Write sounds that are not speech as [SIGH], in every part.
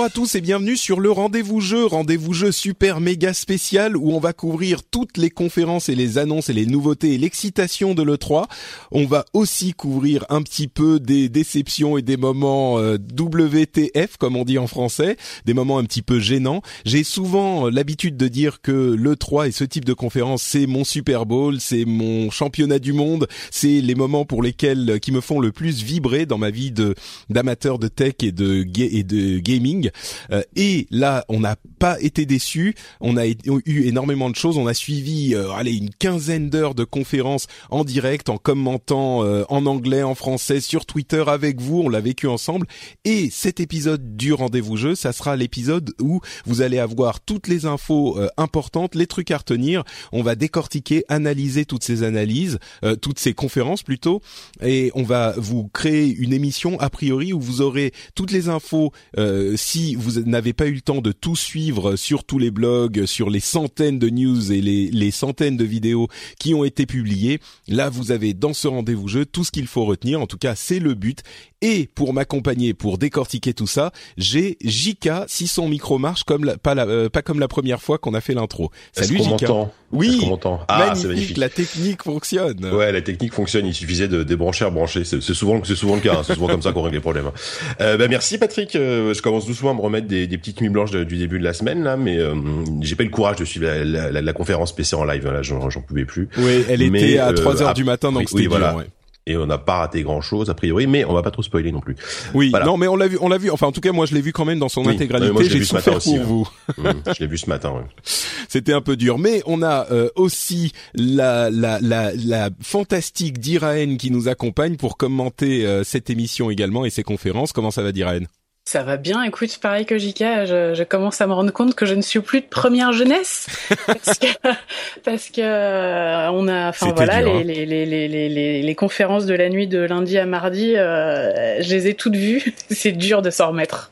Bonjour à tous et bienvenue sur le rendez-vous jeu, rendez-vous jeu super méga spécial où on va couvrir toutes les conférences et les annonces et les nouveautés et l'excitation de l'E3. On va aussi couvrir un petit peu des déceptions et des moments euh, WTF comme on dit en français, des moments un petit peu gênants. J'ai souvent euh, l'habitude de dire que l'E3 et ce type de conférence c'est mon Super Bowl, c'est mon championnat du monde, c'est les moments pour lesquels euh, qui me font le plus vibrer dans ma vie de d'amateur de tech et de et de gaming euh, et là, on n'a pas été déçus. On a eu énormément de choses. On a suivi, euh, allez, une quinzaine d'heures de conférences en direct, en commentant euh, en anglais, en français, sur Twitter avec vous. On l'a vécu ensemble. Et cet épisode du rendez-vous jeu, ça sera l'épisode où vous allez avoir toutes les infos importantes, les trucs à retenir. On va décortiquer, analyser toutes ces analyses, toutes ces conférences plutôt, et on va vous créer une émission a priori où vous aurez toutes les infos si vous n'avez pas eu le temps de tout suivre sur tous les blogs, sur les centaines de news et les, les centaines de vidéos qui ont été publiées, là vous avez dans ce rendez-vous jeu tout ce qu'il faut retenir. En tout cas, c'est le but. Et pour m'accompagner, pour décortiquer tout ça, j'ai JK si son micro marche comme la, pas, la, euh, pas comme la première fois qu'on a fait l'intro. Salut JK. Oui, ah, magnifique, magnifique, la technique fonctionne. Ouais, la technique fonctionne. Il suffisait de débrancher, rebrancher. C'est souvent, c'est souvent le cas. Hein. C'est souvent comme ça qu'on règle les problèmes. Hein. Euh, bah, merci Patrick. Euh, je commence doucement à me remettre des, des petites nuits blanches du début de la semaine là, mais euh, j'ai pas eu le courage de suivre la, la, la, conférence PC en live. Là, j'en pouvais plus. Oui, elle était à 3 heures du matin, donc c'était oui, voilà. ouais et on n'a pas raté grand chose a priori mais on va pas trop spoiler non plus oui voilà. non mais on l'a vu on l'a vu enfin en tout cas moi je l'ai vu quand même dans son oui. intégralité j'ai souffert pour vous mmh, je l'ai vu ce matin ouais. [LAUGHS] c'était un peu dur mais on a euh, aussi la, la la la fantastique Diraen qui nous accompagne pour commenter euh, cette émission également et ses conférences comment ça va Diraen? Ça va bien. Écoute, pareil que Jika, je, je, commence à me rendre compte que je ne suis plus de première jeunesse parce que [LAUGHS] parce que euh, on a, enfin voilà, dur, les, les, les, les, les, conférences de la nuit de lundi à mardi, euh, je les ai toutes vues. [LAUGHS] C'est dur de s'en remettre.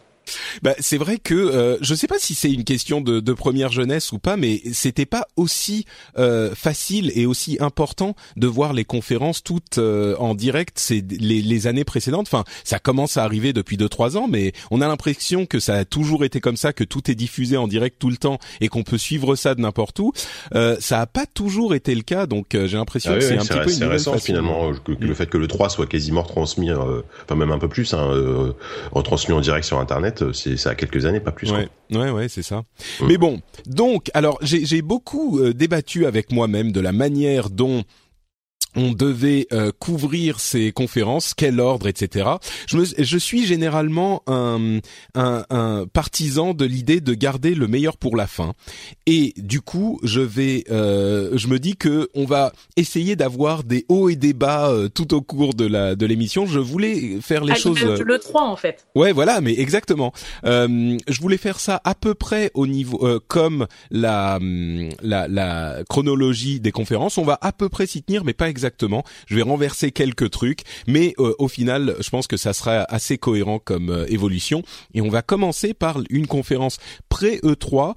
Bah, c'est vrai que euh, je sais pas si c'est une question de, de, première jeunesse ou pas, mais c'était pas aussi euh, facile et aussi important de voir les conférences toutes euh, en direct. C'est les, les, années précédentes. Enfin, ça commence à arriver depuis deux trois ans, mais on a l'impression que ça a toujours été comme ça, que tout est diffusé en direct tout le temps et qu'on peut suivre ça de n'importe où. Euh, ça a pas toujours été le cas, donc euh, j'ai l'impression ah que c'est oui, un petit peu une récent façon. finalement que, que le fait que le 3 soit quasiment retransmis, enfin même un peu plus, hein, retransmis en direct sur Internet c'est ça a quelques années, pas plus. Ouais, ouais, ouais c'est ça. Mmh. Mais bon, donc, alors j'ai beaucoup euh, débattu avec moi-même de la manière dont on devait euh, couvrir ces conférences, quel ordre, etc. Je, me, je suis généralement un, un, un partisan de l'idée de garder le meilleur pour la fin, et du coup, je vais, euh, je me dis que on va essayer d'avoir des hauts et des bas euh, tout au cours de la de l'émission. Je voulais faire les ah, choses. Le 3 en fait. Ouais, voilà, mais exactement. Euh, je voulais faire ça à peu près au niveau euh, comme la, la la chronologie des conférences. On va à peu près s'y tenir, mais pas exactement exactement. Je vais renverser quelques trucs, mais euh, au final, je pense que ça sera assez cohérent comme euh, évolution. Et on va commencer par une conférence pré E3.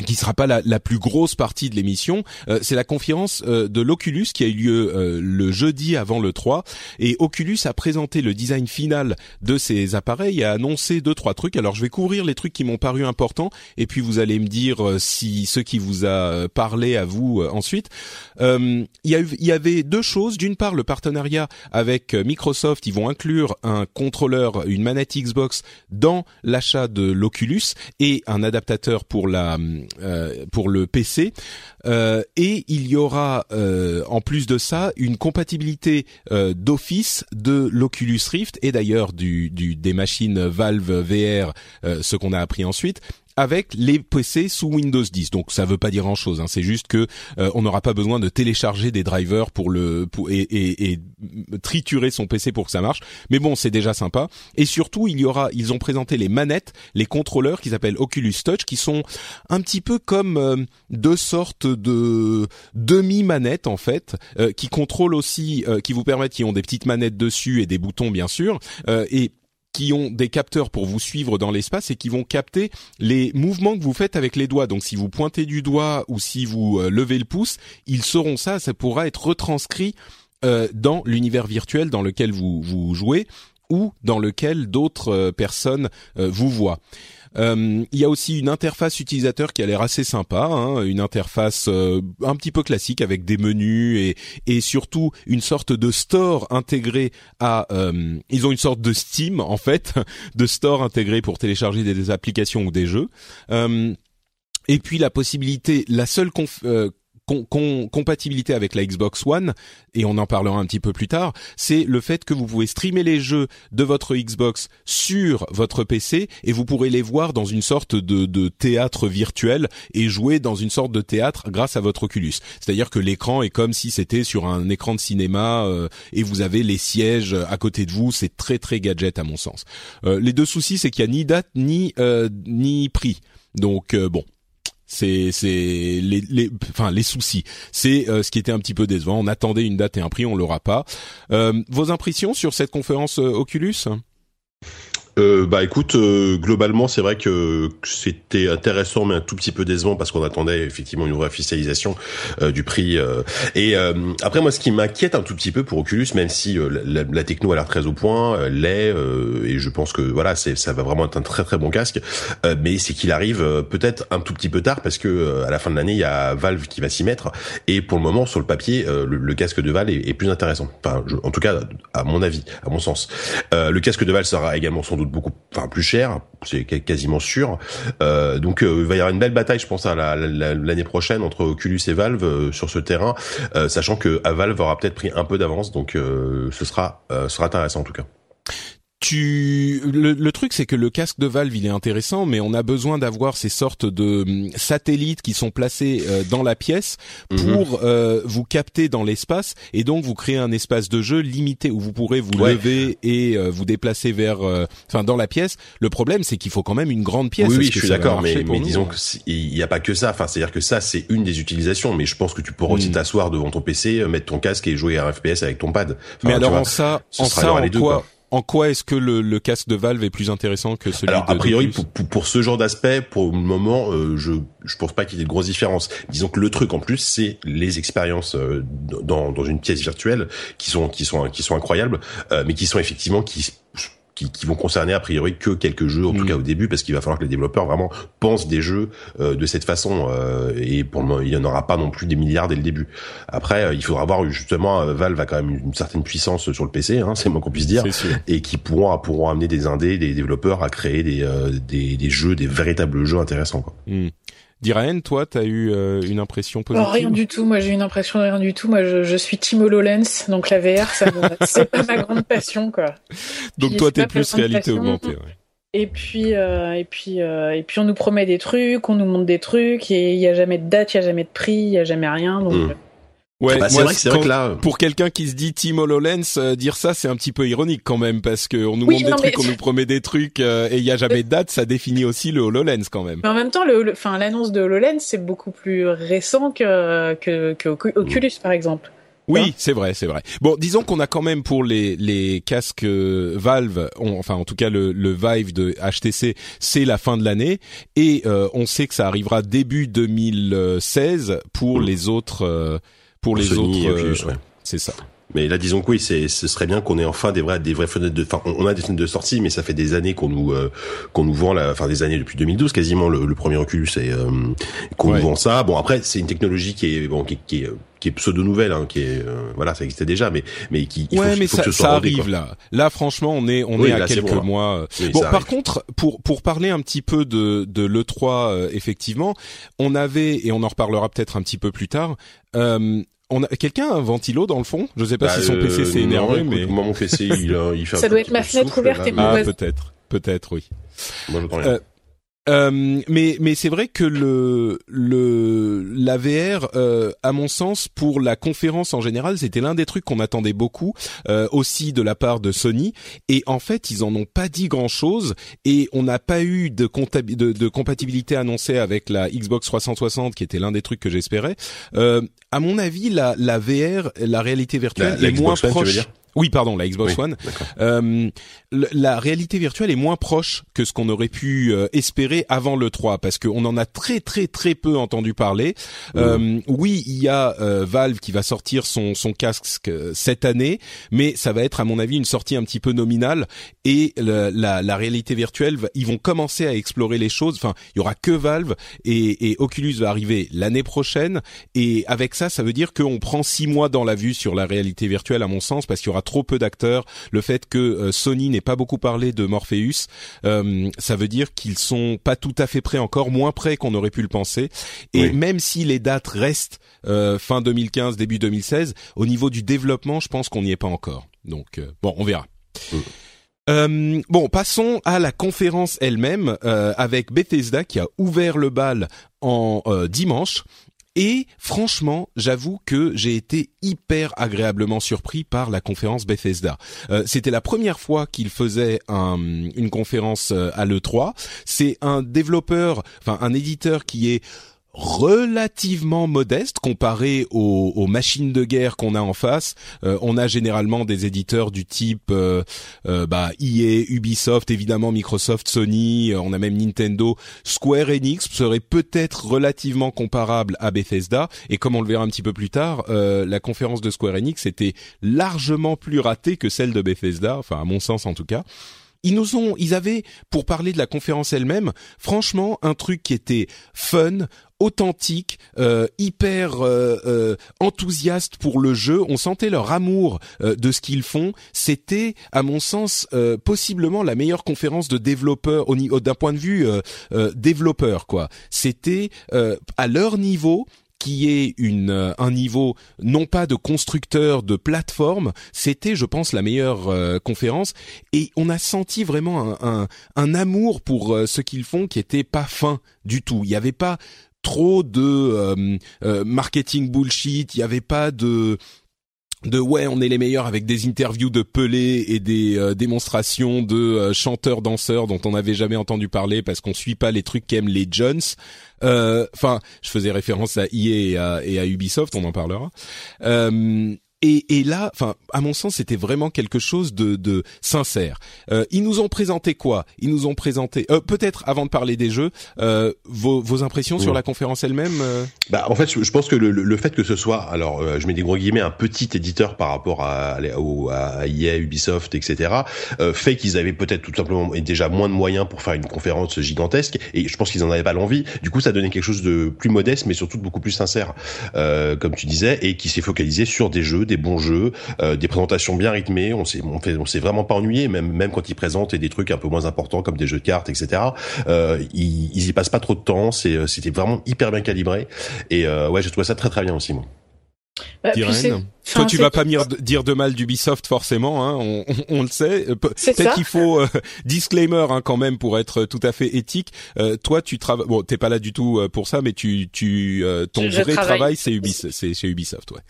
Euh, qui sera pas la, la, plus grosse partie de l'émission, euh, c'est la conférence euh, de l'Oculus qui a eu lieu euh, le jeudi avant le 3 et Oculus a présenté le design final de ces appareils et a annoncé deux trois trucs. Alors je vais couvrir les trucs qui m'ont paru importants et puis vous allez me dire si ce qui vous a parlé à vous ensuite. Il y, y avait deux choses. D'une part le partenariat avec Microsoft, ils vont inclure un contrôleur, une manette Xbox dans l'achat de l'Oculus et un adaptateur pour la euh, pour le PC. Euh, et il y aura euh, en plus de ça une compatibilité d'Office de l'Oculus Rift et d'ailleurs des machines Valve VR, ce qu'on a appris ensuite, avec les PC sous Windows 10. Donc ça veut pas dire grand-chose. Hein. C'est juste que euh, on n'aura pas besoin de télécharger des drivers pour le pour, et, et, et, triturer son PC pour que ça marche. Mais bon, c'est déjà sympa. Et surtout, il y aura, ils ont présenté les manettes, les contrôleurs qui s'appellent Oculus Touch, qui sont un petit peu comme euh, deux sortes de demi-manettes en fait, euh, qui contrôlent aussi, qui vous permettent, qui ont des petites manettes dessus et des boutons bien sûr, et qui ont des capteurs pour vous suivre dans l'espace et qui vont capter les mouvements que vous faites avec les doigts. Donc si vous pointez du doigt ou si vous euh, levez le pouce, ils sauront ça, ça pourra être retranscrit euh, dans l'univers virtuel dans lequel vous, vous jouez ou dans lequel d'autres euh, personnes vous voient. Euh, il y a aussi une interface utilisateur qui a l'air assez sympa, hein, une interface euh, un petit peu classique avec des menus et, et surtout une sorte de store intégré à. Euh, ils ont une sorte de Steam en fait, [LAUGHS] de store intégré pour télécharger des, applications ou des jeux. et puis la possibilité, la seule conf, compatibilité avec la Xbox One, et on en parlera un petit peu plus tard, c'est le fait que vous pouvez streamer les jeux de votre Xbox sur votre PC et vous pourrez les voir dans une sorte de, de théâtre virtuel et jouer dans une sorte de théâtre grâce à votre Oculus. C'est-à-dire que l'écran est comme si c'était sur un écran de cinéma euh, et vous avez les sièges à côté de vous. C'est très très gadget à mon sens. Euh, les deux soucis, c'est qu'il y a ni date ni euh, ni prix. Donc bon, c'est c'est les, les enfin les soucis. C'est euh, ce qui était un petit peu décevant. On attendait une date et un prix, on l'aura pas. Euh, vos impressions sur cette conférence euh, Oculus? Euh, bah écoute, euh, globalement c'est vrai que c'était intéressant mais un tout petit peu décevant parce qu'on attendait effectivement une vraie officialisation euh, du prix. Et après moi ce qui m'inquiète un tout petit peu pour Oculus, même si la, la, techno a l'air très au point, l'est et je pense que voilà ça va vraiment être un très très bon casque, mais c'est qu'il arrive peut-être un tout petit peu tard parce que à la fin de l'année il y a Valve qui va s'y mettre et pour le moment sur le papier le, casque de Valve est, plus intéressant. Enfin en tout cas à mon avis, à mon sens, le casque de Valve sera également sans doute beaucoup, enfin plus cher, c'est quasiment sûr. Euh, donc euh, il va y avoir une belle bataille, je pense, à l'année prochaine entre Oculus et Valve euh, sur ce terrain, sachant que Valve aura peut-être pris un peu d'avance, donc ce sera, sera intéressant en tout cas tu le, le truc c'est que le casque de Valve il est intéressant mais on a besoin d'avoir ces sortes de hum, satellites qui sont placés euh, dans la pièce mhm. pour euh, vous capter dans l'espace et donc vous créer un espace de jeu limité où vous pourrez vous lever et euh, vous déplacer vers enfin dans la pièce. Le problème c'est qu'il faut quand même une grande pièce. Oui, oui je suis d'accord mais, mais disons qu'il n'y a pas que ça. Enfin c'est à dire que ça c'est une des utilisations mais je pense que tu peux aussi hmm. t'asseoir devant ton PC mettre ton casque et jouer à un FPS avec ton pad. Mais alors en ça en ça en quoi en quoi est-ce que le, le, casque de Valve est plus intéressant que celui Alors, a priori, pour, pour, ce genre d'aspect, pour le moment, euh, je je pense pas qu'il y ait de grosses différences. Disons que le truc en plus, c'est les expériences euh, dans, dans une pièce virtuelle qui sont qui sont qui sont incroyables, euh, mais qui sont effectivement qui qui, qui, vont concerner a priori que quelques jeux, en tout mm. cas au début, parce qu'il va falloir que les développeurs vraiment pensent des jeux euh, de cette façon. Euh, et pour le moment, il n'y en aura pas non plus des milliards dès le début. Après, euh, il faudra voir justement, Valve a quand même une certaine puissance sur le PC, hein, c'est moins qu'on puisse dire, et qui pourront pourront amener des indés, des développeurs à créer des, des, des, jeux, des véritables jeux intéressants. Quoi. Mm. Diraen, toi, t'as eu euh, une impression positive oh, Rien du tout. Moi, j'ai une impression de rien du tout. Moi, je, je suis Team HoloLens, donc la VR, ça, [LAUGHS] c'est pas ma grande passion, quoi. Donc toi, t'es plus réalité augmentée. Ouais. Et puis, euh, et puis, euh, et puis, on nous promet des trucs, on nous montre des trucs, et il y a jamais de date, il y a jamais de prix, il y a jamais rien. Donc, hmm. Ouais, bah, c'est vrai que c'est vrai que là, pour quelqu'un qui se dit Team HoloLens, euh, dire ça c'est un petit peu ironique quand même parce que on nous montre des trucs, on nous promet des trucs euh, et il y a jamais de date, ça définit aussi le HoloLens quand même. Mais en même temps, le, enfin l'annonce de HoloLens c'est beaucoup plus récent que que, que Oculus par exemple. Oui, c'est vrai, c'est vrai. Bon, disons qu'on a quand même pour les les casques euh, Valve, enfin en tout cas le, le Vive de HTC, c'est la fin de l'année et euh, on sait que ça arrivera début 2016 pour mm. les autres euh, pour, les autres. Ouais. C'est ça. Mais là, disons que oui, c'est, ce serait bien qu'on ait enfin des vrais, des vraies fenêtres de, enfin, on a des fenêtres de sortie, mais ça fait des années qu'on nous, euh, qu'on nous vend la, enfin, des années depuis 2012 quasiment le, le premier Oculus et euh, qu'on nous vend ça. Bon, après, c'est une technologie qui est, bon, qui, qui est, qui est pseudo nouvelle, hein, qui est, euh, voilà, ça existait déjà, mais, mais qui, il ouais, faut, mais faut ça, que ce soit ça arrive là. Là, franchement, on est, on est à quelques bon, mois. Oui, bon, par arrive. contre, pour pour parler un petit peu de de le 3 effectivement, on avait et on en reparlera peut-être un petit peu plus tard. Euh, on a quelqu'un a un ventilo dans le fond? Je sais pas Bah, si son PC euh, s'est non, énervé, mais Moi, mon PC, il, il fait [LAUGHS] un Ça tout doit être ma fenêtre ouverte et ah peut-être, peut-être oui. Moi, rien. Euh, Euh, mais mais c'est vrai que le le la VR, euh, à mon sens, pour la conférence en général, c'était l'un des trucs qu'on attendait beaucoup, euh, aussi de la part de Sony. Et en fait, ils en ont pas dit grand chose, et on n'a pas eu de, de, de compatibilité annoncée avec la Xbox 360, qui était l'un des trucs que j'espérais. Euh, à mon avis, la la VR, la réalité virtuelle, La- la est moins Xbox proche. Oui, pardon, la Xbox Oui, One. Euh, la réalité virtuelle est moins proche que ce qu'on aurait pu euh, espérer avant le 3 parce qu'on en a très très très peu entendu parler. Euh, oui, il y a euh, Valve qui va sortir son son casque euh, cette année, mais ça va être à mon avis une sortie un petit peu nominale et la, la réalité virtuelle, ils vont commencer à explorer les choses. Enfin, il y aura que Valve et, et Oculus va arriver l'année prochaine et avec ça, ça veut dire qu'on prend six mois dans la vue sur la réalité virtuelle à mon sens parce qu'il y aura trop peu d'acteurs. Le fait que euh, Sony n'ait pas beaucoup parlé de Morpheus, euh, ça veut dire qu'ils sont pas tout à fait prêts encore, moins prêts qu'on aurait pu le penser. Et Oui. même si les dates restent euh, fin 2015, début 2016, au niveau du développement, je pense qu'on n'y est pas encore. Donc bon, on verra. Euh, bon, passons à la conférence elle-même euh, avec Bethesda qui a ouvert le bal en euh, dimanche. Et franchement, j'avoue que j'ai été hyper agréablement surpris par la conférence Bethesda. Euh, C'était la première fois qu'il faisait un- une conférence euh, à l'E3. C'est un développeur, enfin un éditeur qui est relativement modeste comparé aux, aux machines de guerre qu'on a en face. Euh, on a généralement des éditeurs du type euh, euh, bah, EA, Ubisoft, évidemment Microsoft, Sony, euh, on a même Nintendo. Square Enix serait peut-être relativement comparable à Bethesda. Et comme on le verra un petit peu plus tard, euh, la conférence de Square Enix était largement plus ratée que celle de Bethesda, enfin à mon sens en tout cas ils nous ont, ils avaient, pour parler de la conférence elle-même, franchement, un truc qui était fun, authentique, euh, hyper euh, euh, pour le jeu. On sentait leur amour euh, de ce qu'ils font. C'était, à mon sens, euh, possiblement la meilleure conférence de développeurs d'un point de vue développeur. Quoi. C'était à leur niveau qui est une un niveau non pas de constructeur de plateforme, c'était je pense la meilleure euh, conférence et on a senti vraiment un, un, un amour pour ce qu'ils font qui était pas fin du tout. Il n'y avait pas trop de euh, euh, marketing bullshit, il n'y avait pas de de ouais on est les meilleurs avec des interviews de Pelé et des euh, démonstrations de euh, chanteurs danseurs dont on n'avait jamais entendu parler parce qu'on suit pas les trucs qu'aiment les Jones. Euh, Enfin, je faisais référence à EA et à, et à Ubisoft, on en parlera. Euh, et, et là, enfin, à mon sens, c'était vraiment quelque chose de, de sincère. Euh, ils nous ont présenté quoi? Ils nous ont présenté, euh, peut-être avant de parler des jeux, euh, vos, vos impressions sur la conférence elle-même. euh? Bah, en fait, je je pense que le, le- fait que ce soit, alors, euh, je mets des gros guillemets, un petit éditeur par rapport à, à, à EA, Ubisoft, etc., euh, fait qu'ils avaient peut-être tout simplement déjà moins de moyens pour faire une conférence gigantesque, et je pense qu'ils en avaient pas l'envie. Du coup, ça donnait quelque chose de plus modeste, mais surtout beaucoup plus sincère, euh, comme tu disais, et qui s'est focalisé sur des jeux, des bons jeux, euh, des présentations bien rythmées. On s'est, on s'est vraiment pas ennuyé, même même quand ils présentent des trucs un peu moins importants comme des jeux de cartes, etc. Euh, ils, ils y passent pas trop de temps. C'est, c'était vraiment hyper bien calibré. Et euh, ouais, j'ai trouvé ça très très bien aussi, moi. Bah, enfin, Toi, tu vas pas dire, dire de mal d'Ubisoft forcément, hein, on, on- on le sait. Euh, Peut-être qu'il faut euh, [LAUGHS] disclaimer hein, quand même pour être tout à fait éthique. Euh, toi, tu travailles. Bon, t'es pas là du tout euh, pour ça, mais tu, tu, euh, ton Je- vrai travail, c'est Ubisoft, c'est chez Ubisoft, ouais.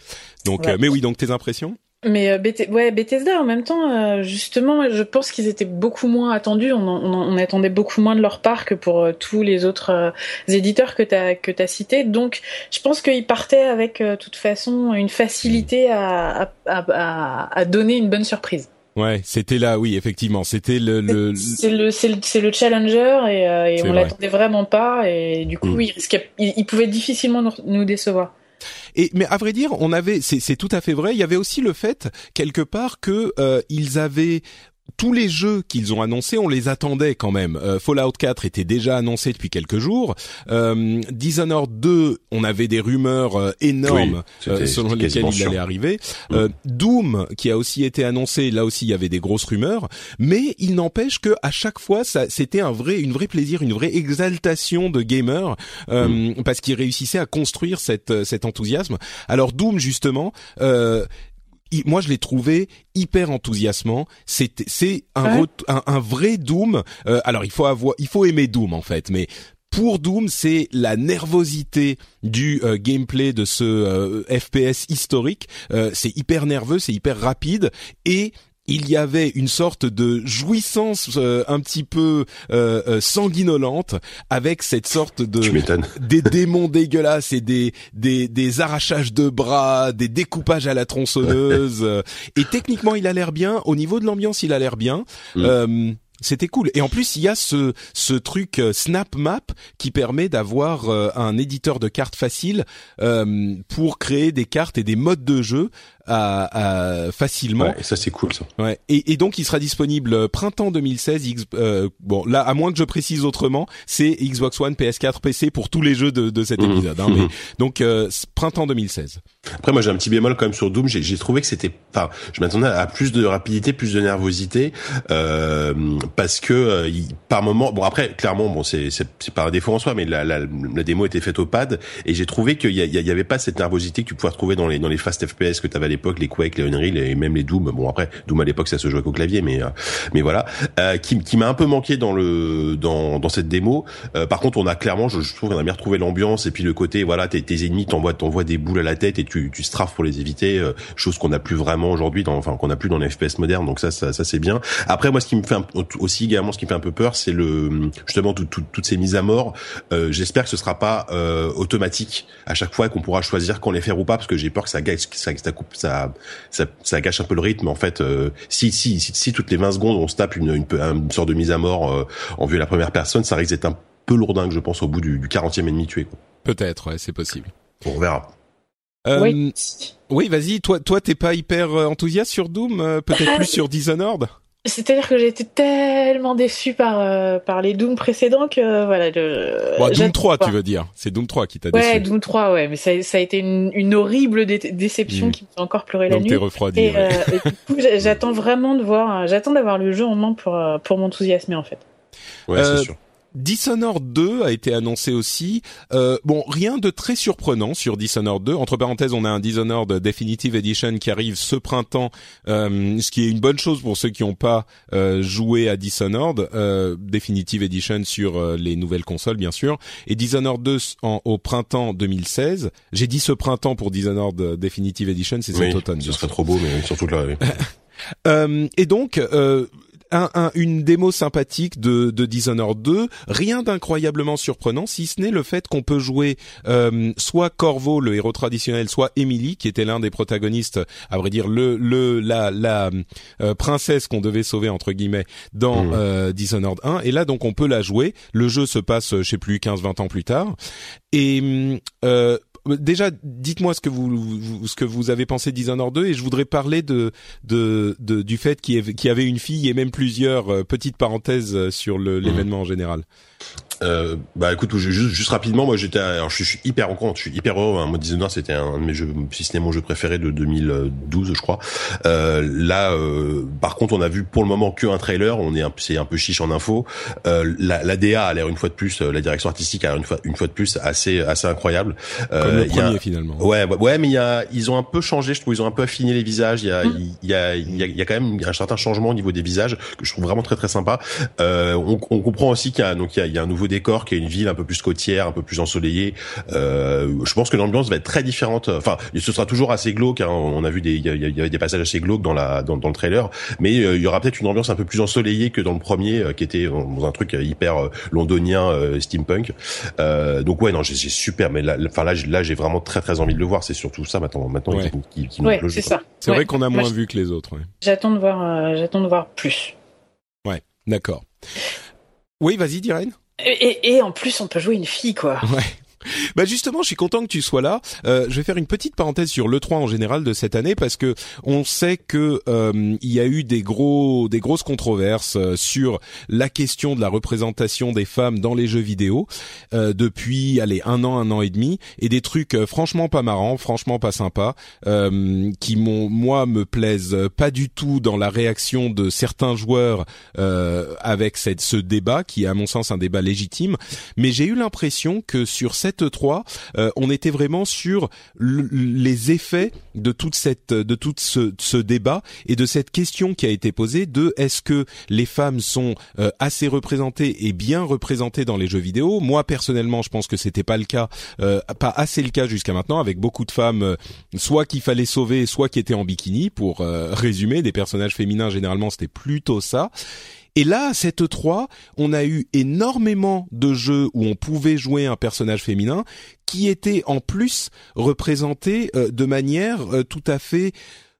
Donc, Ouais. euh, mais oui, donc tes impressions? Mais euh, ouais, Bethesda en même temps, euh, justement, je pense qu'ils étaient beaucoup moins attendus. On, on, attendait beaucoup moins de leur part que pour euh, tous les autres éditeurs que tu as que as cités. Donc, je pense qu'ils partaient avec, de toute façon, une facilité à, à, à, donner une bonne surprise. Ouais, c'était là, oui, effectivement, c'était le, le... c'est le c'est le, challenger et, et on l'attendait vraiment pas et du coup, mm. il, risquait, il, pouvait difficilement nous décevoir. Et mais à vrai dire, on avait, c'est tout à fait vrai. Il y avait aussi le fait quelque part que euh, ils avaient tous les jeux qu'ils ont annoncés, on les attendait quand même. Euh, Fallout 4 était déjà annoncé depuis quelques jours. Euh, Dishonored 2, on avait des rumeurs euh, énormes selon lesquelles il allait arriver. Mm. Doom, qui a aussi été annoncé, là aussi il y avait des grosses rumeurs. Mais il n'empêche que à chaque fois, ça, c'était un vrai, une vraie plaisir, une vraie exaltation de gamers mm. parce qu'ils réussissaient à construire cette, cet enthousiasme. Alors Doom justement, moi je l'ai trouvé hyper enthousiasmant. C'est c'est un, un, vrai Doom. Euh, alors il faut avoir, il faut aimer Doom en fait, mais pour Doom, c'est la nervosité du euh, gameplay de ce euh, FPS historique. c'est hyper nerveux, c'est hyper rapide et il y avait une sorte de jouissance euh, un petit peu euh, euh, sanguinolente avec cette sorte de [LAUGHS] des démons dégueulasses et des, des des arrachages de bras, des découpages à la tronçonneuse. [LAUGHS] et techniquement, il a l'air bien. Au niveau de l'ambiance, il a l'air bien. Mm. C'était cool. Et en plus, il y a ce, ce truc Snap Map qui permet d'avoir un éditeur de cartes facile pour créer des cartes et des modes de jeu à, facilement. Ouais, et ça c'est cool ça. Ouais. Et, et, donc il sera disponible euh, printemps 2016. X, euh, bon là, à moins que je précise autrement, c'est Xbox One, PS4, PC pour tous les jeux de, de cet mmh. épisode. Hein, mais, [LAUGHS] donc euh, printemps 2016. Après moi j'ai un petit bémol quand même sur Doom. J'ai trouvé que c'était pas. Je m'attendais à plus de rapidité, plus de nervosité, euh, parce que euh, il, par moment. Bon après clairement bon c'est c'est pas un défaut en soi, mais la, la, la démo était faite au pad et j'ai trouvé qu'il y, y, avait pas cette nervosité que tu pouvais retrouver dans les dans les fast FPS que tu avais à l'époque, les Quake, les Unreal et même les Doom. Bon après Doom à l'époque ça se jouait qu'au clavier, mais euh, mais voilà, euh, qui, qui m'a un peu manqué dans le dans dans cette démo. Euh, par contre on a clairement, je, je trouve qu'on a bien retrouvé l'ambiance et puis le côté voilà tes, tes ennemis t'envoient t'envoient des boules à la tête et tu tu strafes pour les éviter, chose qu'on n'a plus vraiment aujourd'hui, dans, enfin qu'on n'a plus dans les FPS modernes. Donc ça ça, ça c'est bien. Après moi ce qui me fait aussi également ce qui me fait un peu peur, c'est le justement toutes ces mises à mort. J'espère que ce sera pas automatique à chaque fois qu'on pourra choisir quand les faire ou pas, parce que j'ai peur que ça gâche, ça, ça, coupe, ça, ça, ça, gâche un peu le rythme. En fait, euh, si, si, si, si, toutes les 20 secondes on se tape une, une, une sorte de mise à mort euh, en vue de la première personne, ça risque d'être un peu lourdingue, je pense, au bout du, du 40e ennemi tué. Peut-être, ouais, c'est possible. On verra. Euh, oui. Oui, vas-y. Toi, toi, t'es pas hyper enthousiaste sur Doom, peut-être [LAUGHS] plus sur Dishonored? C'est-à-dire que j'ai été tellement déçu par euh, par les Doom précédents que voilà. Je, bon, Doom 3, tu veux dire C'est Doom 3 qui t'a déçu. Ouais, Doom 3, ouais, mais ça, ça a été une, une horrible déception mm. qui m'a encore pleuré la nuit. T'es refroidi. Et, euh, et, du coup, [LAUGHS] j'attends vraiment de voir, j'attends d'avoir le jeu en main pour euh, pour m'enthousiasmer en fait. Ouais, c'est sûr. Dishonored 2 a été annoncé aussi. Euh, bon, rien de très surprenant sur Dishonored 2. Entre parenthèses, on a un Dishonored Definitive Edition qui arrive ce printemps, euh, ce qui est une bonne chose pour ceux qui n'ont pas euh, joué à Dishonored. Euh, Definitive Edition sur euh, les nouvelles consoles, bien sûr. Et Dishonored 2 en, au printemps 2016. J'ai dit ce printemps pour Dishonored Definitive Edition, c'est cet automne. Ce serait trop beau, mais surtout là. Oui. [LAUGHS] Euh, et donc, euh, un, une démo sympathique de, de Dishonored 2, rien d'incroyablement surprenant, si ce n'est le fait qu'on peut jouer euh, soit Corvo, le héros traditionnel, soit Emily, qui était l'un des protagonistes, à vrai dire le, le la, la euh, princesse qu'on devait sauver entre guillemets dans mmh. euh, Dishonored 1. Et là donc on peut la jouer. Le jeu se passe, je sais plus, 15-20 ans plus tard. Et euh, déjà, dites-moi ce que vous, ce que vous avez pensé de Dishonored 2 et je voudrais parler de, de, de du fait qu'il y, avait une fille et même plusieurs euh, petites parenthèses sur mmh. l'événement en général. Euh, bah écoute, juste, juste rapidement, moi j'étais, alors je suis hyper en compte, je suis hyper heureux. Hein. Moi, Dishonored, c'était un de mes jeux, si ce n'est mon jeu préféré de 2012, je crois. Euh, là, euh, par contre, on a vu pour le moment qu'un trailer. On est, c'est un peu chiche en info. Euh, la, la DA a l'air une fois de plus, euh, la direction artistique a l'air une fois, une fois de plus assez, assez incroyable. Euh, Comme le premier finalement. Ouais, ouais, mais il y a, ils ont un peu changé. Je trouve, ils ont un peu affiné les visages. Il y a, mmh. il y a, il y a, y a quand même un certain changement au niveau des visages que je trouve vraiment très très sympa. on, on comprend aussi qu'il y a donc il y a, il y a un nouveau décor, qui est une ville un peu plus côtière, un peu plus ensoleillée. Euh, je pense que l'ambiance va être très différente. Enfin, ce sera toujours assez glauque. Hein. On a vu des, il y, avait des passages assez glauques dans la dans, dans le trailer, mais euh, il y aura peut-être une ambiance un peu plus ensoleillée que dans le premier, qui était dans un truc hyper londonien, steampunk. donc ouais, non, j'ai super. Mais là, enfin là, là, j'ai vraiment très très envie de le voir. C'est surtout ça maintenant. Maintenant, qui, qui, ouais, c'est ça. C'est vrai qu'on a moins vu que les autres. J'attends de voir, j'attends de voir plus. Ouais, d'accord. Oui, vas-y, Dirène. Et, et, en plus, on peut jouer une fille, quoi. Bah justement, je suis content que tu sois là. Euh, je vais faire une petite parenthèse sur le 3 en général de cette année parce que on sait que euh, il y a eu des gros des grosses controverses euh, sur la question de la représentation des femmes dans les jeux vidéo euh, depuis allez un an un an et demi et des trucs euh, franchement pas marrants, franchement pas sympas qui m'ont moi me plaisent pas du tout dans la réaction de certains joueurs avec cette, ce débat qui est à mon sens un débat légitime, mais j'ai eu l'impression que sur cette 3 euh, on était vraiment sur les effets de toute cette de tout ce, ce, débat et de cette question qui a été posée de est-ce que les femmes sont euh, assez représentées et bien représentées dans les jeux vidéo? Moi personnellement, je pense que c'était pas le cas, euh, pas assez le cas jusqu'à maintenant, avec beaucoup de femmes, soit qu'il fallait sauver, soit qui étaient en bikini. Pour résumer, des personnages féminins généralement c'était plutôt ça. Et là, à cette 3, on a eu énormément de jeux où on pouvait jouer un personnage féminin qui était en plus représenté euh, de manière euh, tout à fait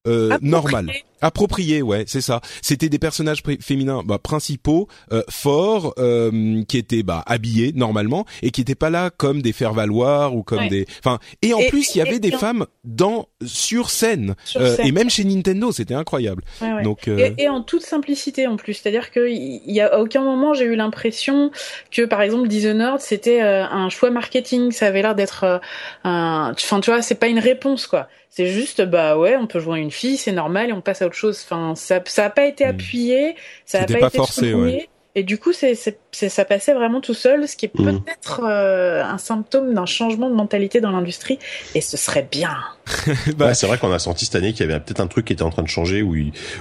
euh, normale. Approprié, ouais, c'est ça. C'était des personnages féminins bah, principaux, euh, forts, euh, qui étaient bah, habillés normalement et qui étaient pas là comme des faire valoir ou comme des. Enfin, et en plus il y avait des femmes dans sur scène, euh, et même chez Nintendo, c'était incroyable. Donc et, et, en toute simplicité en plus, c'est-à-dire que il y a à aucun moment j'ai eu l'impression que par exemple Dishonored c'était un choix marketing, ça avait l'air d'être un. Enfin, tu vois, c'est pas une réponse quoi. C'est juste, bah ouais, on peut jouer une fille, c'est normal, et on passe à autre chose. Enfin, ça, ça a pas été hmm. appuyé, ça a pas, été forcé, ouais. Et du coup, c'est, ça passait vraiment tout seul, ce qui est hmm. peut-être euh, un symptôme d'un changement de mentalité dans l'industrie, et ce serait bien. [LAUGHS] bah, c'est vrai qu'on a senti cette année qu'il y avait peut-être un truc qui était en train de changer où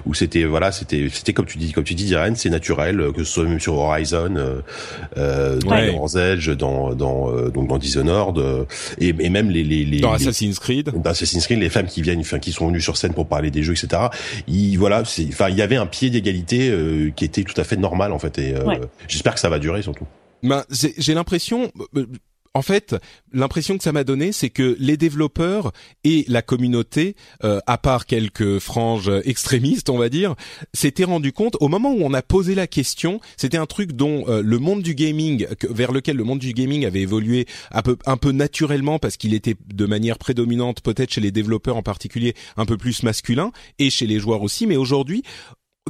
où c'était voilà c'était c'était comme tu dis comme tu dis Diane c'est naturel que ce soit même sur Horizon euh, euh dans ouais. Edge dans dans euh, donc dans Dishonored euh, et, et même les les, les dans Assassin's Creed dans Assassin's Creed les femmes qui viennent enfin qui sont venues sur scène pour parler des jeux etc il voilà c'est enfin il y avait un pied d'égalité euh, qui était tout à fait normal en fait et j'espère que ça va durer surtout ben, j'ai l'impression, en fait, l'impression que ça m'a donné, c'est que les développeurs et la communauté, euh, à part quelques franges extrémistes, on va dire, s'étaient rendu compte au moment où on a posé la question. C'était un truc dont euh, le monde du gaming, vers lequel le monde du gaming avait évolué un peu, un peu naturellement parce qu'il était de manière prédominante, peut-être chez les développeurs en particulier, un peu plus masculin et chez les joueurs aussi. Mais aujourd'hui,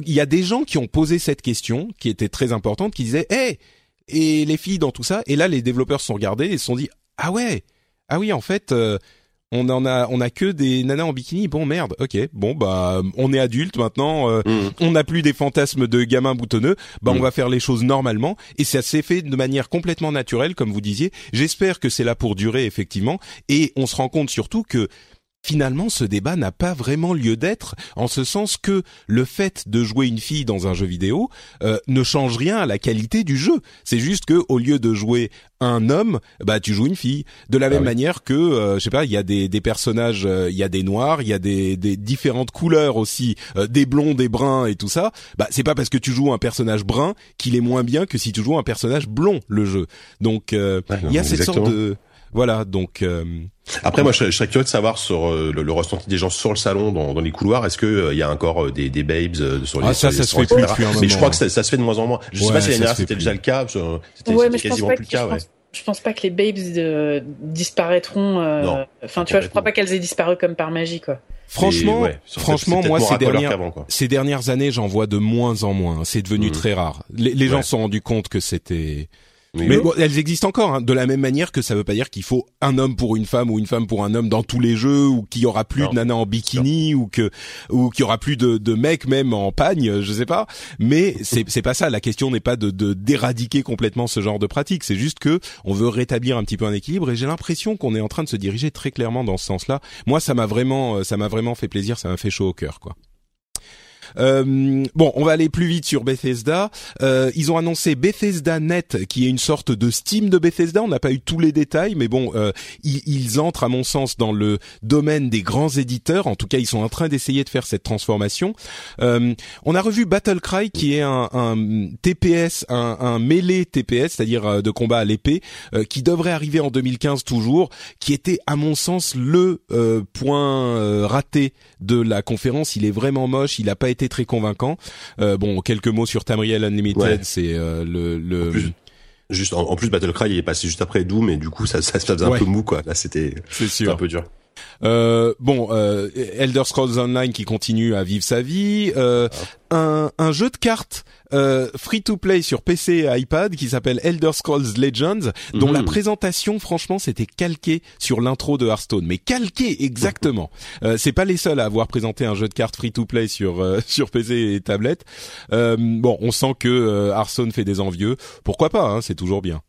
il y a des gens qui ont posé cette question, qui était très importante, qui disaient, hé et les filles dans tout ça? Et là, les développeurs se sont regardés et se sont dit ah ouais, ah oui, en fait. Euh, on en a on a que des nanas en bikini bon merde ok bon bah on est adulte maintenant euh, mm. on n'a plus des fantasmes de gamins boutonneux bah on mm. va faire les choses normalement et ça s'est fait de manière complètement naturelle comme vous disiez j'espère que c'est là pour durer effectivement et on se rend compte surtout que Finalement, ce débat n'a pas vraiment lieu d'être, en ce sens que le fait de jouer une fille dans un jeu vidéo euh, ne change rien à la qualité du jeu. C'est juste que au lieu de jouer un homme, bah tu joues une fille. De la ah même manière que, euh, je sais pas, il y a des, des personnages, euh, il y a des noirs, il y a des, des différentes couleurs aussi, des blonds, des bruns et tout ça. Bah c'est pas parce que tu joues un personnage brun qu'il est moins bien que si tu joues un personnage blond le jeu. Donc il y a cette sorte de voilà, donc. Euh, Après, moi, je, serais curieux de savoir sur euh, le, ressenti des gens sur le salon, dans, dans les couloirs. Est-ce que il euh, y a encore des, des babes sur les Ah, ça, ça se fait plus Mais je crois que ça, ça, se fait de moins en moins. Je sais pas si l'année dernière c'était déjà le cas. C'était ouais, quasiment plus le cas. Ouais. Je pense pas que les babes de, disparaîtront. Euh, enfin, tu vois, je crois pas qu'elles aient disparu comme par magie, quoi. Franchement, franchement, moi ces dernières ces dernières années, j'en vois de moins en moins. C'est devenu mmh. très rare. Les, les gens se sont rendus compte que c'était mais bon, elles existent encore, hein, de la même manière que ça veut pas dire qu'il faut un homme pour une femme ou une femme pour un homme dans tous les jeux, ou qu'il y aura plus de nanas en bikini, ou que ou qu'il y aura plus de, de mecs même en pagne, je sais pas. Mais c'est c'est pas ça. La question n'est pas de d'éradiquer complètement ce genre de pratique. C'est juste que on veut rétablir un petit peu un équilibre. Et j'ai l'impression qu'on est en train de se diriger très clairement dans ce sens-là. Moi, ça m'a vraiment ça m'a vraiment fait plaisir. Ça m'a fait chaud au cœur, quoi. Euh, bon, on va aller plus vite sur Bethesda. Euh, ils ont annoncé Bethesda Net, qui est une sorte de Steam de Bethesda. On n'a pas eu tous les détails, mais bon, euh, ils, ils, entrent à mon sens dans le domaine des grands éditeurs. En tout cas, ils sont en train d'essayer de faire cette transformation. Euh, on a revu Battlecry, qui est un, un TPS, un, un mêlé TPS, c'est-à-dire euh, de combat à l'épée, qui devrait arriver en 2015 toujours, qui était à mon sens le point raté de la conférence. Il est vraiment moche, il n'a pas été très convaincant. bon, quelques mots sur Tamriel Unlimited, c'est le, le juste en, plus Battlecry il est passé juste après Doom et du coup ça ça, faisait un peu mou quoi. Là c'était c'est un peu dur euh, bon, euh, Elder Scrolls Online qui continue à vivre sa vie, euh, un, un, jeu de cartes euh, free to play sur PC et iPad qui s'appelle Elder Scrolls Legends, dont la mhm. présentation, franchement, c'était calqué sur l'intro de Hearthstone, mais calqué exactement. euh, c'est pas les seuls à avoir présenté un jeu de cartes free to play sur euh, [LAUGHS] sur PC et tablette. bon, on sent que Hearthstone fait des envieux. Pourquoi pas hein, C'est toujours bien.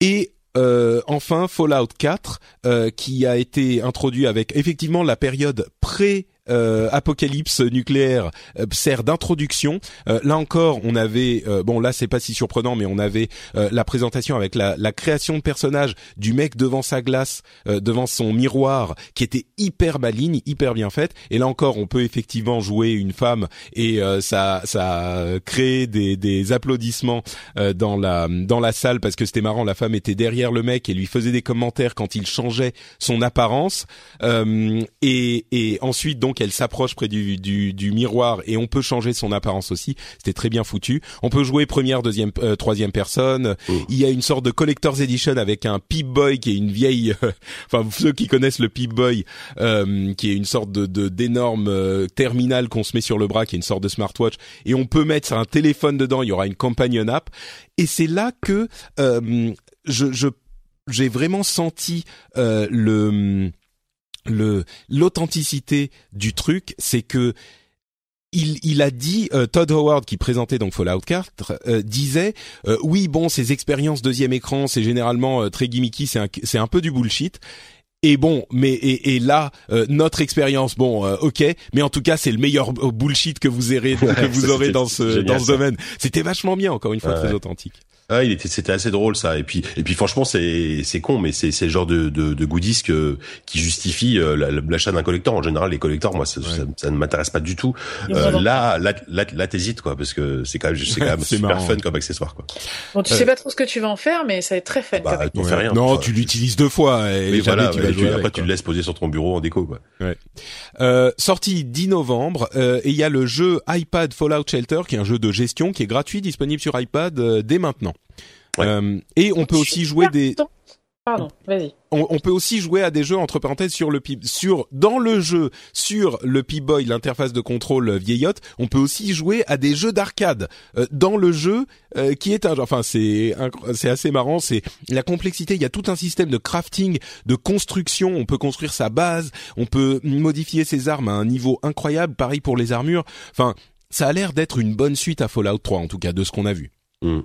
et euh, enfin Fallout 4 euh, qui a été introduit avec effectivement la période pré euh, apocalypse nucléaire euh, sert d'introduction. Euh, là encore, on avait bon là c'est pas si surprenant, mais on avait la présentation avec la, la, création de personnage du mec devant sa glace, devant son miroir, qui était hyper maligne, hyper bien faite. Et là encore, on peut effectivement jouer une femme et ça ça crée des, des applaudissements dans la dans la salle parce que c'était marrant. La femme était derrière le mec et lui faisait des commentaires quand il changeait son apparence. et, et ensuite donc qu'elle s'approche près du, du, du, miroir et on peut changer son apparence aussi. C'était très bien foutu. On peut jouer première, deuxième, euh, troisième personne. Oh. Il y a une sorte de collector's edition avec un Pip Boy qui est une vieille, euh, [LAUGHS] enfin ceux qui connaissent le Pip Boy, euh, qui est une sorte de d'énorme euh, terminal qu'on se met sur le bras, qui est une sorte de smartwatch, et on peut mettre un téléphone dedans. Il y aura une companion app, et c'est là que je, je j'ai vraiment senti le le l'authenticité du truc, c'est que il, il, a dit euh, Todd Howard qui présentait donc Fallout 4 euh, disait euh, oui bon ces expériences deuxième écran c'est généralement très gimmicky c'est un, c'est un peu du bullshit et bon, mais et, et là notre expérience, bon, ok, mais en tout cas c'est le meilleur bullshit que vous aurez que vous aurez dans ce dans ce domaine. C'était vachement bien, encore une fois, très authentique. Ah, il était, c'était assez drôle ça. Et puis, et puis franchement, c'est, c'est con, mais c'est, c'est le genre de, de, de goodies que, qui justifie euh, l'achat d'un collector. En général, les collectors, moi, ça, ça, ne m'intéresse pas du tout. Euh, là, là, là, là, t'hésites quoi, parce que c'est quand même, c'est quand [LAUGHS] même super fun comme accessoire quoi. Bon, tu sais euh, pas trop ce que tu vas en faire, mais ça va être très fun. Bah, fais rien. Non, tu l'utilises deux fois. Et voilà, tu après tu le laisses poser sur ton bureau en déco quoi. Ouais. Euh, sorti 10 novembre, et il y a le jeu iPad Fallout Shelter, qui est un jeu de gestion qui est gratuit, disponible sur iPad dès maintenant. Euh, et on peut aussi jouer des. Pardon, vas-y. On, peut aussi jouer à des jeux entre parenthèses sur le Pip, sur dans le jeu sur le Pip-Boy, l'interface de contrôle vieillotte. On peut aussi jouer à des jeux d'arcade euh, dans le jeu euh, qui est un. Enfin, c'est c'est assez marrant. C'est la complexité. Il y a tout un système de crafting, de construction. On peut construire sa base. On peut modifier ses armes à un niveau incroyable. Pareil pour les armures. Enfin, ça a l'air d'être une bonne suite à Fallout 3 en tout cas de ce qu'on a vu. Mm.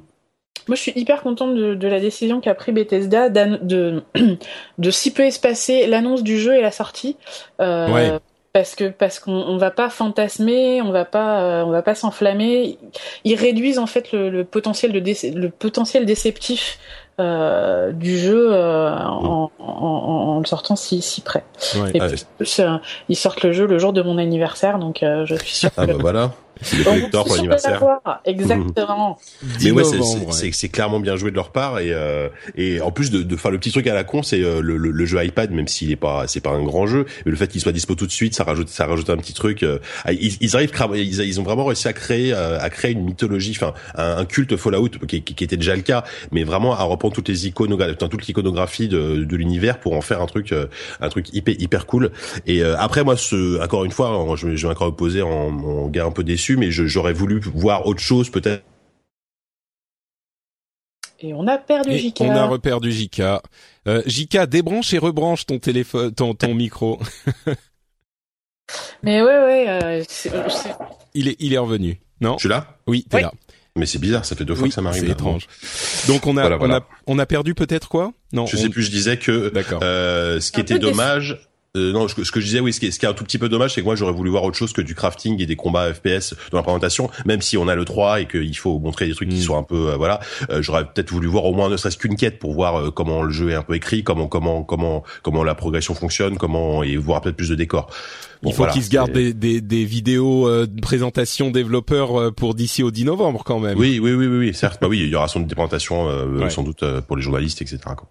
Moi, je suis hyper contente de, la décision qu'a pris Bethesda de, [CLEARS THROAT] de si peu espacer l'annonce du jeu et la sortie. Euh, parce que parce qu'on on va pas fantasmer, on va pas euh, on va pas s'enflammer. Ils réduisent en fait le, potentiel de le potentiel déceptif euh, du jeu en, en, le sortant si si près. Et ils sortent le jeu le jour de mon anniversaire, donc je suis sûre. Ah bah voilà. C'est collector pour l'anniversaire. Exactement. Mais ouais, c'est clairement bien joué de leur part et euh, et en plus de, de faire le petit truc à la con, c'est euh, le, le, jeu iPad, même s'il est pas c'est pas un grand jeu, mais le fait qu'il soit dispo tout de suite, ça rajoute ça rajoute un petit truc. Euh, ils, ils, arrivent, ils, ils ont vraiment réussi à créer euh, à créer une mythologie, enfin un, culte Fallout qui, qui, était déjà le cas, mais vraiment à reprendre toutes les iconographies, toute l'iconographie de, de l'univers pour en faire un truc un truc hyper hyper cool. Et après moi, ce, encore une fois, je, je vais encore opposer en, en gars un peu déçu mais j'aurais voulu voir autre chose peut-être. Et on a perdu JK. On a reperdu JK. Euh, JK, débranche et rebranche ton téléphone, ton, ton micro. [LAUGHS] mais ouais, ouais. Euh, il est, il est revenu. Non. Je suis là? Oui, t'es là. Mais c'est bizarre, ça fait deux fois que ça m'arrive. C'est étrange. Donc on a, on a, on a perdu peut-être quoi? Non. Je sais plus. Je disais que. Euh, ce qui était dommage, Euh, non, ce que, je disais, oui, ce qui, est, ce qui est un tout petit peu dommage, c'est que moi j'aurais voulu voir autre chose que du crafting et des combats FPS dans la présentation, même si on a le 3 et qu'il faut montrer des trucs qui mm. soient un peu, euh, voilà. Euh, j'aurais peut-être voulu voir au moins ne serait-ce qu'une quête pour voir euh, comment le jeu est un peu écrit, comment comment comment comment la progression fonctionne, comment et voir peut-être plus de décors. Il faut qu'ils se gardent des, des, des, vidéos de présentation développeurs pour d'ici au 10 novembre quand même. Oui, oui, oui, oui, oui certes. Bah oui, il y aura sans doute des présentations, sans doute pour les journalistes, etc. Quoi.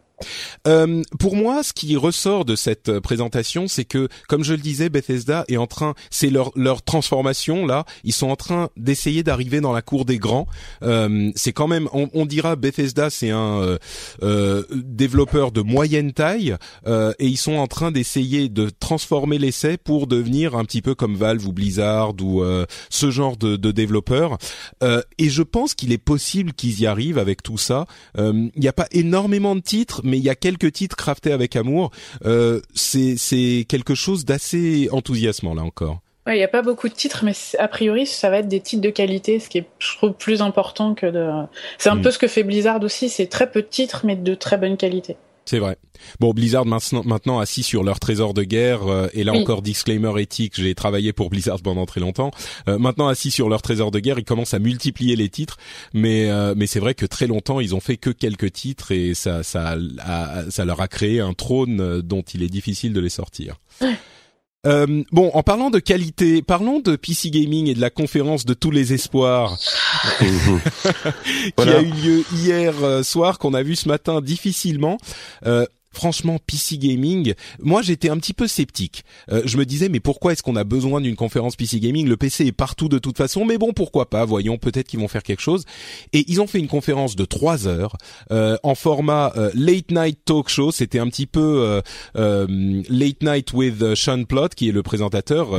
Euh, pour moi, ce qui ressort de cette euh, présentation, c'est que, comme je le disais, Bethesda est en train, c'est leur leur transformation là, ils sont en train d'essayer d'arriver dans la cour des grands. Euh, c'est quand même, on, on, dira Bethesda, c'est un euh, euh développeur de moyenne taille, et ils sont en train d'essayer de transformer l'essai pour devenir un petit peu comme Valve ou Blizzard ou ce genre de, de développeurs. et je pense qu'il est possible qu'ils y arrivent avec tout ça. Il n'y a pas énormément de titres mais il y a quelques titres craftés avec amour. Euh, c'est quelque chose d'assez enthousiasmant là encore. Il n'y a pas beaucoup de titres, mais a priori, ça va être des titres de qualité, ce qui est, je trouve, plus important que de. C'est un hmm. peu ce que fait Blizzard aussi. C'est très peu de titres, mais de très bonne qualité. C'est vrai. Bon, Blizzard maintenant, maintenant assis sur leur trésor de guerre, euh, et là encore disclaimer éthique, j'ai travaillé pour Blizzard pendant très longtemps. Euh, maintenant assis sur leur trésor de guerre, ils commencent à multiplier les titres, mais euh, mais c'est vrai que très longtemps ils ont fait que quelques titres et ça ça ça leur a créé un trône dont il est difficile de les sortir. Euh, bon, en parlant de qualité, parlons de PC Gaming et de la conférence de tous les espoirs [LAUGHS] [LAUGHS] qui a eu lieu hier euh, soir, qu'on a vu ce matin difficilement. Euh, franchement, PC Gaming, moi j'étais un petit peu sceptique. Euh, je me disais, mais pourquoi est-ce qu'on a besoin d'une conférence PC Gaming? Le PC est partout de toute façon, mais bon, pourquoi pas? Voyons, peut-être qu'ils vont faire quelque chose. Et ils ont fait une conférence de trois heures euh, en format euh, late night talk show. C'était un petit peu late night with Sean Plott, qui est le présentateur.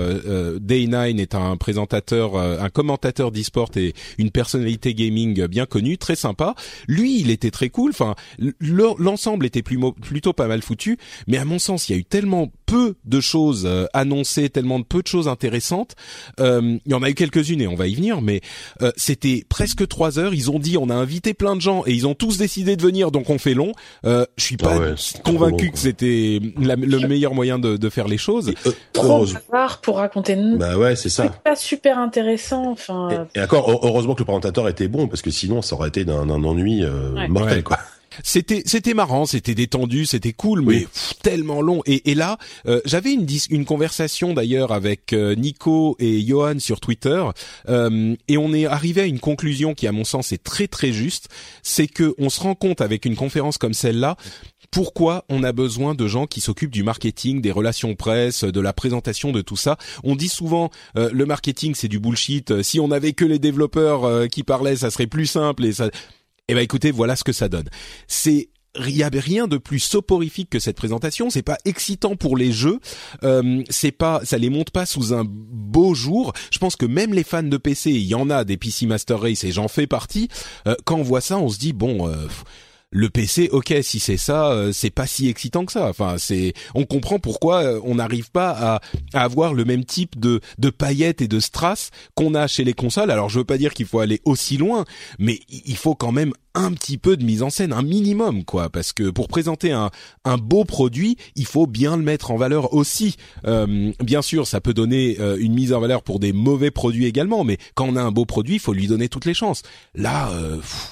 Day 9 est un présentateur, un commentateur d'e-sport et une personnalité gaming bien connue, très sympa. Lui, il était très cool. Enfin, l'ensemble était plus plutôt pas mal foutu, mais à mon sens, il y a eu tellement peu de choses euh, annoncées, tellement de peu de choses intéressantes. Euh, il y en a eu quelques-unes et on va y venir, mais euh, c'était presque trois heures. Ils ont dit on a invité plein de gens et ils ont tous décidé de venir, donc on fait long. je suis pas ah convaincu que c'était le meilleur moyen de, de faire les choses. trop hasard pour raconter. Bah ouais, c'est ça. Pas super intéressant. Enfin. Et, encore, heureusement que le présentateur était bon parce que sinon ça aurait été d'un ennui mortel quoi c'était c'était marrant, c'était détendu, c'était cool, mais tellement long. Et, et là, euh, j'avais une une conversation d'ailleurs avec euh, Nico et Johan sur Twitter, euh, et on est arrivé à une conclusion qui, à mon sens, est très très juste. C'est que on se rend compte avec une conférence comme celle-là pourquoi on a besoin de gens qui s'occupent du marketing, des relations presse, de la présentation de tout ça. On dit souvent le marketing c'est du bullshit. Si on avait que les développeurs qui parlaient, ça serait plus simple et ça eh ben écoutez, voilà ce que ça donne. C'est il y avait rien de plus soporifique que cette présentation. C'est pas excitant pour les jeux. Euh, c'est pas, ça les monte pas sous un beau jour. Je pense que même les fans de PC, il y en a des PC Master Race et j'en fais partie. Euh, quand on voit ça, on se dit bon. Euh, le PC, ok, si c'est ça, euh, c'est pas si excitant que ça. Enfin, c'est, on comprend pourquoi euh, on n'arrive pas à, avoir le même type de de paillettes et de strass qu'on a chez les consoles. Alors, je veux pas dire qu'il faut aller aussi loin, mais il faut quand même un petit peu de mise en scène, un minimum, quoi, parce que pour présenter un, un beau produit, il faut bien le mettre en valeur aussi. Euh, bien sûr, ça peut donner une mise en valeur pour des mauvais produits également, mais quand on a un beau produit, il faut lui donner toutes les chances. Là,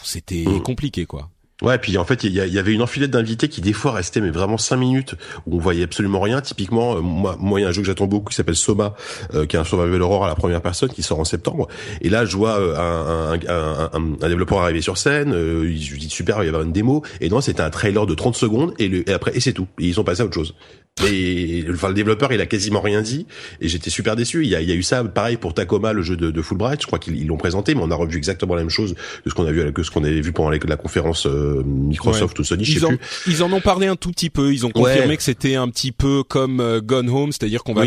c'était mmh. compliqué, quoi. Ouais, puis en fait, il y, avait une enfilade d'invités qui des fois restaient mais vraiment cinq minutes où on voyait absolument rien. Typiquement, euh, moi, moi, il y a un jeu que j'attends beaucoup qui s'appelle Soma, euh, qui est un survival horror à la première personne qui sort en septembre. Et là, je vois euh, un, développeur arriver sur scène. je lui dis super, il va y avoir une démo. Et non, c'était un trailer de 30 secondes et, après et c'est tout. Ils sont passés à autre chose. Et enfin, le développeur, il a quasiment rien dit, et j'étais super déçu. Il y a, il y a eu ça, pareil pour Tacoma, le jeu de, de Fulbright. Je crois qu'ils l'ont présenté, mais on a revu exactement la même chose que ce qu'on a vu, que ce qu'on avait vu pendant la, conférence euh, Microsoft ou Sony. Je ils, sais en, plus. ils en ont parlé un tout petit peu. Ils ont confirmé que c'était un petit peu comme euh, Gone Home, c'est-à-dire qu'on va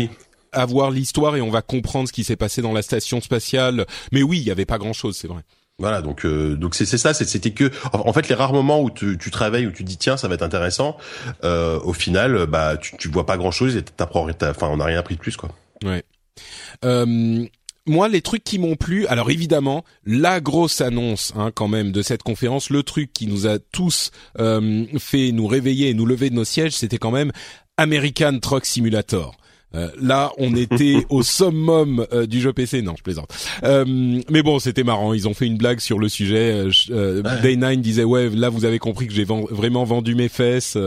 avoir l'histoire et on va comprendre ce qui s'est passé dans la station spatiale. Mais oui, il y avait pas grand-chose, c'est vrai. Voilà, donc euh, donc c'est ça, c'était que en fait les rares moments où tu, tu travailles où tu dis tiens ça va être intéressant, euh, au final bah tu, tu vois pas grand chose et t'apprends, enfin on n'a rien appris de plus quoi. Ouais. Euh, moi, les trucs qui m'ont plu, alors évidemment, la grosse annonce hein, quand même de cette conférence, le truc qui nous a tous euh, fait nous réveiller et nous lever de nos sièges, c'était quand même American Truck Simulator. Euh, là, on était [LAUGHS] au summum euh, du jeu PC. Non, je plaisante. Euh, mais bon, c'était marrant. Ils ont fait une blague sur le sujet. Day 9 disait ouais, là vous avez compris que j'ai vraiment vendu mes fesses.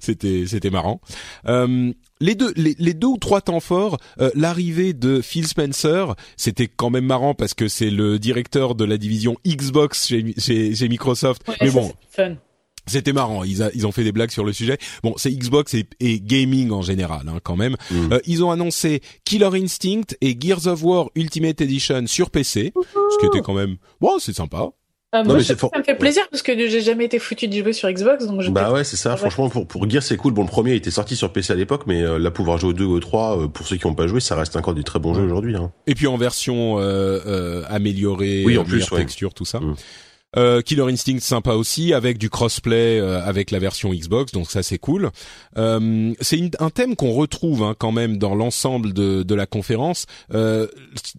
c'était c'était marrant. les deux, les, deux ou trois temps forts, l'arrivée de Phil Spencer, c'était quand même marrant parce que c'est le directeur de la division Xbox chez, chez, Microsoft. mais bon, c'était marrant, ils, ils ont fait des blagues sur le sujet. Bon, c'est Xbox et, et, gaming en général, hein, quand même. Mm. Euh, ils ont annoncé Killer Instinct et Gears of War Ultimate Edition sur PC, ce qui était quand même, bon, c'est sympa. Euh, moi, ça, me fait plaisir parce que j'ai jamais été foutu de jouer sur Xbox, donc je Bah ouais, c'est ça. Franchement, pour pour Gears, c'est cool. Bon, le premier était sorti sur PC à l'époque, mais euh, là, pouvoir jouer au 2 ou au 3, pour ceux qui n'ont pas joué, ça reste encore des très bons jeux aujourd'hui. Hein. Et puis en version améliorée, oui, en plus, texture, tout ça. Mm. Euh, Killer Instinct sympa aussi avec du crossplay euh, avec la version Xbox donc ça c'est cool. Euh, c'est un thème qu'on retrouve hein, quand même dans l'ensemble de, de, la conférence. Euh,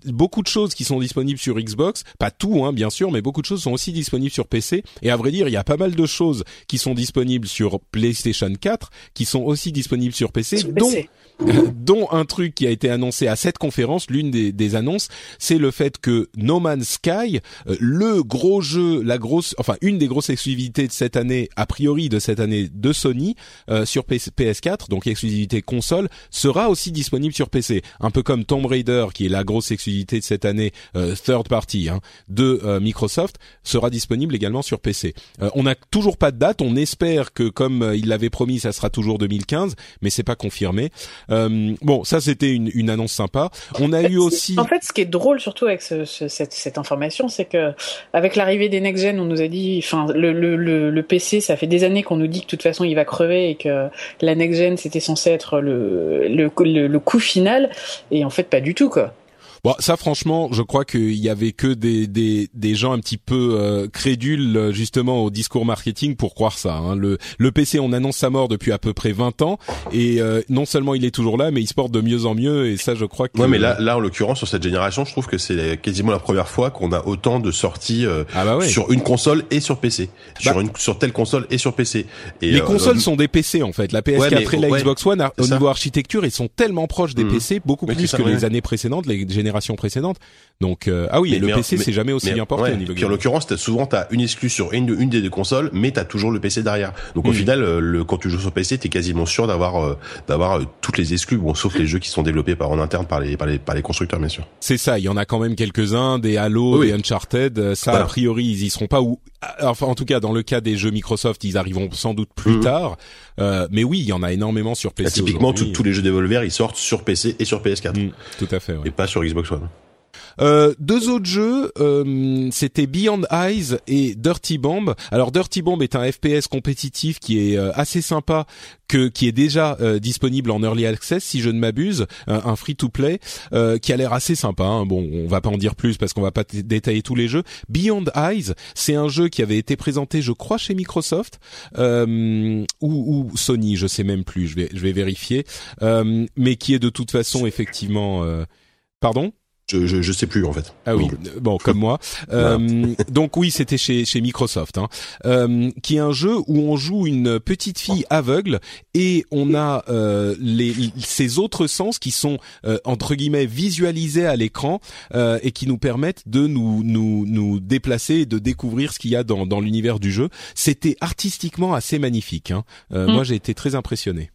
beaucoup de choses qui sont disponibles sur Xbox, pas tout hein, bien sûr, mais beaucoup de choses sont aussi disponibles sur PC. Et à vrai dire, il y a pas mal de choses qui sont disponibles sur PlayStation 4 qui sont aussi disponibles sur PC, dont [LAUGHS] dont un truc qui a été annoncé à cette conférence, l'une des, des annonces, c'est le fait que No Man's Sky, le gros jeu la grosse, enfin une des grosses exclusivités de cette année, a priori de cette année de Sony euh, sur PS4, donc exclusivité console, sera aussi disponible sur PC. Un peu comme Tomb Raider, qui est la grosse exclusivité de cette année euh, third party hein, de euh, Microsoft, sera disponible également sur PC. on n'a toujours pas de date. On espère que comme il l'avait promis, ça sera toujours 2015, mais c'est pas confirmé. bon, ça c'était une, une, annonce sympa. On a eu aussi. En fait, ce qui est drôle surtout avec ce, cette, cette information, c'est que avec l'arrivée des next on nous a dit, enfin, le, PC, ça fait des années qu'on nous dit que de toute façon il va crever et que la next gen c'était censé être le, le, le, coup final, et en fait pas du tout quoi. Bon, ça franchement, je crois qu'il y avait que des, des, des gens un petit peu euh, crédules justement au discours marketing pour croire ça. Hein. Le, le PC, on annonce sa mort depuis à peu près 20 ans et euh, non seulement il est toujours là, mais il se porte de mieux en mieux et ça, je crois que. Ouais, mais là, là en l'occurrence sur cette génération, je trouve que c'est quasiment la première fois qu'on a autant de sorties euh, ah bah sur une console et sur PC, sur bah une sur telle console et sur PC. Et les consoles sont des PC en fait. La PS4 et la Xbox One, au niveau architecture, ils sont tellement proches des mmh. PC, beaucoup plus que les années précédentes, les génération précédente. Donc euh, ah oui, et le PC c'est jamais aussi bien porté. au niveau puis en l'occurrence, souvent t'as une exclue sur une, une des deux consoles, mais t'as toujours le PC derrière. Donc au mm. final, euh, le, quand tu joues sur PC, t'es quasiment sûr d'avoir euh, d'avoir toutes les exclus, bon sauf les jeux qui sont développés par en interne par les par les par les constructeurs bien sûr. C'est ça, il y en a quand même quelques uns, des Halo, des Uncharted. Ça a priori ils y seront pas ou enfin en tout cas dans le cas des jeux Microsoft, ils arriveront sans doute plus mm. tard. mais oui, il y en a énormément sur PC. typiquement, tous les jeux Devolver, ils sortent sur PC et sur PS4. Mm, tout à fait. Ouais. Et pas sur Xbox One. Euh, deux autres jeux, euh, c'était Beyond Eyes et Dirty Bomb. Alors Dirty Bomb est un FPS compétitif qui est euh, assez sympa, que qui est déjà disponible en early access si je ne m'abuse, un, free to play qui a l'air assez sympa. Hein. Bon, on va pas en dire plus parce qu'on va pas détailler tous les jeux. Beyond Eyes, c'est un jeu qui avait été présenté, je crois, chez Microsoft ou, ou, Sony, je sais même plus. Je vais je vais vérifier, mais qui est de toute façon effectivement. Pardon? Je, je, je, sais plus en fait. Ah oui, bon comme moi. [LAUGHS] Euh, donc oui, c'était chez chez Microsoft, hein, euh, qui est un jeu où on joue une petite fille aveugle et on a euh, les ces autres sens qui sont euh, entre guillemets visualisés à l'écran euh, et qui nous permettent de nous nous nous déplacer et de découvrir ce qu'il y a dans dans l'univers du jeu. C'était artistiquement assez magnifique. Hein. Mm. Moi, j'ai été très impressionné.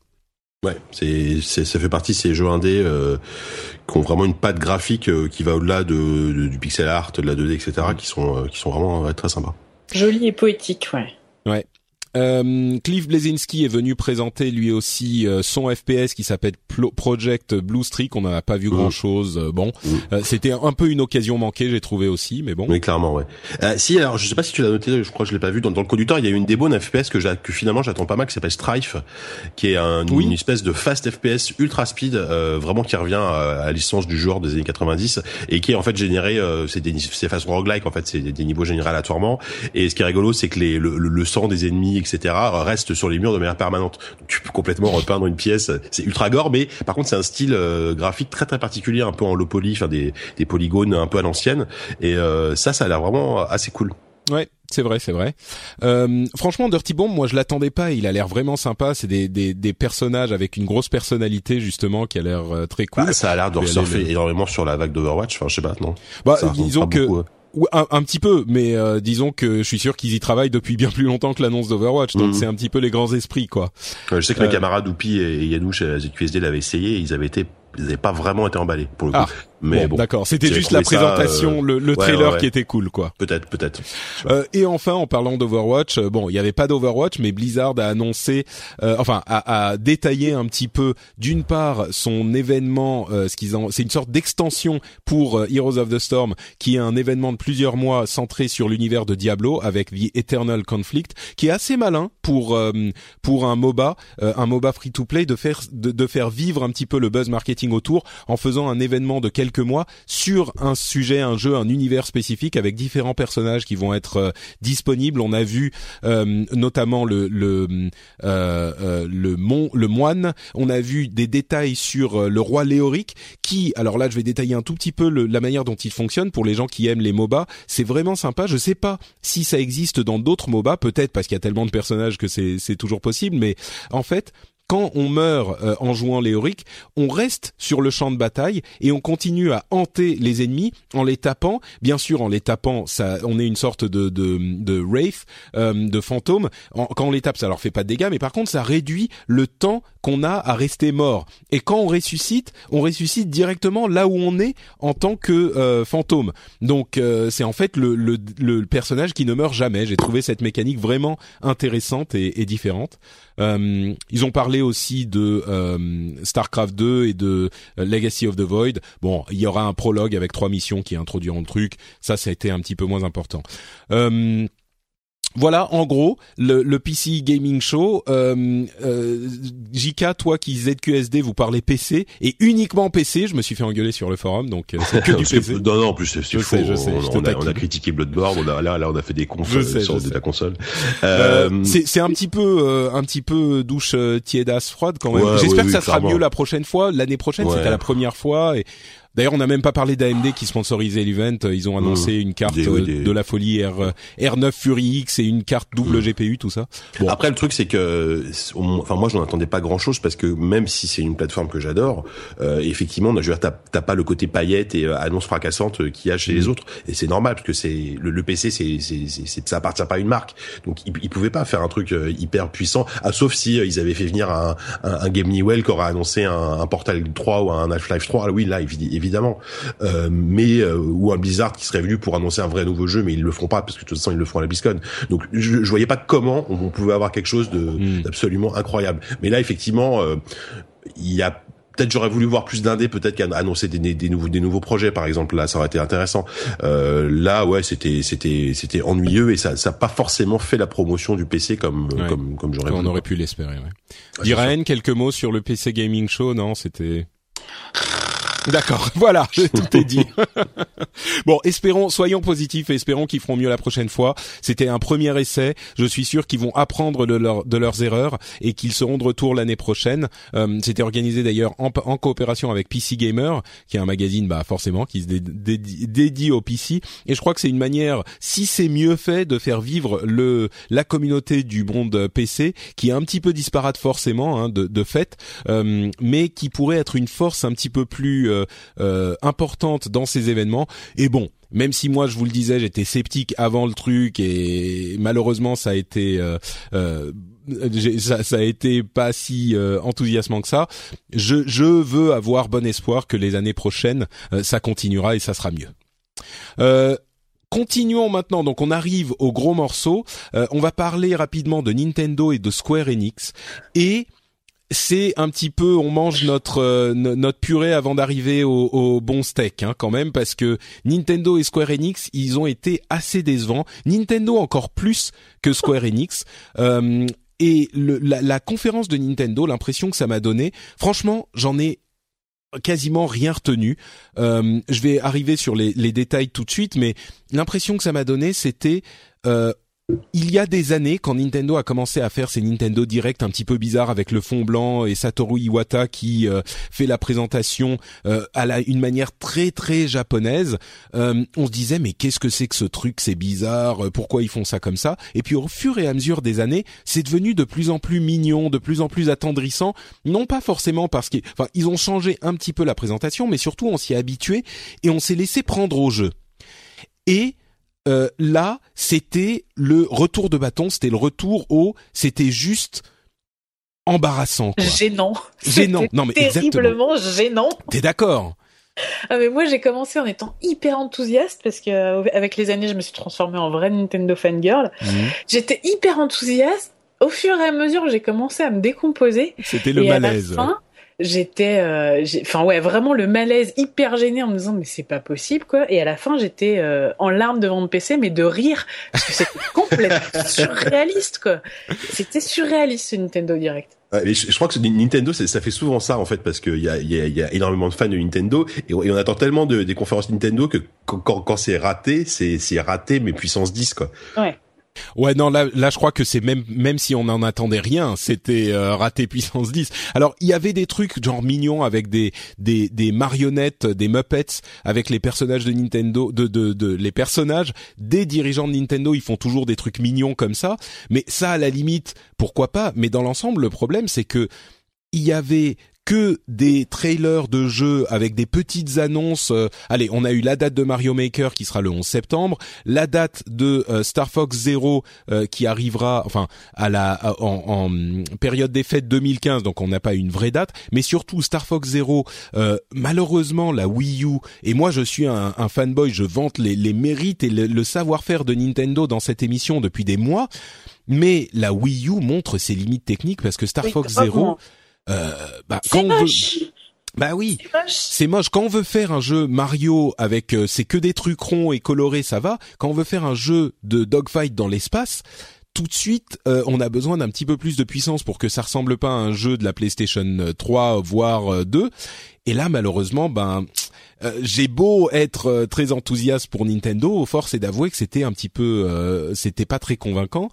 Ouais, c'est, ça fait partie de ces jeux indés euh, qui ont vraiment une patte graphique euh, qui va au-delà de, du pixel art, de la 2D, etc., qui sont euh, qui sont vraiment très sympas. Joli et poétique, ouais. Ouais. Euh, Cliff Blazinski est venu présenter lui aussi euh, son FPS qui s'appelle Project Blue Streak. On n'en a pas vu mmh. grand chose. Euh, bon, mmh. c'était un peu une occasion manquée, j'ai trouvé aussi, mais bon. Oui, clairement, ouais. si alors, je sais pas si tu l'as noté, je crois que je l'ai pas vu dans, dans le conducteur. Il y a eu une démo d'un FPS que, que finalement j'attends pas mal, qui s'appelle Strife, qui est un, une espèce de fast FPS ultra speed, vraiment qui revient à, à l'essence du joueur des années 90 et qui est en fait généré, c'est des c'est façon roguelike en fait, c'est des, niveaux générés aléatoirement. Et ce qui est rigolo, c'est que les, le, le sang des ennemis etc., reste sur les murs de manière permanente. tu peux complètement repeindre une pièce. C'est ultra gore, mais par contre, c'est un style euh, graphique très très particulier, un peu en low poly, enfin des, des polygones un peu à l'ancienne. Et euh, ça, ça a l'air vraiment assez cool. Ouais, c'est vrai, c'est vrai. Euh, franchement, Dirty Bomb, moi je l'attendais pas. Il a l'air vraiment sympa. C'est des, des, des, personnages avec une grosse personnalité justement qui a l'air euh, très cool. Bah, ça a l'air de surfer énormément sur la vague d'Overwatch. Enfin, je sais pas, non? Bah, disons que. Un, un, petit peu, mais euh, disons que je suis sûr qu'ils y travaillent depuis bien plus longtemps que l'annonce d'Overwatch, donc mhm. c'est un petit peu les grands esprits, quoi. je sais que mes camarades Oupi et Yanouche à ZQSD l'avaient essayé, et ils avaient été ils n'avaient pas vraiment été emballés pour le coup. Ah. Mais bon, d'accord, c'était juste la présentation, euh, le, trailer qui était cool, quoi. Peut-être, peut-être. Euh, et enfin, en parlant d'Overwatch, euh, bon, il n'y avait pas d'Overwatch, mais Blizzard a annoncé, euh, enfin, a, a, détaillé un petit peu, d'une part, son événement, ce qu'ils ont, c'est une sorte d'extension pour Heroes of the Storm, qui est un événement de plusieurs mois centré sur l'univers de Diablo avec The Eternal Conflict, qui est assez malin pour pour un MOBA, un MOBA free to play, de faire de, de faire vivre un petit peu le buzz marketing autour en faisant un événement de quelques sur un sujet, un jeu, un univers spécifique avec différents personnages qui vont être euh, disponibles. On a vu euh, notamment le le euh, le mont le moine. On a vu des détails sur le roi Léoric qui alors là je vais détailler un tout petit peu la manière dont il fonctionne pour les gens qui aiment les MOBA. C'est vraiment sympa. Je sais pas si ça existe dans d'autres MOBA, peut-être parce qu'il y a tellement de personnages que c'est toujours possible, mais en fait quand on meurt euh, en jouant Léoric, on reste sur le champ de bataille et on continue à hanter les ennemis en les tapant. Bien sûr, en les tapant, ça, on est une sorte de de, de wraith, euh, de fantôme. quand on les tape, ça leur fait pas de dégâts, mais par contre, ça réduit le temps qu'on a à rester mort. Et quand on ressuscite, on ressuscite directement là où on est en tant que euh, fantôme. Donc c'est en fait le, personnage qui ne meurt jamais. J'ai trouvé cette mécanique vraiment intéressante et, et différente. Euh, ils ont parlé aussi de euh, Starcraft 2 et de euh, Legacy of the Void. Bon, il y aura un prologue avec trois missions qui introduiront le truc. Ça, ça a été un petit peu moins important. Euh, voilà, en gros, le, le PC Gaming Show. Euh, euh, JK, toi qui ZQSD, vous parlez PC et uniquement PC. Je me suis fait engueuler sur le forum, donc euh, c'est que [LAUGHS] du PC. Non, non, en plus c'est faux. Sais, je sais, on, a, on, a, critiqué Bloodborne. On a, là, là, on a fait des confs sur de la console. Euh, euh c'est un petit peu, un petit peu douche tiédasse froide quand même. J'espère que ça sera mieux la prochaine fois. L'année prochaine, c'était la première fois et D'ailleurs, on n'a même pas parlé d'AMD qui sponsorisait l'event. Ils ont annoncé mmh. une carte de la folie R, R9 Fury X et une carte double mmh. GPU, tout ça. Bon. Après, le truc, c'est que, enfin, moi, je n'en attendais pas grand-chose parce que même si c'est une plateforme que j'adore, euh, effectivement, je veux dire, t'as pas le côté paillette et euh, annonce fracassante euh, qu'il y a chez les mmh. autres, et c'est normal parce que c'est le, PC, c'est, c'est, ça appartient pas à une marque, donc ils, ils pouvaient pas faire un truc hyper puissant, ah, sauf si ils avaient fait venir un, un, un Game Newell qui aurait annoncé un, un Portal 3 ou un Half-Life 3. oui, là, évidemment évidemment. Euh, mais euh, ou un Blizzard qui serait venu pour annoncer un vrai nouveau jeu, mais ils le feront pas parce que de toute façon ils le feront à la BlizzCon. Donc je, je voyais pas comment on, pouvait avoir quelque chose hmm. d'absolument incroyable. Mais là effectivement, euh, il y a peut-être j'aurais voulu voir plus d'indés, peut-être qu'annoncer des, des, nouveaux des nouveaux projets par exemple là ça aurait été intéressant. Euh, là ouais c'était c'était c'était ennuyeux et ça ça a pas forcément fait la promotion du PC comme comme comme j'aurais. On aurait pu l'espérer. Ouais. Ah, quelques mots sur le PC Gaming Show? Non c'était. D'accord, [LAUGHS] voilà, [LAUGHS] tout est dit. [LAUGHS] bon, espérons, soyons positifs et espérons qu'ils feront mieux la prochaine fois. C'était un premier essai. Je suis sûr qu'ils vont apprendre de, de leurs erreurs et qu'ils seront de retour l'année prochaine. Euh, C'était organisé d'ailleurs en, en, coopération avec PC Gamer, qui est un magazine, bah forcément, qui se dédie, au PC. Et je crois que c'est une manière, si c'est mieux fait, de faire vivre le la communauté du monde PC, qui est un petit peu disparate forcément, hein, de, de fait, euh, mais qui pourrait être une force un petit peu plus importante dans ces événements. Et bon, même si moi je vous le disais, j'étais sceptique avant le truc et malheureusement ça a été euh, ça, ça, a été pas si enthousiasmant que ça. Je, je veux avoir bon espoir que les années prochaines ça continuera et ça sera mieux. Continuons maintenant, donc on arrive au gros morceau. on va parler rapidement de Nintendo et de Square Enix et c'est un petit peu, on mange notre euh, notre purée avant d'arriver au, bon steak, hein, quand même, parce que Nintendo et Square Enix, ils ont été assez décevants. Nintendo encore plus que Square Enix. Euh, et le, la, la, conférence de Nintendo, l'impression que ça m'a donné, franchement, j'en ai quasiment rien retenu. Euh, je vais arriver sur les, les, détails tout de suite, mais l'impression que ça m'a donné, c'était il y a des années, quand Nintendo a commencé à faire ses Nintendo Direct un petit peu bizarres avec le fond blanc et Satoru Iwata qui euh, fait la présentation euh, à la, une manière très très japonaise, euh, on se disait mais qu'est-ce que c'est que ce truc, c'est bizarre, pourquoi ils font ça comme ça? Et puis au fur et à mesure des années, c'est devenu de plus en plus mignon, de plus en plus attendrissant, non pas forcément parce qu'ils, ils ont changé un petit peu la présentation, mais surtout on s'y est habitué et on s'est laissé prendre au jeu. Et euh, là, c'était le retour de bâton, c'était le retour au, c'était juste embarrassant. Quoi. Gênant. Gênant. Non mais terriblement gênant. T'es d'accord ah mais moi j'ai commencé en étant hyper enthousiaste parce que euh, avec les années je me suis transformée en vraie Nintendo fangirl. Mhm. J'étais hyper enthousiaste. Au fur et à mesure j'ai commencé à me décomposer. C'était le malaise j'étais euh, enfin ouais vraiment le malaise hyper gêné en me disant mais c'est pas possible quoi et à la fin j'étais euh, en larmes devant mon PC mais de rire parce que c'était [LAUGHS] complètement surréaliste quoi c'était surréaliste ce Nintendo Direct je, crois que Nintendo, ça fait souvent ça en fait, parce qu'il y a, y, a, y a énormément de fans de Nintendo et, on attend tellement de, des conférences Nintendo que quand, quand, c'est raté, c'est raté mais puissance 10 quoi. Ouais. Ouais, non, là, là, je crois que c'est même, même si on n'en attendait rien, c'était euh, raté puissance 10. Alors, il y avait des trucs genre mignons avec des, des, des marionnettes, des Muppets, avec les personnages de Nintendo, de, de, de, les personnages des dirigeants de Nintendo, ils font toujours des trucs mignons comme ça. Mais ça, à la limite, pourquoi pas? Mais dans l'ensemble, le problème, c'est que il y avait que des trailers de jeux avec des petites annonces. Euh, allez, on a eu la date de Mario Maker qui sera le 11 septembre, la date de euh, Star Fox Zero euh, qui arrivera, enfin à la en, en période des fêtes 2015, donc on n'a pas une vraie date, mais surtout Star Fox Zero. malheureusement, la Wii U et moi je suis un, un fanboy, je vante les, les mérites et le, savoir-faire de Nintendo dans cette émission depuis des mois, mais la Wii U montre ses limites techniques parce que Star Fox Zero euh, bah, quand on veut... Bah oui, c'est moche. Quand on veut faire un jeu Mario avec euh, c'est que des trucs ronds et colorés, ça va. Quand on veut faire un jeu de dogfight dans l'espace, tout de suite, euh, on a besoin d'un petit peu plus de puissance pour que ça ressemble pas à un jeu de la PlayStation 3 voire 2. Et là, malheureusement, ben euh, j'ai beau être euh, très enthousiaste pour Nintendo, force est d'avouer que c'était un petit peu, euh, c'était pas très convaincant.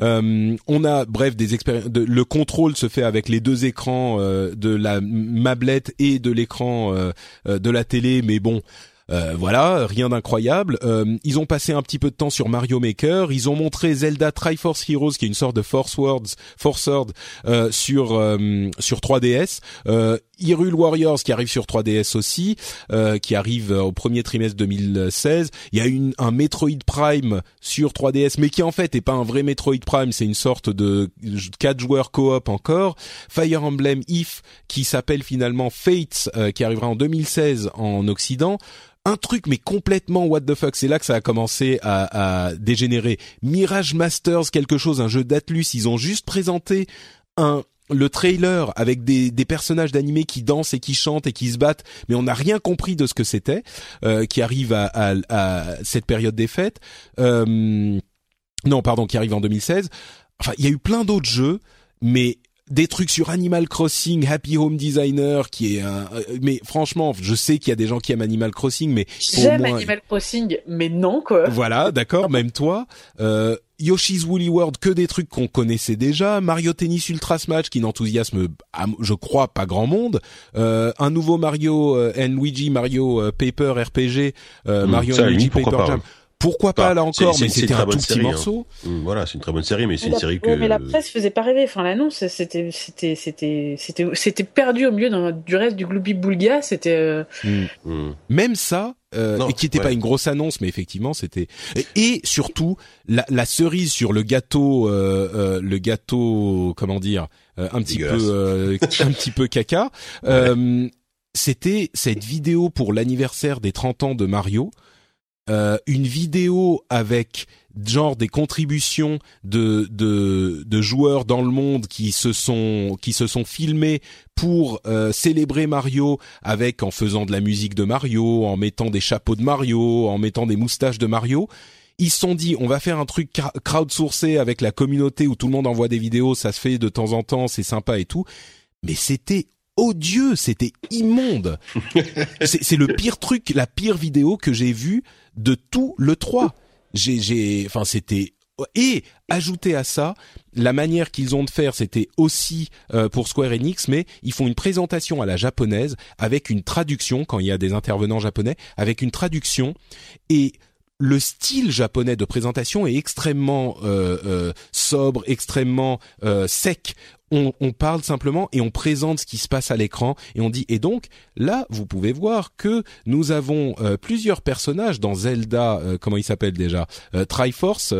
on a, bref, des expériences. le contrôle se fait avec les deux écrans de la mablette et de l'écran de la télé, mais bon. Euh, voilà, rien d'incroyable. Euh, ils ont passé un petit peu de temps sur Mario Maker. Ils ont montré Zelda Triforce Heroes, qui est une sorte de Force Words, Force Word euh, sur sur 3DS. Hyrule Warriors qui arrive sur 3DS aussi, qui arrive au premier trimestre 2016. Il y a une, un Metroid Prime sur 3DS, mais qui en fait est pas un vrai Metroid Prime, c'est une sorte de 4 joueurs coop encore. Fire Emblem If qui s'appelle finalement Fates, qui arrivera en 2016 en Occident un truc mais complètement what the fuck. C'est là que ça a commencé à, dégénérer. Mirage Masters, quelque chose, un jeu d'Atlus. Ils ont juste présenté un le trailer avec des, personnages d'animés qui dansent et qui chantent et qui se battent, mais on n'a rien compris de ce que c'était, euh, qui arrive à, cette période des fêtes. Euh, non, pardon, qui arrive en 2016. Enfin, il y a eu plein d'autres jeux, mais des trucs sur Animal Crossing, Happy Home Designer, qui est un. Euh, mais franchement, je sais qu'il y a des gens qui aiment Animal Crossing, mais j'aime Animal Crossing, mais non quoi. Voilà, d'accord, même toi. Euh, Yoshi's Woolly World, que des trucs qu'on connaissait déjà. Mario Tennis Ultra Smash, qui n'enthousiasme, je crois, pas grand monde. Euh, un nouveau Mario euh, Luigi, Mario euh, Paper RPG, euh, hmm, Mario Luigi Paper Jam. Pourquoi pas là encore Mais c'était un tout petit hein. morceau. Mmh, voilà, c'est une très bonne série, mais c'est une série que. mais la presse faisait pas rêver. Enfin, l'annonce, c'était, c'était, c'était, c'était, c'était perdu au milieu du reste du Glooby Boulga. C'était. Euh, mmh. Mmh. Même ça, euh, et qui n'était pas une grosse annonce, mais effectivement, c'était. Et, surtout, la, la, cerise sur le gâteau, euh, euh le gâteau, comment dire, euh, un petit peu, un petit peu caca. c'était cette vidéo pour l'anniversaire des 30 ans de Mario euh, une vidéo avec genre des contributions de, de, de joueurs dans le monde qui se sont qui se sont filmés pour euh, célébrer Mario avec en faisant de la musique de Mario, en mettant des chapeaux de Mario, en mettant des moustaches de Mario. Ils se sont dit on va faire un truc crowdsourcé avec la communauté où tout le monde envoie des vidéos, ça se fait de temps en temps, c'est sympa et tout. Mais c'était odieux, c'était immonde. [LAUGHS] c'est le pire truc, la pire vidéo que j'ai vue de tout le 3. J'ai, enfin, c'était et ajouter à ça la manière qu'ils ont de faire, c'était aussi euh, pour Square Enix, mais ils font une présentation à la japonaise avec une traduction quand il y a des intervenants japonais, avec une traduction et le style japonais de présentation est extrêmement euh, euh, sobre, extrêmement sec on, parle simplement et on présente ce qui se passe à l'écran et on dit et donc là vous pouvez voir que nous avons euh, plusieurs personnages dans Zelda euh, comment il s'appelle déjà euh, Triforce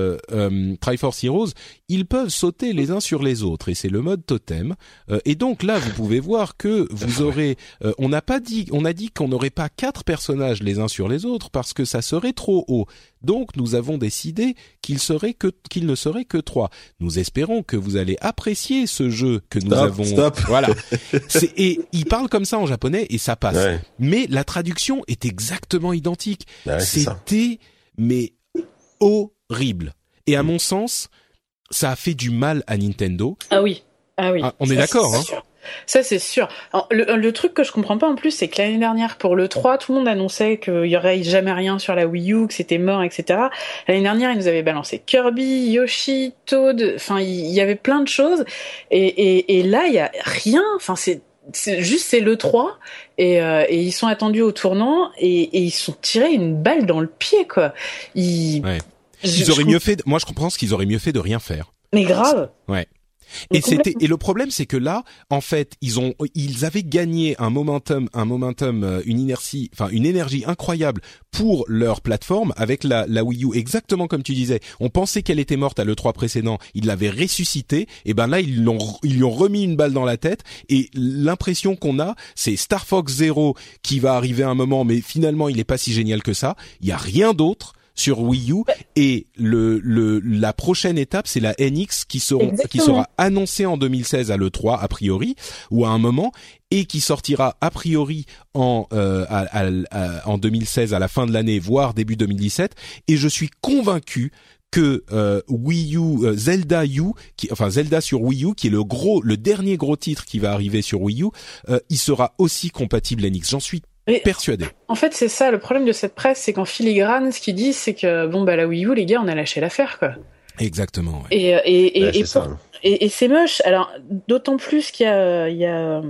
Triforce Heroes. Ils peuvent sauter les uns sur les autres et c'est le mode totem. Et donc là vous pouvez voir que vous aurez on n'a pas dit on a dit qu'on n'aurait pas quatre personnages les uns sur les autres parce que ça serait trop haut donc nous avons décidé qu'il serait que qu'il ne serait que trois. Nous espérons que vous allez apprécier ce jeu que nous avons. Stop. Voilà. [LAUGHS] et il parle comme ça en japonais et ça passe. Mais la traduction est exactement identique. C'était mais horrible. Et à mon sens, ça a fait du mal à Nintendo. Ah oui. Ah oui. Ah, on est d'accord. Hein ça, c'est sûr. le, truc que je comprends pas en plus, c'est que l'année dernière, pour le 3, tout le monde annonçait qu'il y aurait jamais rien sur la Wii U, que c'était mort, etc. L'année dernière, ils nous avaient balancé Kirby, Yoshi, Toad, enfin, il y, avait plein de choses. Et, là, il y a rien. Enfin, c'est juste c'est le 3 euh, et, ils sont attendus au tournant et, ils sont tirés une balle dans le pied quoi. Ils, ils auraient mieux fait. Moi, je comprends ce qu'ils auraient mieux fait de rien faire. Mais grave. Ouais. Et c'était et le problème c'est que là en fait ils ont ils avaient gagné un momentum un momentum euh, une inertie enfin une énergie incroyable pour leur plateforme avec la la Wii U. Exactement comme tu disais on pensait qu'elle était morte à le 3 précédent ils l'avaient ressuscitée et ben là ils l'ont ils lui ont remis une balle dans la tête et l'impression qu'on a c'est Star Fox Zero qui va arriver à un moment mais finalement il est pas si génial que ça. Il y a rien d'autre sur Wii U et le, le la prochaine étape c'est la NX qui sera qui sera annoncée en 2016 à le 3 a priori ou à un moment et qui sortira a priori en euh, en 2016 à la fin de l'année voire début 2017 et je suis convaincu que euh, Wii U euh, Zelda U qui enfin Zelda sur Wii U qui est le gros le dernier gros titre qui va arriver sur Wii U il sera aussi compatible NX j'en suis persuadé. En fait, c'est ça le problème de cette presse, c'est qu'en filigrane, ce qu'ils disent, c'est que bon bah la Wii U, les gars, on a lâché l'affaire quoi. Exactement. Ouais. Et et et, et, et c'est moche. Alors d'autant plus qu'il y a il y a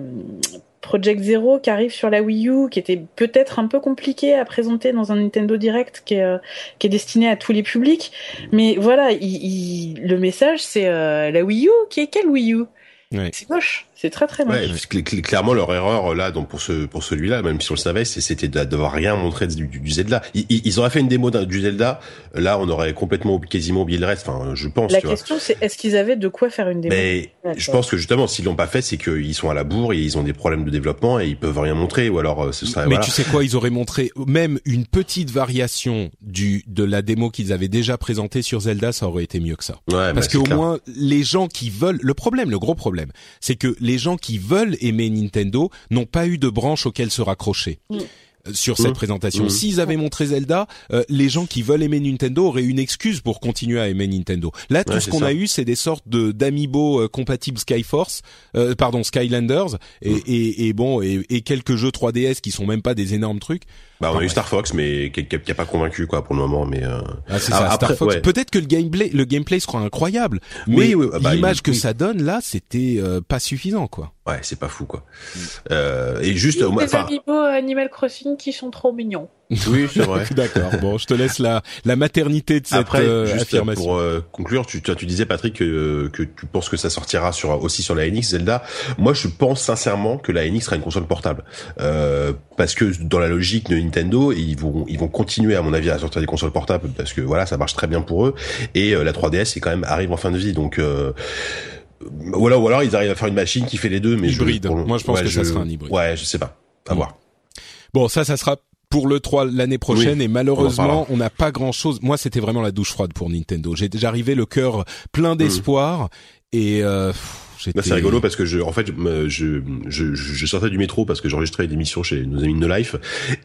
Project Zero qui arrive sur la Wii U, qui était peut-être un peu compliqué à présenter dans un Nintendo Direct qui est, euh, qui est destiné à tous les publics. Mais voilà, il, le message c'est euh, la Wii U, qui est quelle Wii U? Ouais. C'est moche. C'est très très moche. Ouais, clairement leur erreur là, donc pour ce pour celui-là, même si on le savait, c'était d'avoir rien montré du, du Zelda. Ils, ils, auraient fait une démo du Zelda, là on aurait complètement quasiment oublié le reste. Enfin, je pense. La question c'est est-ce qu'ils avaient de quoi faire une démo Mais je pense que justement s'ils l'ont pas fait, c'est qu'ils sont à la bourre et ils ont des problèmes de développement et ils peuvent rien montrer ou alors euh, ce serait. Mais tu sais quoi, ils auraient montré même une petite variation du de la démo qu'ils avaient déjà présentée sur Zelda, ça aurait été mieux que ça. Ouais, Parce bah, qu'au moins les gens qui veulent, le problème, le gros problème, c'est que les gens qui veulent aimer Nintendo n'ont pas eu de branche auquel se raccrocher. Mm sur cette mmh. présentation. Mmh. S'ils avaient montré Zelda, euh, les gens qui veulent aimer Nintendo auraient une excuse pour continuer à aimer Nintendo. Là, tout ce qu'on a eu, c'est des sortes de d'amiibo euh, compatibles Skyforce, euh, pardon Skylanders, et, mmh. et, et bon, et, et, quelques jeux 3DS qui sont même pas des énormes trucs. Bah, on a eu Star Fox, mais qui, qui, a pas convaincu quoi pour le moment. Mais euh... ah, c'est ça, Star Fox. Peut-être que le gameplay, le gameplay sera incroyable, mais oui, bah, l'image que ça donne là, c'était pas suffisant quoi. Ouais, c'est pas fou quoi. Euh, et juste, des enfin, Animal Crossing qui sont trop mignons. Oui, c'est vrai. D'accord. Bon, je te laisse la la maternité de cette Après, euh, juste affirmation. Pour euh, conclure, tu, tu disais Patrick que, que tu penses que ça sortira sur aussi sur la NX Zelda. Moi, je pense sincèrement que la NX sera une console portable euh, parce que dans la logique de Nintendo, ils vont ils vont continuer à mon avis à sortir des consoles portables parce que voilà, ça marche très bien pour eux et euh, la 3DS c'est quand même arrive en fin de vie donc voilà ou alors ils arrivent à faire une machine qui fait les deux mais hybride. Moi, je pense que ça sera un hybride. Ouais, je sais pas. À mm. voir. Bon, ça, ça sera pour le 3 l'année prochaine et malheureusement on n'a pas grand chose. Moi c'était vraiment la douche froide pour Nintendo. J'ai déjà arrivé le cœur plein mm. d'espoir et euh, bah, c'est rigolo parce que je, en fait, je, je, je, sortais du métro parce que j'enregistrais une émission chez nos amis de No Life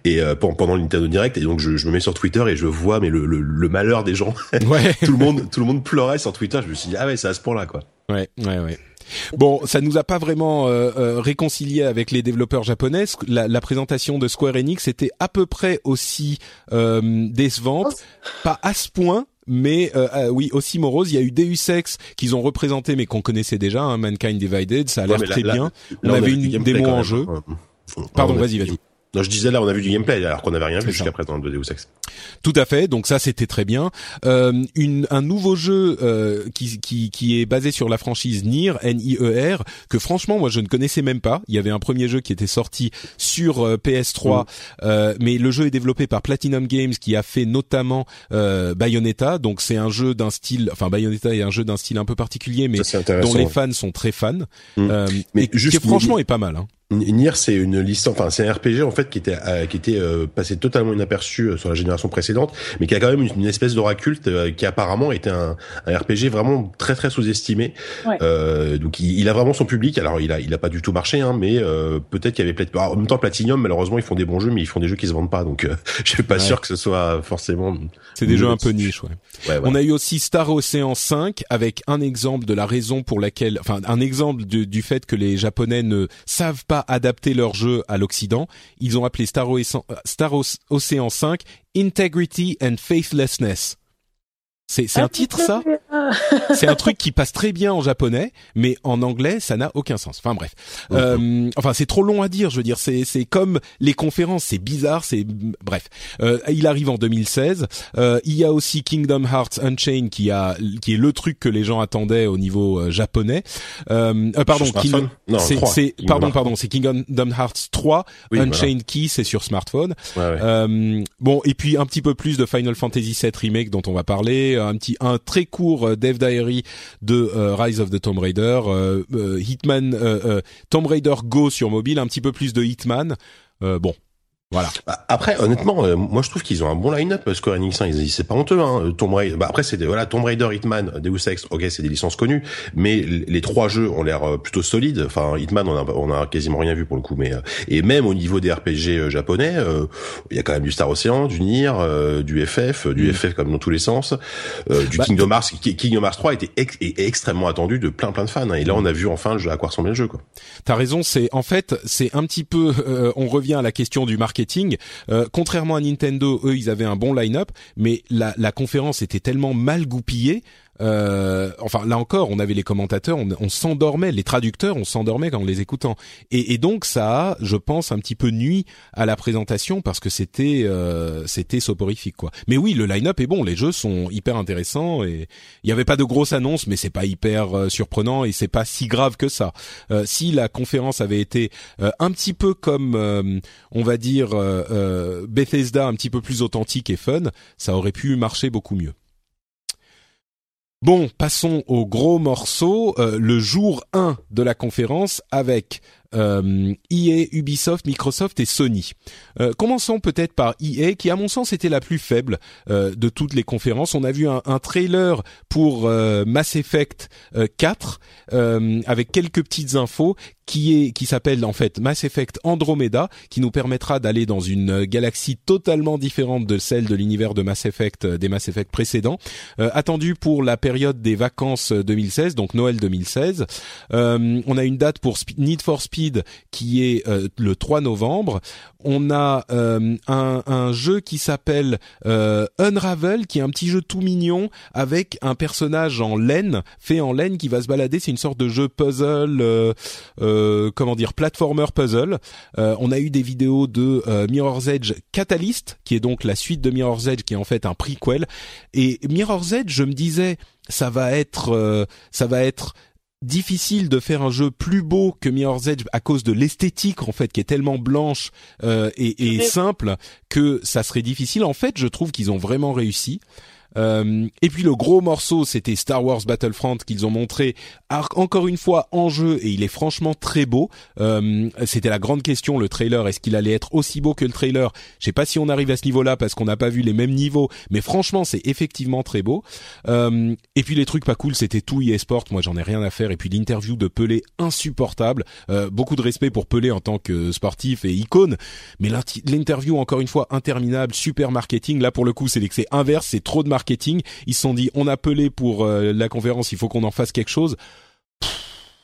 et euh, pendant le Nintendo Direct et donc je, je, me mets sur Twitter et je vois mais le, le, le malheur des gens. Ouais. [LAUGHS] tout le monde, tout le monde pleurait sur Twitter. Je me suis dit ah ouais c'est à ce point-là quoi. Ouais, ouais, ouais. Bon, ça nous a pas vraiment euh, euh, réconcilié avec les développeurs japonais. La, la, présentation de Square Enix était à peu près aussi euh, décevante, pas à ce point, mais euh, oui, aussi morose. Il y a eu Deus Ex qu'ils ont représenté, mais qu'on connaissait déjà, hein, Mankind Divided. Ça a l'air très bien. on, avait une démo en jeu. Pardon, vas-y, vas-y. Non, je disais là, on a vu du gameplay alors qu'on n'avait rien vu jusqu'à présent de Deus Ex. Tout à fait. Donc ça, c'était très bien. Euh, une, un nouveau jeu euh, qui, qui, qui est basé sur la franchise Nier, N-I-E-R, que franchement, moi, je ne connaissais même pas. Il y avait un premier jeu qui était sorti sur euh, PS3, mm. euh, mais le jeu est développé par Platinum Games, qui a fait notamment euh, Bayonetta. Donc c'est un jeu d'un style, enfin Bayonetta est un jeu d'un style un peu particulier, mais dont les fans sont très fans. Mm. Euh, mais juste qui franchement est pas mal. Hein. Nier, c'est une licence, enfin c'est un RPG en fait qui était euh, qui était euh, passé totalement inaperçu euh, sur la génération précédente, mais qui a quand même une, espèce d'aura culte qui apparemment était un, un, RPG vraiment très très sous-estimé. donc il, a vraiment son public. Alors il a il a pas du tout marché, hein, mais peut-être qu'il y avait peut-être. En même temps, Platinum, malheureusement, ils font des bons jeux, mais ils font des jeux qui se vendent pas. Donc [LAUGHS] je suis pas sûr que ce soit forcément. C'est des jeux un peu niche, ouais. On a eu aussi Star Ocean 5 avec un exemple de la raison pour laquelle, enfin un exemple du fait que les Japonais ne savent pas adapter leur jeu à l'Occident. Ils ont appelé Star, Ocean 5 Integrity and Faithlessness. C'est un titre ça? C'est un truc qui passe très bien en japonais, mais en anglais ça n'a aucun sens. Enfin bref, euh, enfin c'est trop long à dire. Je veux dire, c'est c'est comme les conférences, c'est bizarre, c'est bref. Euh, il arrive en 2016. Euh, il y a aussi Kingdom Hearts Unchained qui a qui est le truc que les gens attendaient au niveau euh, japonais. Euh, pardon, Kingdom, c'est pardon pardon, c'est Kingdom Hearts 3 Unchained Key, c'est sur smartphone. bon et puis un petit peu plus de Final Fantasy VII remake dont on va parler un petit un très court euh, Dev Diary de euh, Rise of the Tomb Raider, euh, Hitman Tomb Raider Go sur mobile, un petit peu plus de Hitman. bon, voilà. Bah, après, honnêtement, euh, moi je trouve qu'ils ont un bon line-up Square Enix. Hein, ils, c'est pas honteux. Hein, Tomb Raider. Bah, après, c'est des, voilà, Tomb Raider, Hitman, Deus Ex. Ok, c'est des licences connues, mais les trois jeux ont l'air euh, plutôt solides. Enfin, Hitman, on a, on a quasiment rien vu pour le coup, mais euh, et même au niveau des RPG japonais, il y a quand même du Star Ocean, du Nier, du FF, du FF mm. comme dans tous les sens, du bah, Kingdom Hearts. Kingdom Hearts 3 était est extrêmement attendu de plein plein de fans. Hein, et là, on a vu enfin le jeu, à quoi ressemblait le jeu. Quoi. T'as raison. C'est en fait, c'est un petit peu. on revient à la question du marketing. Euh, contrairement à Nintendo, eux, ils avaient un bon line-up, mais la, la conférence était tellement mal goupillée euh, enfin là encore, on avait les commentateurs, on, s'endormait, les traducteurs, on s'endormait quand on les écoutant. Et, et, donc ça a, je pense, un petit peu nuit à la présentation parce que c'était euh, c'était soporifique quoi. Mais oui, le line-up est bon, les jeux sont hyper intéressants et il n'y avait pas de grosses annonces, mais c'est pas hyper euh, surprenant et c'est pas si grave que ça. Euh, si la conférence avait été euh, un petit peu comme on va dire Bethesda, un petit peu plus authentique et fun, ça aurait pu marcher beaucoup mieux. Bon, passons au gros morceau, euh, le jour 1 de la conférence avec euh, EA, Ubisoft, Microsoft et Sony. Euh, commençons peut-être par EA, qui à mon sens était la plus faible euh, de toutes les conférences. On a vu un, trailer pour euh, Mass Effect 4 avec quelques petites infos qui est qui s'appelle en fait Mass Effect Andromeda, qui nous permettra d'aller dans une galaxie totalement différente de celle de l'univers de Mass Effect des Mass Effect précédents, attendu pour la période des vacances 2016, donc Noël 2016. on a une date pour Need for Speed qui est euh, le 3 novembre. On a euh, un, jeu qui s'appelle euh, Unravel, qui est un petit jeu tout mignon avec un personnage en laine, fait en laine, qui va se balader. C'est une sorte de jeu puzzle, comment dire, platformer puzzle. on a eu des vidéos de Mirror's Edge Catalyst, qui est donc la suite de Mirror's Edge, qui est en fait un prequel. Et Mirror's Edge, je me disais, ça va être, ça va être difficile de faire un jeu plus beau que Mirror's Edge à cause de l'esthétique en fait qui est tellement blanche euh, et, et simple que ça serait difficile. En fait, je trouve qu'ils ont vraiment réussi. Euh, et puis le gros morceau, c'était Star Wars Battlefront qu'ils ont montré encore une fois en jeu et il est franchement très beau. Euh, c'était la grande question, le trailer, est-ce qu'il allait être aussi beau que le trailer? Je sais pas si on arrive à ce niveau-là parce qu'on n'a pas vu les mêmes niveaux, mais franchement c'est effectivement très beau. Euh, et puis les trucs pas cool, c'était tout e-sport, moi j'en ai rien à faire. Et puis l'interview de Pelé insupportable. Beaucoup de respect pour Pelé en tant que sportif et icône, mais l'interview encore une fois interminable, super marketing. Là pour le coup c'est c'est inverse, c'est trop de marketing. Ils se sont dit on a Pelé pour euh, la conférence, il faut qu'on en fasse quelque chose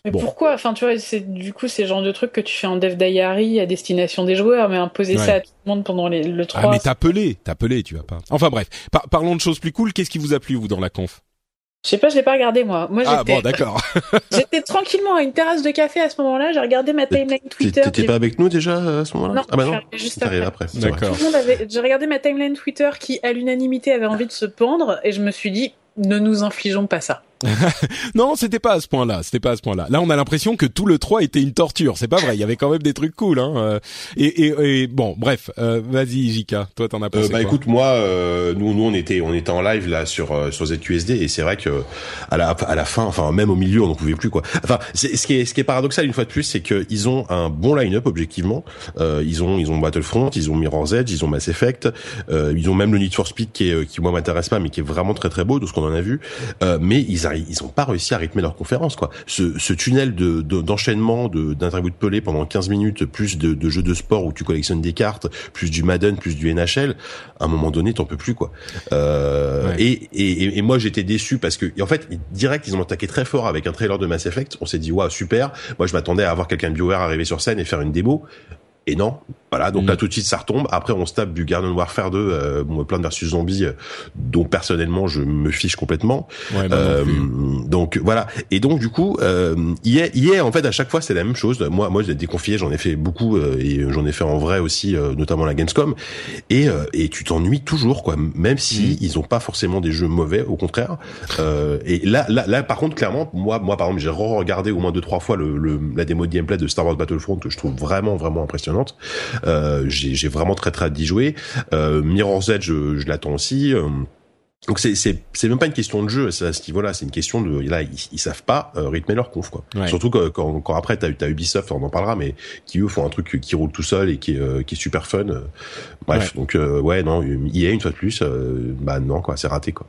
Mais pourquoi? Enfin, tu vois, c'est du coup c'est le genre de truc que tu fais en dev diary à destination des joueurs, mais imposer ça à tout le monde pendant les, le 3. Ah, mais t'as pelé, t'as pelé, tu vas pas. Enfin bref, parlons de choses plus cool. Qu'est-ce qui vous a plu vous dans la conf? Je sais pas, je l'ai pas regardé moi. Moi ah bon, d'accord. [LAUGHS] j'étais tranquillement à une terrasse de café à ce moment-là. J'ai regardé ma timeline Twitter. T'étais pas avec nous déjà à ce moment-là? Non, ah bah non. juste après. D'accord. Avait. J'ai regardé ma timeline Twitter qui, à l'unanimité, avait envie de se pendre, et je me suis dit, ne nous infligeons pas ça. [LAUGHS] non, c'était pas à ce point-là. C'était pas à ce point-là. Là, on a l'impression que tout le 3 était une torture. C'est pas vrai. Il y avait quand même des trucs cool. Hein. Euh, et, et, et bon, bref. Euh, Vas-y, Jika. Toi, t'en as pensé euh, Bah, écoute, moi, euh, nous, nous, on était, on était en live là sur euh, sur ZQSD et c'est vrai que à la à la fin, enfin même au milieu, on n'en pouvait plus quoi. Enfin, ce qui est ce qui est paradoxal une fois de plus, c'est que ils ont un bon line-up objectivement. ils ont ils ont Battlefront, ils ont Mirror's Edge, ils ont Mass Effect, ils ont même le Need for Speed qui est qui moi m'intéresse pas, mais qui est vraiment très très beau de ce qu'on en a vu. mais ils ils ont pas réussi à rythmer leur conférence quoi. Ce, ce tunnel de d'enchaînement de, d'interviews de Pelé pendant 15 minutes plus de, de, jeux de sport où tu collectionnes des cartes, plus du Madden, plus du NHL, à un moment donné t'en peux plus quoi. Euh, et, et, et, moi j'étais déçu parce que en fait direct ils ont attaqué très fort avec un trailer de Mass Effect. On s'est dit waouh super. Moi je m'attendais à avoir quelqu'un de BioWare arriver sur scène et faire une démo. Et non, voilà, donc là mm. tout de suite ça retombe. Après on se tape du Garden Warfare 2, euh, Plan versus Zombie, euh, dont personnellement je me fiche complètement. euh, donc voilà. Et donc du coup, euh, hier, hier en fait à chaque fois c'est la même chose. Moi, moi j'ai déconfié, j'en ai fait beaucoup et j'en ai fait en vrai aussi, notamment la Gamescom. Et et tu t'ennuies toujours quoi, même si mm. ils ont pas forcément des jeux mauvais, au contraire. et là, là, là par contre clairement, moi, moi par exemple j'ai re-regardé au moins deux trois fois le, le, la démo de gameplay de Star Wars Battlefront que je trouve vraiment vraiment impressionnante. Euh, j'ai vraiment très très hâte d'y jouer. Euh, Mirror's Edge, je, je l'attends aussi. Euh, donc c'est même pas une question de jeu à ce niveau-là, c'est une question de là ils, savent pas euh, rythmer leur conf quoi. Surtout que, quand, quand après t'as as Ubisoft, on en parlera, mais qui eux font un truc qui roule tout seul et qui est euh, qui est super fun. Bref, donc ouais non, EA une fois de plus, bah non quoi, c'est raté quoi.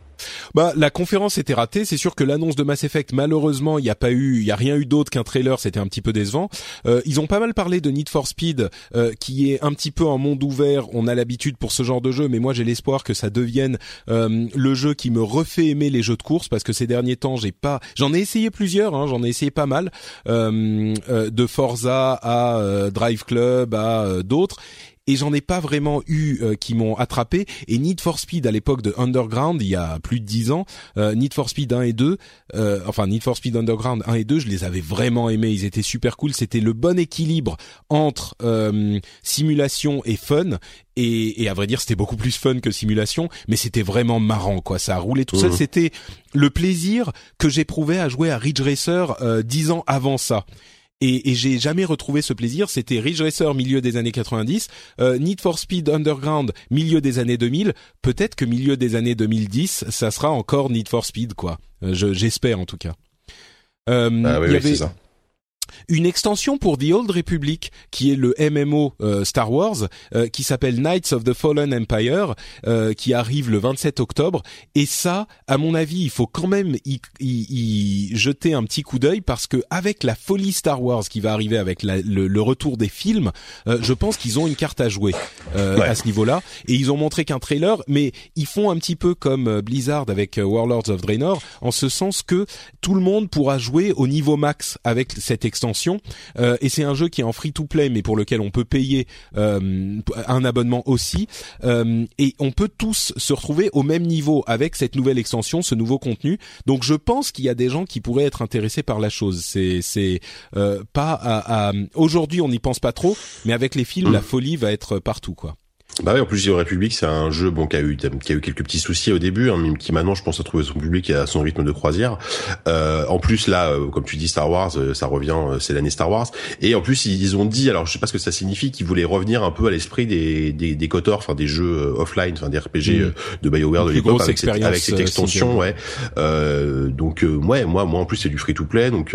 Bah la conférence était ratée, c'est sûr que l'annonce de Mass Effect malheureusement il y a pas eu, il y a rien eu d'autre qu'un trailer, c'était un petit peu décevant. Euh, ils ont pas mal parlé de Need for Speed, euh, qui est un petit peu un monde ouvert. On a l'habitude pour ce genre de jeu, mais moi j'ai l'espoir que ça devienne euh, le jeu qui me refait aimer les jeux de course parce que ces derniers temps j'ai pas, j'en ai essayé plusieurs, hein, j'en ai essayé pas mal, euh, euh, de Forza à euh, Drive Club à d'autres et j'en ai pas vraiment eu euh, qui m'ont attrapé. Et Need for Speed à l'époque de Underground, il y a plus de dix ans, euh, Need for Speed 1 et 2, euh, enfin Need for Speed Underground 1 et 2, je les avais vraiment aimés. Ils étaient super cool. C'était le bon équilibre entre simulation et fun. Et, et, à vrai dire, c'était beaucoup plus fun que simulation, mais c'était vraiment marrant, quoi. Ça a roulé tout seul. Mmh. C'était le plaisir que j'éprouvais à jouer à Ridge Racer dix ans avant ça et, et j'ai jamais retrouvé ce plaisir. C'était Ridge Racer milieu des années 90, euh, Need for Speed Underground milieu des années 2000. Peut-être que milieu des années 2010, ça sera encore Need for Speed quoi. Euh, j'espère en tout cas. Euh, ah oui, oui, avait... ça une extension pour The Old Republic qui est le MMO euh, Star Wars euh, qui s'appelle Knights of the Fallen Empire euh, qui arrive le 27 octobre. Et ça à mon avis il faut quand même y, y, jeter un petit coup d'œil parce que avec la folie Star Wars qui va arriver avec la, le, le, retour des films je pense qu'ils ont une carte à jouer ouais. à ce niveau-là. Et ils ont montré qu'un trailer mais ils font un petit peu comme Blizzard avec Warlords of Draenor en ce sens que tout le monde pourra jouer au niveau max avec cette extension euh, et c'est un jeu qui est en free to play mais pour lequel on peut payer euh, un abonnement aussi euh, et on peut tous se retrouver au même niveau avec cette nouvelle extension, ce nouveau contenu. Donc je pense qu'il y a des gens qui pourraient être intéressés par la chose. C'est c'est pas à, à... aujourd'hui on n'y pense pas trop, mais avec les films la folie va être partout quoi. Bah oui, en plus, The République, c'est un jeu bon qui a eu qui a eu quelques petits soucis au début, hein, mais qui maintenant, je pense, a trouvé son public et a son rythme de croisière. Euh, en plus, là, euh, comme tu dis, Star Wars, euh, ça revient, euh, c'est l'année Star Wars. Et en plus, ils, ont dit, alors je sais pas ce que ça signifie, qu'ils voulaient revenir un peu à l'esprit des des, des KOTOR, enfin des jeux offline, enfin des RPG mmh. de BioWare de l'époque avec, cette, avec cette extension, ouais. Euh, donc ouais, moi, moi en plus, c'est du free to play, donc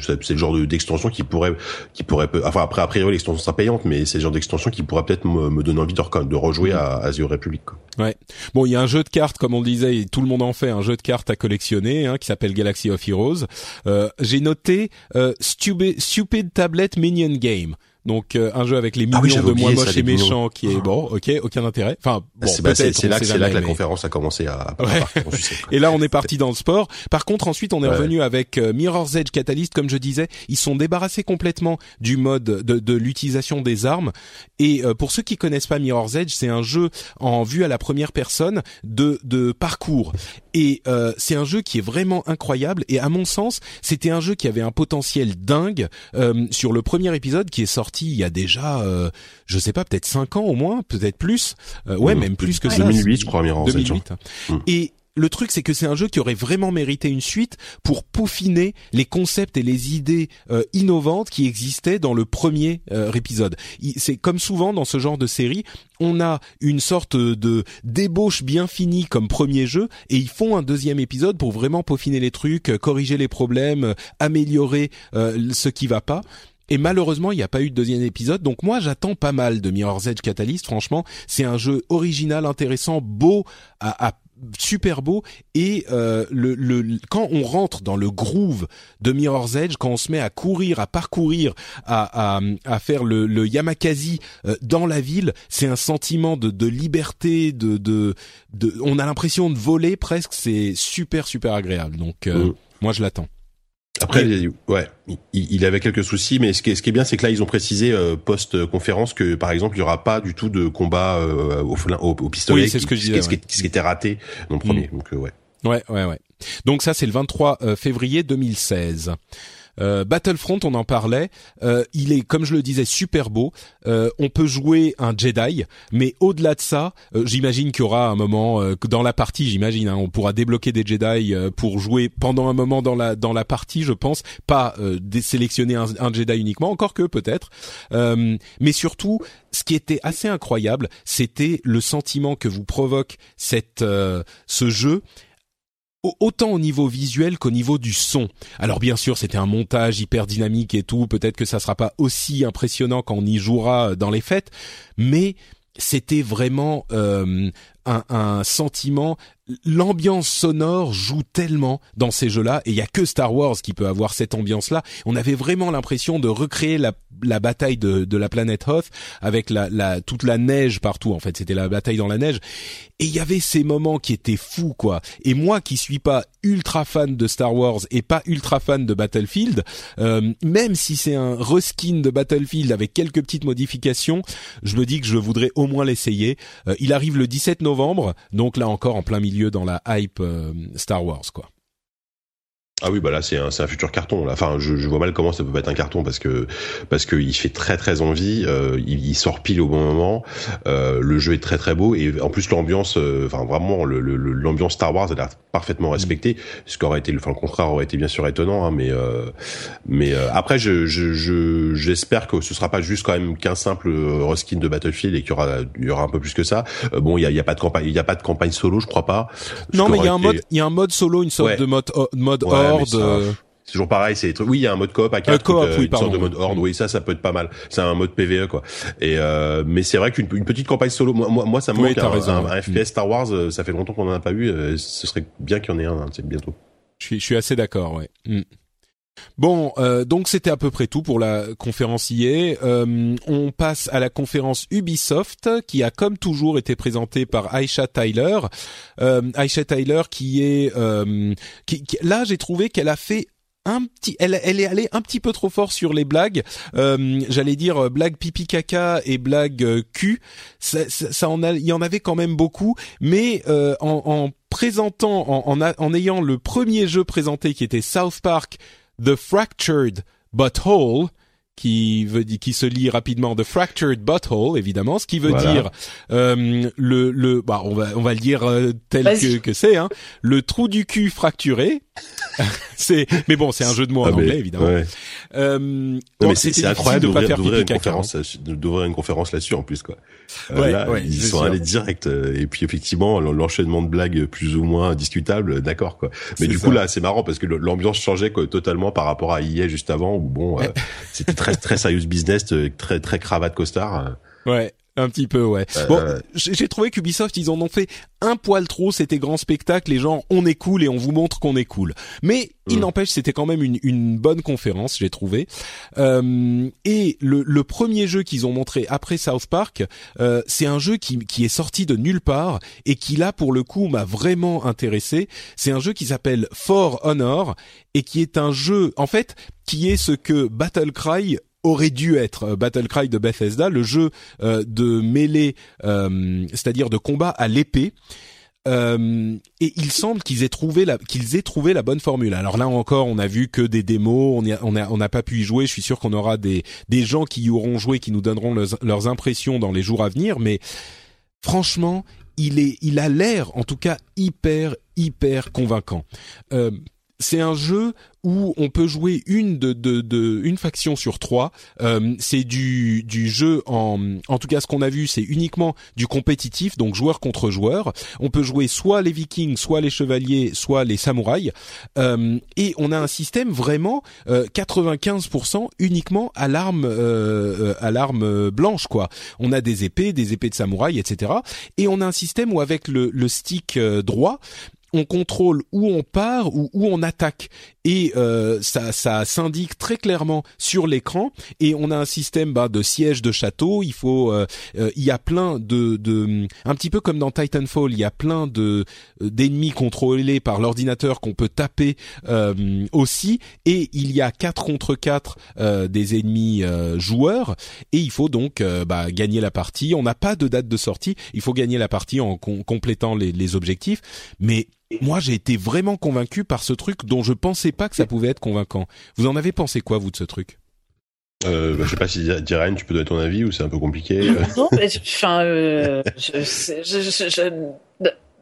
c'est le genre d'extension qui pourrait qui pourrait, enfin après a priori l'extension sera payante, mais c'est le genre d'extension qui pourrait peut-être me, me donner envie de de rejouer à, à The Republic. Quoi. Ouais. Bon, il y a un jeu de cartes, comme on le disait, et tout le monde en fait, un jeu de cartes à collectionner, hein, qui s'appelle Galaxy of Heroes. Euh, J'ai noté euh, Stupid, Stupid Tablet Minion Game. Donc euh, un jeu avec les ah millions de moins moches et méchants qui est bon, ok, aucun intérêt. Enfin, bon, c'est bah, là, c'est là que la conférence a commencé à. [LAUGHS] et là, on est parti dans le sport. Par contre, ensuite, on est revenu avec euh, Mirror's Edge Catalyst, comme je disais, ils sont débarrassés complètement du mode de, de l'utilisation des armes. Et euh, pour ceux qui connaissent pas Mirror's Edge, c'est un jeu en vue à la première personne de de parcours. Et euh, c'est un jeu qui est vraiment incroyable. Et à mon sens, c'était un jeu qui avait un potentiel dingue sur le premier épisode qui est sorti il y a déjà, euh, je sais pas, peut-être cinq ans au moins, peut-être plus. Euh, ouais, mmh. même plus que ça. 2008, je crois, 2008. Mmh. Et le truc, c'est que c'est un jeu qui aurait vraiment mérité une suite pour peaufiner les concepts et les idées euh, innovantes qui existaient dans le premier épisode. C'est comme souvent dans ce genre de série, on a une sorte de débauche bien finie comme premier jeu et ils font un deuxième épisode pour vraiment peaufiner les trucs, corriger les problèmes, améliorer ce qui va pas. Et malheureusement, il n'y a pas eu de deuxième épisode. Donc moi, j'attends pas mal de Mirror's Edge Catalyst. Franchement, c'est un jeu original, intéressant, beau, à, super beau et euh, le, quand on rentre dans le groove de Mirror's Edge, quand on se met à courir, à parcourir, à, à, faire le, le Yamakasi euh, dans la ville, c'est un sentiment de, de liberté, de, de, de, on a l'impression de voler presque. C'est super super agréable. Donc euh, mm. moi je l'attends. Après, ouais, il, avait quelques soucis, mais ce qui est, ce qui est bien, c'est que là, ils ont précisé euh, post-conférence que, par exemple, il y aura pas du tout de combat euh, au, au, pistolet, oui, c'est ce que je disais, ce, qui, était raté dans le premier. Mm. Donc, euh, ouais. Ouais, ouais, ouais. Donc ça, c'est le 23 février 2016. Euh, Battlefront, on en parlait. Euh, il est, comme je le disais, super beau. Euh, on peut jouer un Jedi, mais au-delà de ça, j'imagine qu'il y aura un moment dans la partie. J'imagine, hein, on pourra débloquer des Jedi pour jouer pendant un moment dans la dans la partie, je pense. Pas sélectionner un, un, Jedi uniquement, encore que peut-être. mais surtout, ce qui était assez incroyable, c'était le sentiment que vous provoque cette ce jeu autant au niveau visuel qu'au niveau du son. Alors bien sûr, c'était un montage hyper dynamique et tout, peut-être que ça sera pas aussi impressionnant quand on y jouera dans les fêtes, mais c'était vraiment euh, un, sentiment. L'ambiance sonore joue tellement dans ces jeux-là, et il y a que Star Wars qui peut avoir cette ambiance-là. On avait vraiment l'impression de recréer la, bataille de, la planète Hoth avec toute la neige partout. En fait, c'était la bataille dans la neige, et il y avait ces moments qui étaient fous, quoi. Et moi, qui suis pas ultra fan de Star Wars et pas ultra fan de Battlefield, euh, même si c'est un reskin de Battlefield avec quelques petites modifications, je me dis que je voudrais au moins l'essayer. Euh, il arrive le 17 novembre donc là encore en plein milieu dans la hype euh, Star Wars, quoi. Ah oui, bah là c'est un, c'est un futur carton. Là. Enfin, je, je vois mal comment ça peut pas être un carton parce que parce que il fait très très envie. Euh, il, sort pile au bon moment. Euh, le jeu est très très beau et en plus l'ambiance, euh, enfin vraiment le, l'ambiance Star Wars a l'air parfaitement respectée. Ce qui aurait été, enfin le contraire aurait été bien sûr étonnant, hein, mais euh, mais euh, après je, je, j'espère que ce sera pas juste quand même qu'un simple reskin de Battlefield et qu'il y aura il y aura un peu plus que ça. bon, il y a, y a pas de campagne, il y a pas de campagne solo, je crois pas. Non, mais il y a un mode, il y a un mode solo, une sorte de mode mode euh, c'est toujours pareil, c'est oui, il y a un mode coop à quatre, coop, euh, une sorte de mode horde, oui, ça, ça peut être pas mal. C'est un mode PVE quoi. Et euh, mais c'est vrai qu'une petite campagne solo, moi, moi, ça me manque un, FPS Star Wars. Ça fait longtemps qu'on en a pas eu. ce serait bien qu'il y en ait un, hein, bientôt. Je suis, je suis assez d'accord, ouais. Mm. Bon, euh, donc c'était à peu près tout pour la conférence IA. Euh, on passe à la conférence Ubisoft, qui a comme toujours été présentée par Aisha Tyler. Euh, Aisha Tyler, qui est, là j'ai trouvé qu'elle a fait un petit, elle, est allée un petit peu trop fort sur les blagues. J'allais dire blague pipi caca et blague cul. Ça, en il y en avait quand même beaucoup, mais en, en, présentant, en, en, en ayant le premier jeu présenté qui était South Park The Fractured But Whole, qui veut qui se lit rapidement The Fractured Butthole évidemment ce qui veut dire euh, le le bah on va on va le dire euh, tel que que c'est hein. Le trou du cul fracturé [LAUGHS] c'est mais bon c'est un jeu de mots en ah, anglais évidemment. ouais. euh, c'est incroyable d'ouvrir une conférence d'ouvrir une conférence là-dessus en plus quoi. Euh, ouais, là, ils sont allés direct euh, et puis effectivement l'enchaînement de blagues plus ou moins discutable d'accord quoi. Mais du coup là c'est marrant parce que l'ambiance changeait quoi, totalement par rapport à hier juste avant où bon [LAUGHS] c'était très très sérieux business, très très cravate costard. Ouais. Un petit peu, ouais. bon, j'ai trouvé qu'Ubisoft, ils en ont fait un poil trop. C'était grand spectacle, les gens, on est cool et on vous montre qu'on est cool. Mais il mm. n'empêche, c'était quand même une, une bonne conférence, j'ai trouvé. Euh, et le, le, premier jeu qu'ils ont montré après South Park, euh, c'est un jeu qui, qui est sorti de nulle part et qui là, pour le coup, m'a vraiment intéressé. C'est un jeu qui s'appelle For Honor et qui est un jeu, en fait, qui est ce que Battle Cry aurait dû être euh, Battle Cry de Bethesda, le jeu euh, de mêlée, euh, c'est-à-dire de combat à l'épée. et il semble qu'ils aient trouvé la qu'ils aient trouvé la bonne formule. Alors là encore, on a vu que des démos, on on a on n'a pas pu y jouer. Je suis sûr qu'on aura des des gens qui y auront joué, qui nous donneront leurs, impressions dans les jours à venir. Mais franchement, il est il a l'air en tout cas hyper hyper convaincant. C'est un jeu où on peut jouer une de, de, de une faction sur trois. Euh, c'est du, du jeu en en tout cas ce qu'on a vu c'est uniquement du compétitif donc joueur contre joueur. On peut jouer soit les Vikings, soit les chevaliers, soit les samouraïs euh, et on a un système vraiment 95% euh, uniquement à l'arme euh, à l'arme blanche quoi. On a des épées, des épées de samouraï etc. Et on a un système où avec le, le stick droit on contrôle où on part ou où on attaque. Et euh, ça, ça s'indique très clairement sur l'écran. Et on a un système bah, de siège de château. Il faut, euh, euh, il y a plein de, de, un petit peu comme dans Titanfall, il y a plein de d'ennemis contrôlés par l'ordinateur qu'on peut taper aussi. Et il y a 4 contre 4 des ennemis joueurs. Et il faut donc bah, gagner la partie. On n'a pas de date de sortie, il faut gagner la partie en complétant les, les objectifs, mais moi j'ai été vraiment convaincu par ce truc dont je pensais pas que ça pouvait être convaincant. Vous en avez pensé quoi vous de ce truc? Euh, bah, je sais pas si Diren, tu peux donner ton avis ou c'est un peu compliqué. non, mais enfin, euh, je, je, je,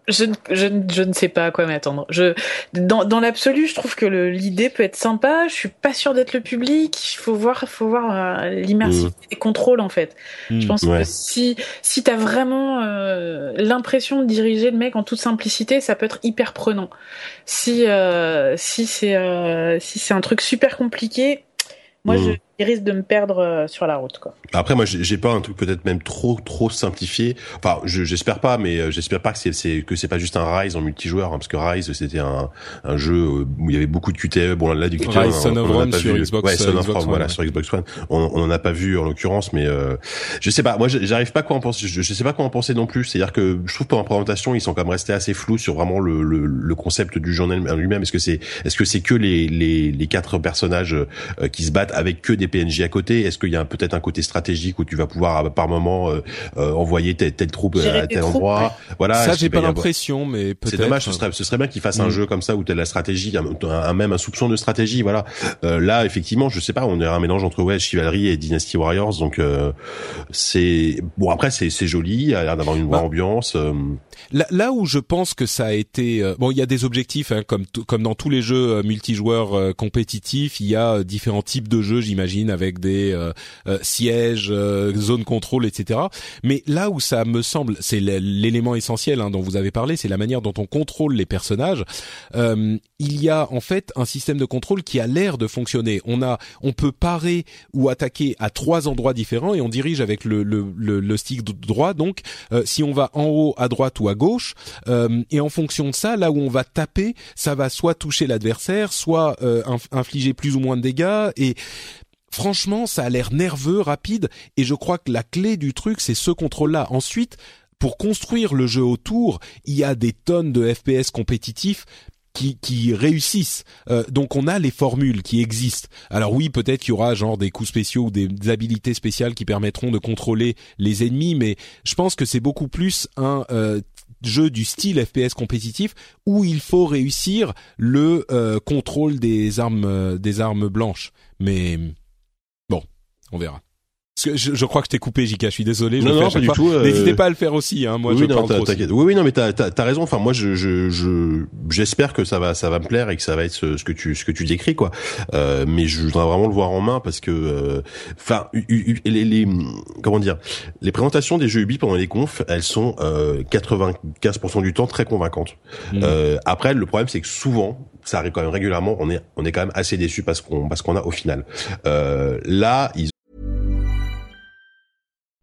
je, je, je, ne sais pas à quoi m'attendre. Je, dans, dans l'absolu, je trouve que l'idée peut être sympa. Je suis pas sûr d'être le public. Il faut voir, faut voir euh, l'immersivité mmh. des contrôles en fait. je mmh, pense que si si t'as vraiment euh, l'impression de diriger le mec en toute simplicité, ça peut être hyper prenant. Si euh, si c'est euh, si c'est un truc super compliqué, moi, je, il risque de me perdre euh, sur la route. Quoi. Après, moi, j'ai pas un truc peut-être même trop trop simplifié. Enfin, j'espère pas, mais euh, j'espère pas que c'est que c'est pas juste un Rise en multijoueur, hein, parce que Rise c'était un, un jeu euh, où il y avait beaucoup de QTE. Bon là, du QTE, Rise, Son of Rome sur Xbox, ouais, Son of Rome, voilà, sur Xbox One. On, on en a pas vu en l'occurrence, mais euh, je sais pas. Moi, j'arrive pas quoi en penser. Je, je, sais pas quoi en penser non plus. C'est-à-dire que je trouve pendant la présentation, ils sont quand même restés assez flous sur vraiment le, le, le concept du journal lui-même. Est-ce que c'est est-ce que c'est que les, les les quatre personnages qui se battent avec que des PNJ à côté? Est-ce qu'il y a peut-être un côté stratégique où tu vas pouvoir par moment euh, euh, envoyer telle, telle troupe euh, à tel endroit? Voilà. Ça, j'ai pas l'impression, mais peut-être. C'est dommage. Ce serait, ce serait bien qu'ils fassent un mm. jeu comme ça où t'as la stratégie, un, même un soupçon de stratégie. Voilà. là, effectivement, je sais pas. On est un mélange entre ouais, Chivalry et Dynasty Warriors. Donc c'est bon. Après, c'est c'est joli. Il a l'air d'avoir une bonne bah, ambiance. Là, là, où je pense que ça a été bon, il y a des objectifs hein, comme comme dans tous les jeux multijoueurs compétitifs. Il y a différents types de jeux, j'imagine, avec des euh, euh, sièges, euh, zone contrôle, etc. Mais là où ça me semble, c'est l'élément essentiel hein, dont vous avez parlé, c'est la manière dont on contrôle les personnages. il y a en fait un système de contrôle qui a l'air de fonctionner. On a, on peut parer ou attaquer à trois endroits différents et on dirige avec le, le, le, stick droit. Donc, si on va en haut, à droite ou à gauche, et en fonction de ça, là où on va taper, ça va soit toucher l'adversaire, soit infliger plus ou moins de dégâts. Et franchement, ça a l'air nerveux, rapide, et je crois que la clé du truc, c'est ce contrôle-là. Ensuite, pour construire le jeu autour, il y a des tonnes de FPS compétitifs qui, qui réussissent. Euh, donc on a les formules qui existent. Alors oui, peut-être qu'il y aura genre des coups spéciaux ou des, habilités spéciales qui permettront de contrôler les ennemis, mais je pense que c'est beaucoup plus un euh, jeu du style FPS compétitif où il faut réussir le euh, contrôle des armes des armes blanches. Mais on verra. Je, je, crois que je t'ai coupé, Jika. Je suis désolé. Je non, non, pas du tout. Euh, N'hésitez pas à le faire aussi. Hein. Moi, oui, je non, parle Oui, oui, non, mais t'as as, raison. Enfin, moi, je, je, j'espère que ça va, ça va me plaire et que ça va être ce, que tu, ce que tu décris, quoi. Euh, mais je voudrais vraiment le voir en main parce que, euh, enfin, les, les, comment dire, les présentations des jeux Ubi pendant les confs, elles sont euh, 95% du temps très convaincantes. Mm. Euh, après, le problème, c'est que souvent, ça arrive quand même régulièrement. On est, on est quand même assez déçu parce qu'on, parce qu'on a au final. Euh, là, ils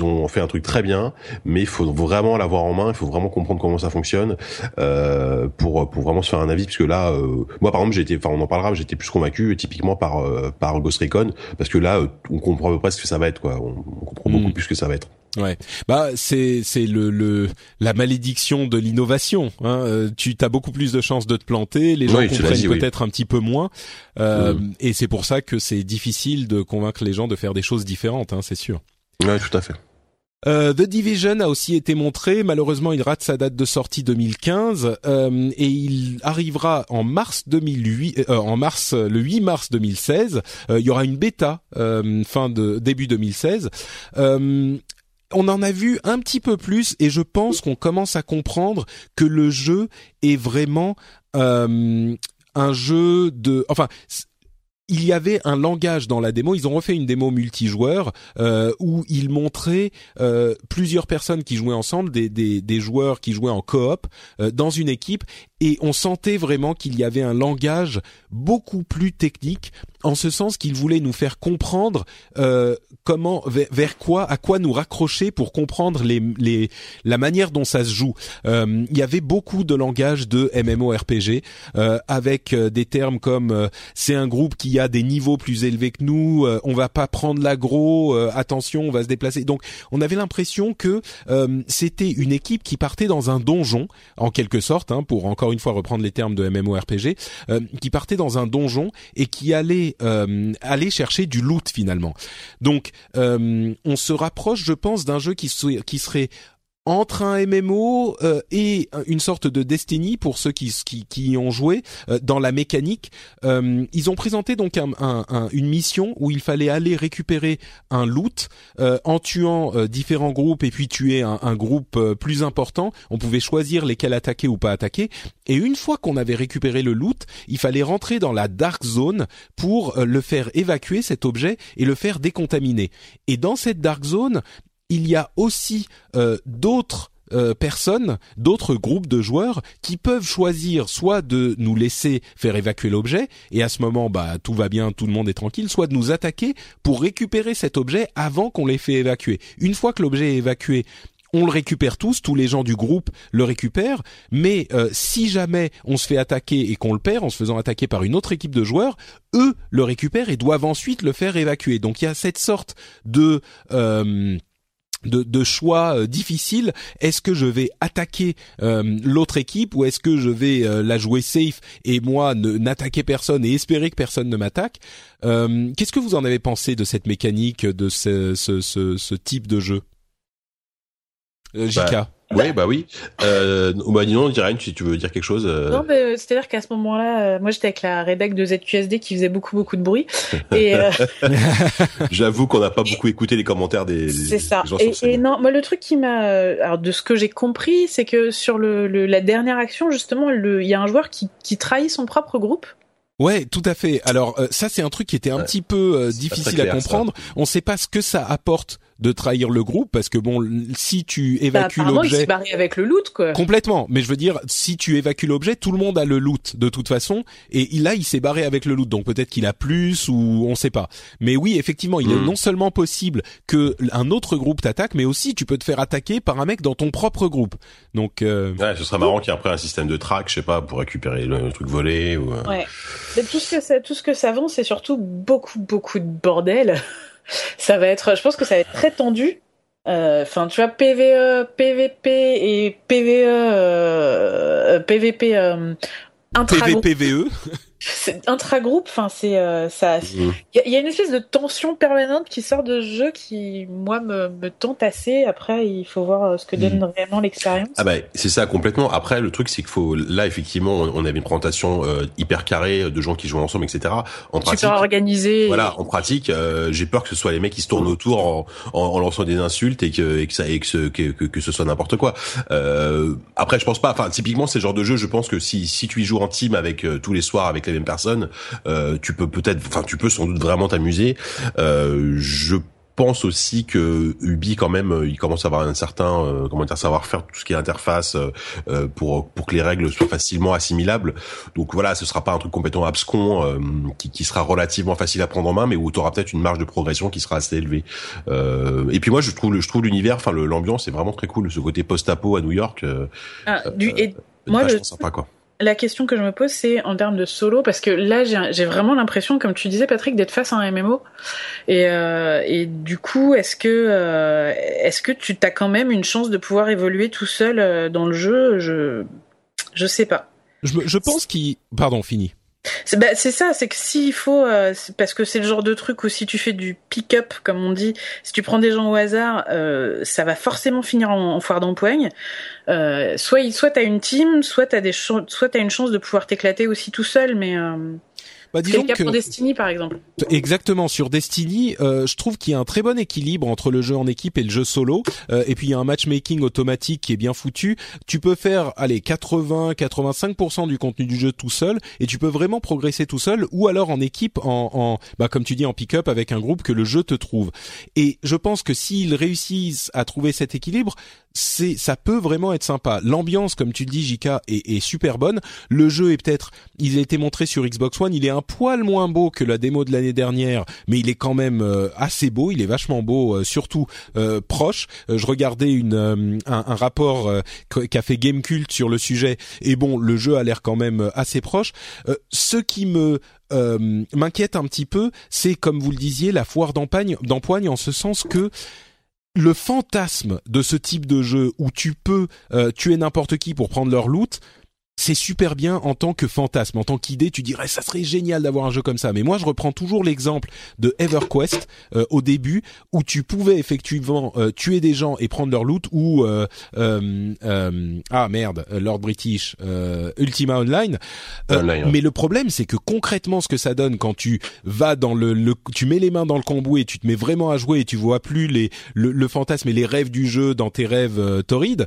On fait un truc très bien, mais il faut vraiment l'avoir en main, il faut vraiment comprendre comment ça fonctionne euh, pour pour vraiment se faire un avis. Puisque là, euh, moi par exemple, été, enfin on en parlera, j'étais plus convaincu typiquement par euh, par Ghost Recon, parce que là, euh, on comprend à peu près ce que ça va être, quoi. On, on comprend Mm. beaucoup plus ce que ça va être. Ouais, bah c'est c'est le, le la malédiction de l'innovation. Hein. Euh, Tu as beaucoup plus de chances de te planter, les gens Oui, comprennent oui. peut-être un petit peu moins, euh, Mm. et c'est pour ça que c'est difficile de convaincre les gens de faire des choses différentes. Hein, c'est sûr. Ouais, tout à fait. Euh, The Division a aussi été montré. Malheureusement, il rate sa date de sortie 2015 euh, et il arrivera en mars 2008, euh, en mars le 8 mars 2016. Euh, il y aura une bêta euh, fin de début 2016. Euh, on en a vu un petit peu plus et je pense qu'on commence à comprendre que le jeu est vraiment un jeu de, enfin. Il y avait un langage dans la démo. Ils ont refait une démo multijoueur euh, où ils montraient euh, plusieurs personnes qui jouaient ensemble, des joueurs qui jouaient en coop euh, dans une équipe, et on sentait vraiment qu'il y avait un langage beaucoup plus technique, en ce sens qu'ils voulaient nous faire comprendre euh, comment, vers, quoi, à quoi nous raccrocher pour comprendre les, les, la manière dont ça se joue. Euh, il y avait beaucoup de langage de MMORPG euh, avec euh, des termes comme euh, c'est un groupe qui a des niveaux plus élevés que nous, euh, on va pas prendre l'aggro, euh, attention, on va se déplacer. Donc on avait l'impression que c'était une équipe qui partait dans un donjon, en quelque sorte, hein, pour encore une fois reprendre les termes de MMORPG, euh, qui partait dans un donjon et qui allait euh, aller chercher du loot finalement. Donc euh, on se rapproche, je pense, d'un jeu qui, se- qui serait entre un MMO euh, et une sorte de Destiny pour ceux qui qui, qui y ont joué euh, dans la mécanique. Euh, ils ont présenté donc un, un- un- une mission où il fallait aller récupérer un loot euh, en tuant euh, différents groupes et puis tuer un, groupe euh, plus important. On pouvait choisir lesquels attaquer ou pas attaquer. Et une fois qu'on avait récupéré le loot, il fallait rentrer dans la dark zone pour le faire évacuer cet objet et le faire décontaminer. Et dans cette dark zone, il y a aussi euh, d'autres euh, personnes, d'autres groupes de joueurs qui peuvent choisir soit de nous laisser faire évacuer l'objet et à ce moment bah tout va bien, tout le monde est tranquille, soit de nous attaquer pour récupérer cet objet avant qu'on l'ait fait évacuer. Une fois que l'objet est évacué, on le récupère tous, tous les gens du groupe le récupèrent, mais euh, si jamais on se fait attaquer et qu'on le perd en se faisant attaquer par une autre équipe de joueurs, eux le récupèrent et doivent ensuite le faire évacuer. Donc il y a cette sorte de euh, de, choix euh. Est-ce que je vais attaquer euh, l'autre équipe ou est-ce que je vais euh, la jouer safe et moi n'attaquer personne et espérer que personne ne m'attaque Euh, Qu'est-ce que vous en avez pensé de cette mécanique, de ce, ce, type de jeu? JK Bah, Oui, bah oui. Euh, bah dis donc, Irène, si tu veux dire quelque chose. euh, Non, mais euh, c'est-à-dire qu'à ce moment-là, euh, moi j'étais avec la rédac de ZQSD qui faisait beaucoup beaucoup de bruit. [LAUGHS] Et euh, [LAUGHS] J'avoue qu'on n'a pas beaucoup écouté les commentaires des, des- c'est ça. des gens Et, et non, moi le truc qui m'a, alors de ce que j'ai compris, c'est que sur le, le- la dernière action, justement, il y a un joueur qui, qui trahit son propre groupe. Ouais, tout à fait. Alors euh, ça, c'est un truc qui était un Ouais. petit peu euh, difficile à comprendre. On ne sait pas ce que ça apporte de trahir le groupe parce que bon, si tu Bah, évacues il s'est l'objet barré avec le loot, quoi. complètement, mais je veux dire, si tu évacues l'objet, tout le monde a le loot de toute façon, et il- là, il s'est barré avec le loot, donc peut-être qu'il a plus ou on sait pas. Mais oui, effectivement, il est Mm. non seulement possible que un autre groupe t'attaque, mais aussi tu peux te faire attaquer par un mec dans ton propre groupe. Donc euh, Ouais, ce serait marrant qu'il y ait après un système de track, je sais pas, pour récupérer le, le truc volé ou. euh, Ouais. Mais tout ce que ça, tout ce que ça vend, c'est surtout beaucoup beaucoup de bordel. Ça va être, je pense que ça va être très tendu. Enfin, tu vois, PVE, PVP et PVE, PVP intra PVPVE c'est intra-groupe, enfin c'est euh, ça. Mhm. Il y, a une espèce de tension permanente qui sort de ce jeu qui moi me, me tente assez. Après, il faut voir euh, ce que donne mhm. vraiment l'expérience. Ah bah c'est ça complètement. Après, le truc c'est qu'il faut là effectivement on avait une présentation euh, hyper carrée de gens qui jouent ensemble, etc. En pratique, super organisé. Voilà, en pratique, j'ai peur que ce soit les mecs qui se tournent autour en, en, lançant des insultes et que et que ça et que ce, que, que, ce soit n'importe quoi. après, je pense pas. Enfin, typiquement, c'est le genre de jeu. Je pense que si si tu y joues en team avec tous les soirs avec les mêmes personnes, euh, tu peux peut-être, enfin, tu peux sans doute vraiment t'amuser. Euh, je pense aussi que Ubi quand même il commence à avoir un certain euh, comment dire savoir faire tout ce qui est interface euh, pour pour que les règles soient facilement assimilables. Donc voilà ce sera pas un truc complètement abscon euh, qui, qui sera relativement facile à prendre en main mais où tu auras peut-être une marge de progression qui sera assez élevée. Et puis moi je trouve je trouve l'univers enfin l'ambiance est vraiment très cool. Ce côté post-apo à New York ah, du, et moi le, sympa quoi la question que je me pose, c'est en termes de solo, parce que là, j'ai vraiment l'impression, comme tu disais, Patrick, d'être face à un MMO. Et, euh, et du coup, est-ce que, euh, est-ce que tu as quand même une chance de pouvoir évoluer tout seul euh, dans le jeu? Je, je sais pas. Je, je pense qu'il, pardon, fini. Bah, c'est ça, c'est que s'il faut, euh, parce que c'est le genre de truc où si tu fais du pick-up, comme on dit, si tu prends des gens au hasard, euh, ça va forcément finir en, foire d'empoigne. Euh, soit soit t'as une team, soit t'as des, soit t'as une chance de pouvoir t'éclater aussi tout seul, mais euh, bah, disons que... pour Destiny par exemple. Exactement sur Destiny, euh, je trouve qu'il y a un très bon équilibre entre le jeu en équipe et le jeu solo. Euh, et puis il y a un matchmaking automatique qui est bien foutu. Tu peux faire allez 80-85% du contenu du jeu tout seul et tu peux vraiment progresser tout seul ou alors en équipe en, en bah comme tu dis en pick-up avec un groupe que le jeu te trouve. Et je pense que s'ils réussissent à trouver cet équilibre, c'est ça peut vraiment être sympa. L'ambiance, comme tu le dis, Jika, est, est, super bonne. Le jeu est peut-être, il a été montré sur Xbox One, il est un poil moins beau que la démo de l'année dernière, mais il est quand même euh, assez beau. Il est vachement beau, euh, surtout euh, proche. je regardais une un, rapport qu'a fait Gamecult sur le sujet, et bon, le jeu a l'air quand même assez proche. ce qui me m'inquiète un petit peu, c'est comme vous le disiez, la foire d'empoigne en ce sens que le fantasme de ce type de jeu où tu peux tuer n'importe qui pour prendre leur loot, c'est super bien en tant que fantasme, en tant qu'idée, tu dirais ça serait génial d'avoir un jeu comme ça. Mais moi, je reprends toujours l'exemple de EverQuest euh, au début, où tu pouvais effectivement euh, tuer des gens et prendre leur loot, ou euh, ah merde, Lord British, Ultima Online. Mais le problème, c'est que concrètement, ce que ça donne quand tu vas dans le, le, tu mets les mains dans le cambouis et tu te mets vraiment à jouer et tu vois plus les le, le fantasme et les rêves du jeu dans tes rêves torrides,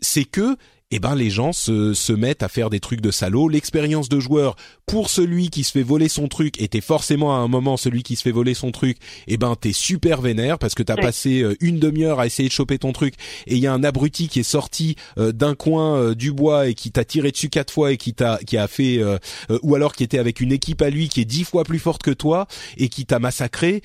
c'est que eh ben les gens se, se mettent à faire des trucs de salaud. L'expérience de joueur pour celui qui se fait voler son truc était forcément à un moment celui qui se fait voler son truc. Eh ben t'es super vénère parce que t'as passé euh, une demi-heure à essayer de choper ton truc et il y a un abruti qui est sorti euh, d'un coin euh, du bois et qui t'a tiré dessus quatre fois et qui t'a qui a fait ou alors qui était avec une équipe à lui qui est dix fois plus forte que toi et qui t'a massacré.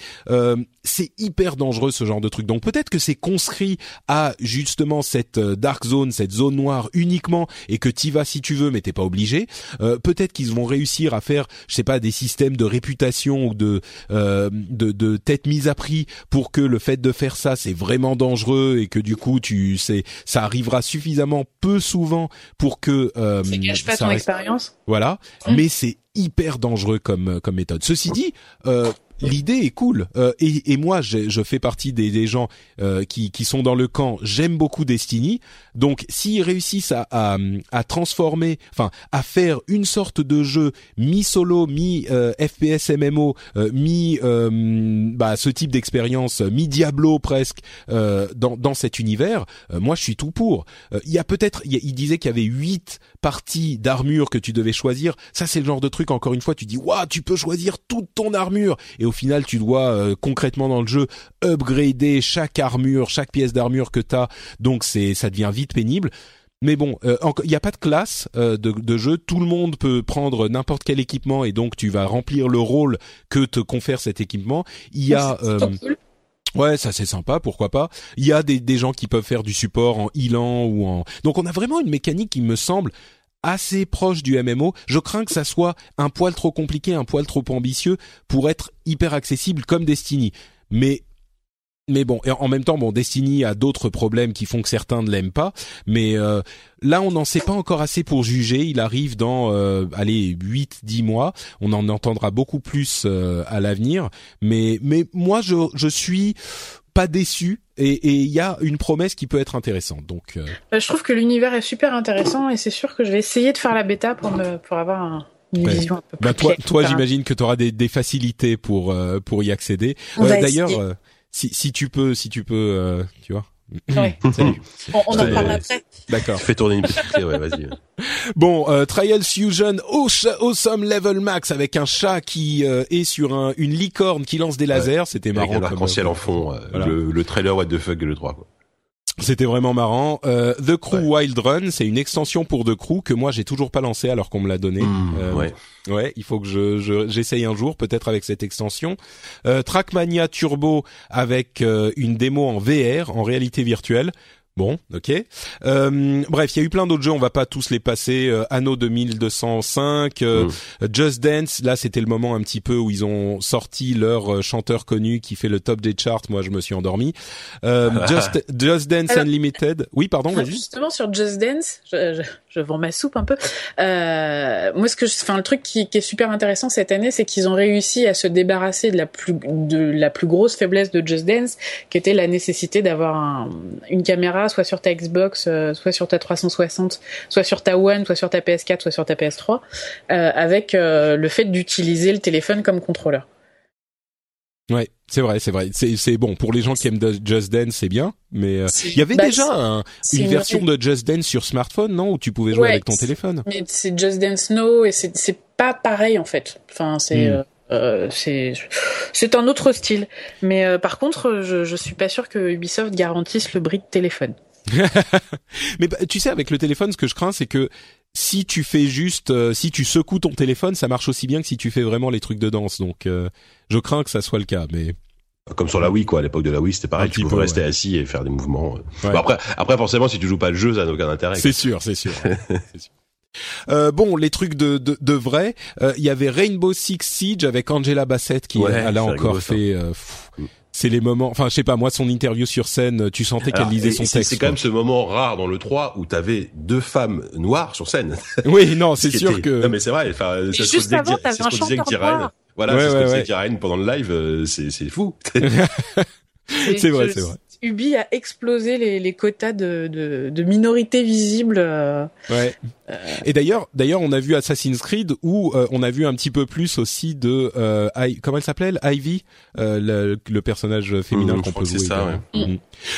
c'est hyper dangereux ce genre de truc. Donc peut-être que c'est conscrit à justement cette dark zone, cette zone noire uniquement et que t'y vas si tu veux mais t'es pas obligé. Euh, peut-être qu'ils vont réussir à faire, je sais pas, des systèmes de réputation ou de euh, de, de tête mise à prix pour que le fait de faire ça c'est vraiment dangereux et que du coup tu sais ça arrivera suffisamment peu souvent pour que euh, ça gâche pas ton expérience. Voilà, mmh. mais c'est hyper dangereux comme comme méthode. Ceci dit, euh, l'idée est cool. Euh, et, et, moi je fais partie des, des gens euh, qui, qui sont dans le camp. J'aime beaucoup Destiny. Donc s'ils réussissent à, à, à, transformer enfin à faire une sorte de jeu mi solo mi euh, FPS MMO mi bah, ce type d'expérience mi Diablo presque dans, dans cet univers moi je suis tout pour. Il y a peut-être il disait qu'il y avait huit parties d'armure que tu devais choisir ça c'est le genre de truc encore une fois tu dis waouh tu peux choisir toute ton armure et au final tu dois euh, concrètement dans le jeu upgrader chaque armure, chaque pièce d'armure que tu as. Donc c'est ça devient vite pénible. Mais bon, euh, il n'y a pas de classe euh, de, de, jeu. Tout le monde peut prendre n'importe quel équipement et donc tu vas remplir le rôle que te confère cet équipement. Il y a Ouais, ça c'est sympa, pourquoi pas. Il y a des, gens qui peuvent faire du support en healant ou en. Donc on a vraiment une mécanique qui me semble assez proche du MMO. Je crains que ça soit un poil trop compliqué, un poil trop ambitieux pour être hyper accessible comme Destiny. mais mais bon, et en même temps, bon, Destiny a d'autres problèmes qui font que certains ne l'aiment pas. Mais euh, là, on n'en sait pas encore assez pour juger. Il arrive dans, euh, allez, 8, 10 mois. On en entendra beaucoup plus euh, à l'avenir. Mais, mais moi, je, je suis pas déçu. Et il y a une promesse qui peut être intéressante. Donc, euh, bah, je trouve que l'univers est super intéressant et c'est sûr que je vais essayer de faire la bêta pour me pour avoir un, une vision un peu plus bah, toi, toi, j'imagine que tu auras des, des facilités pour euh, pour y accéder. Va D'ailleurs, euh, si si tu peux, si tu peux, euh, tu vois. Ouais. [LAUGHS] Salut. On, on en parle après. D'accord. Fais tourner une petite clé, ouais, vas-y. [LAUGHS] Bon, euh, Trials Fusion Awesome Level Max avec un chat qui euh, est sur un, une licorne qui lance des lasers. C'était Avec marrant. un comme- arc-en-ciel en fond, euh, Voilà. le, le trailer What the fuck le 3 quoi. C'était vraiment marrant. Euh, The Crew Wild Run, c'est une extension pour The Crew que moi j'ai toujours pas lancé alors qu'on me l'a donné. Mmh, Euh, ouais. Ouais, il faut que je je- j'essaye un jour, peut-être avec cette extension. Euh, Trackmania Turbo avec euh, une démo en VR, en réalité virtuelle. Bon, ok. Euh, bref, il y a eu plein d'autres jeux, on va pas tous les passer. Euh, Anno 2205, euh, Mm. Just Dance, là c'était le moment un petit peu où ils ont sorti leur euh, chanteur connu qui fait le top des charts. Moi, je me suis endormi. Euh, [LAUGHS] Just, Just Dance Alors- Unlimited. Oui, pardon. Justement sur Just Dance, je, je, je vends ma soupe un peu. Euh, moi, ce que, je, enfin, le truc qui, qui est super intéressant cette année, c'est qu'ils ont réussi à se débarrasser de la plus de la plus grosse faiblesse de Just Dance, qui était la nécessité d'avoir un- une caméra, soit sur ta Xbox, euh, soit sur ta 360, soit sur ta One, soit sur ta PS4, soit sur ta PS3, euh, avec euh, le fait d'utiliser le téléphone comme contrôleur. Ouais, c'est vrai, c'est vrai. C'est bon pour les gens qui aiment Just Dance, c'est bien. Mais euh, il y avait Bah, déjà un- une une- version de Just Dance sur smartphone, non, où tu pouvais jouer Ouais, avec ton téléphone? Mais c'est Just Dance No et c'est pas pareil en fait. Enfin c'est Hmm. euh, euh, c'est c'est un autre style. Mais euh, par contre, je je suis pas sûr que Ubisoft garantisse le bris de téléphone. [LAUGHS] Mais bah, tu sais, avec le téléphone, ce que je crains, c'est que si tu fais juste, euh, si tu secoues ton téléphone, ça marche aussi bien que si tu fais vraiment les trucs de danse. Donc, euh, je crains que ça soit le cas. Mais Comme sur la Wii quoi, à l'époque de la Wii c'était pareil, tu pouvais peu, rester ouais. assis et faire des mouvements. Ouais. Bon, après, après forcément si tu joues pas le jeu ça n'a aucun intérêt. c'est sûr, c'est sûr. [LAUGHS] C'est sûr. Euh, bon, les trucs de de, de vrai, euh, il y avait Rainbow Six Siege avec Angela Bassett qui Ouais, elle a encore fait. euh, pff, Mm. c'est les moments. Enfin, je sais pas. Moi, son interview sur scène, tu sentais qu'elle lisait et son texte. C'est quand même ce moment rare dans le 3 où t'avais deux femmes noires sur scène. [LAUGHS] Oui, non, c'est sûr était- que. Non mais c'est vrai. Enfin, c'est ce qu'on juste disait avant, t'avais c'est ce un disait chanteur noir. Voilà, Ouais, c'est ce ouais, qu'on disait ouais. que Diren pendant le live. euh, C'est c'est fou. [LAUGHS] C'est vrai, c'est vrai. Ubi a explosé les, les quotas de, de, de minorités visibles. euh, Ouais. Et d'ailleurs, d'ailleurs, on a vu Assassin's Creed où euh, on a vu un petit peu plus aussi de euh, I- comment elle s'appelle Ivy, euh, le, le personnage féminin Mmh, qu'on peut jouer. ça, également. Mmh.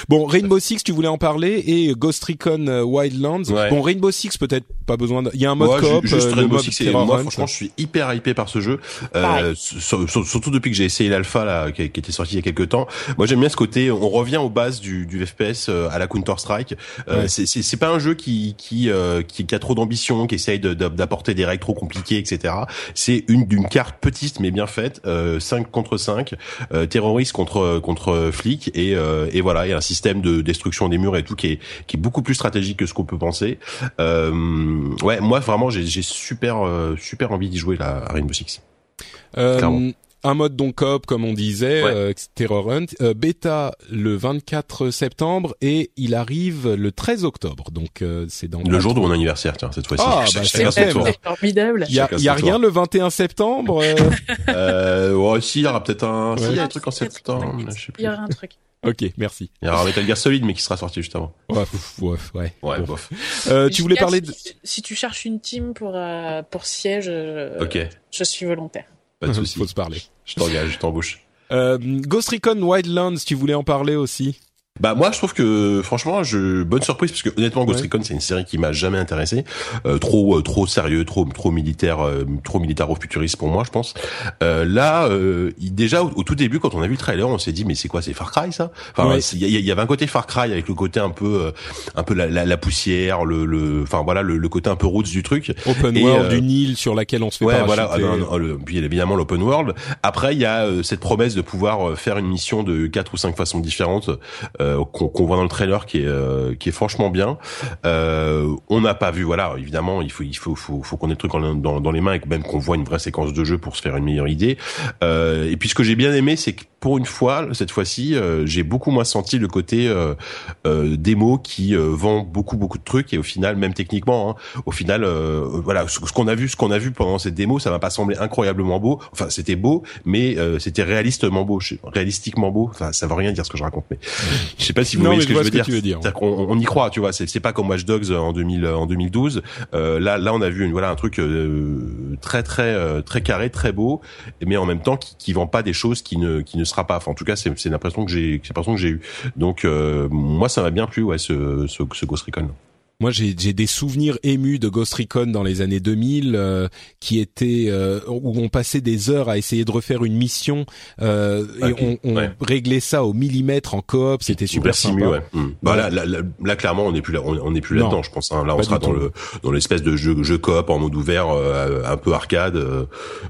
Bon, Rainbow Six, tu voulais en parler et Ghost Recon euh, Wildlands. Ouais. Bon, Rainbow Six peut-être pas besoin. De... Il y a un mode Moi, coop, ju- juste euh, Rainbow mode Six, et moi, franchement, je suis hyper hypé par ce jeu. Euh, surtout depuis que j'ai essayé l'alpha là, qui, qui était sorti il y a quelques temps. Moi, j'aime bien ce côté. On revient aux bases du, du FPS euh, à la Counter Strike. Euh, Ouais. c'est- C'est c'est pas un jeu qui qui euh, qui, qui a trop d'ambition, qui essaye de- de- d'apporter des règles trop compliquées, etc. C'est une d'une carte petite mais bien faite. Euh, 5 contre 5 euh, terroristes contre contre flics et euh, et voilà, il y a un système de destruction des murs et tout qui est qui est beaucoup plus stratégique que ce qu'on peut penser. Euh, ouais, moi vraiment j'ai super euh, super envie d'y jouer là, à Rainbow Six. Euh. Un mode donc coop comme on disait, Ouais. euh, Terror Hunt, euh, bêta le 24 septembre et il arrive le 13 octobre. Donc euh, c'est dans Le jour de mon anniversaire, tiens cette fois-ci. Ah, bah, c'est formidable. Il y a, y rien le 21 septembre. euh, [LAUGHS] Euh, ouais, si, il y aura peut-être un, si, il y a Ouais. un truc en septembre, je sais plus. Il y aura un truc. ok, merci. Il y aura Metal Gear Solid, mais qui sera sorti juste avant. Ouais, ouais, ouais. Ouais, Bon. bof. Euh, tu voulais parler de... si, si tu cherches une team pour euh, pour siège, euh, je suis volontaire. Pas de [LAUGHS] souci. Faut se parler. Je t'engage, je t'embauche. Euh, Ghost Recon Wildlands, tu voulais en parler aussi? Bah moi je trouve que franchement je bonne surprise parce que honnêtement Ghost Ouais. Recon c'est une série qui m'a jamais intéressé Euh, trop euh, trop sérieux trop trop militaire euh, trop militaro-futuriste pour moi je pense euh, là euh, déjà au, au tout début quand on a vu le trailer on s'est dit mais c'est quoi c'est Far Cry ça? Enfin Ouais. il y, a- il y avait un côté Far Cry avec le côté un peu euh, un peu la, la, la poussière le le enfin voilà le, le côté un peu roots du truc Open Et, world d'une île sur laquelle on se fait Ouais, voilà. Ah, non, non, le- puis y évidemment l'open world. Après, il y a euh, cette promesse de pouvoir faire une mission de quatre ou cinq façons différentes euh, qu'on qu'on voit dans le trailer, qui est euh, qui est franchement bien. Euh, on n'a pas vu, voilà. Évidemment, il faut il faut faut, faut qu'on ait le truc dans, dans les mains et même qu'on voit une vraie séquence de jeu pour se faire une meilleure idée. Euh, et puis ce que j'ai bien aimé, c'est que pour une fois, cette fois-ci, euh, j'ai beaucoup moins senti le côté euh, euh, démo qui euh, vend beaucoup beaucoup de trucs et au final, même techniquement, hein, au final, voilà, ce, qu'on a vu, ce qu'on a vu pendant cette démo, ça m'a pas semblé incroyablement beau. Enfin, c'était beau, mais c'était réalistement beau, réalistiquement beau. Enfin, ça veut rien dire ce que je raconte, mais je sais pas si vous voyez ce que je veux dire. dire. On, on, y croit, tu vois. C'est pas comme Watch Dogs en 2000, en 2012. là, là, on a vu une, voilà un truc très très très carré, très beau, mais en même temps qui, qui vend pas des choses qui ne qui ne sera pas. Enfin, en tout cas, c'est l'impression que j'ai, l'impression que j'ai eu. Donc, euh, moi, ça m'a bien plu, ouais, ce, ce, ce Ghost Recon. Moi, j'ai des souvenirs émus de Ghost Recon dans les années 2000, euh, qui étaient euh, où on passait des heures à essayer de refaire une mission euh, et on, on réglait ça au millimètre en coop. C'était super sympa. Ouais. Hmm. Bah, là, là, là, clairement, on n'est plus là, on, est plus là-dedans, je pense. Hein. Là, on sera dans le dans l'espèce de jeu, jeu coop en mode ouvert, un peu arcade.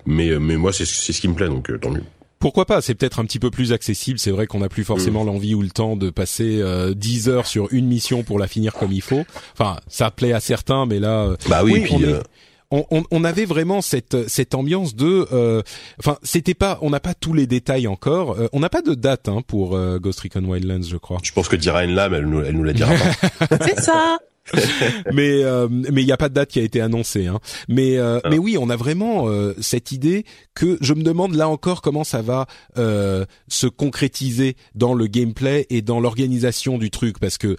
mais mais moi, c'est c'est ce qui me plaît, donc tant mieux. Pourquoi pas C'est peut-être un petit peu plus accessible. C'est vrai qu'on n'a plus forcément mm. l'envie ou le temps de passer euh, 10 heures sur une mission pour la finir comme il faut. Enfin, ça plaît à certains, mais là, euh, bah oui, puis, euh, on, on, on, avait vraiment cette cette ambiance de, euh, enfin, c'était pas, on n'a pas tous les détails encore. on n'a pas de date hein, pour Ghost Recon Wildlands, je crois. Je pense que dira une lame, elle nous, elle nous la dira pas. [LAUGHS] C'est ça. [LAUGHS] mais euh, mais il n'y a pas de date qui a été annoncée. Hein. Mais euh, ah. mais oui, on a vraiment euh, cette idée que je me demande là encore comment ça va se concrétiser dans le gameplay et dans l'organisation du truc parce que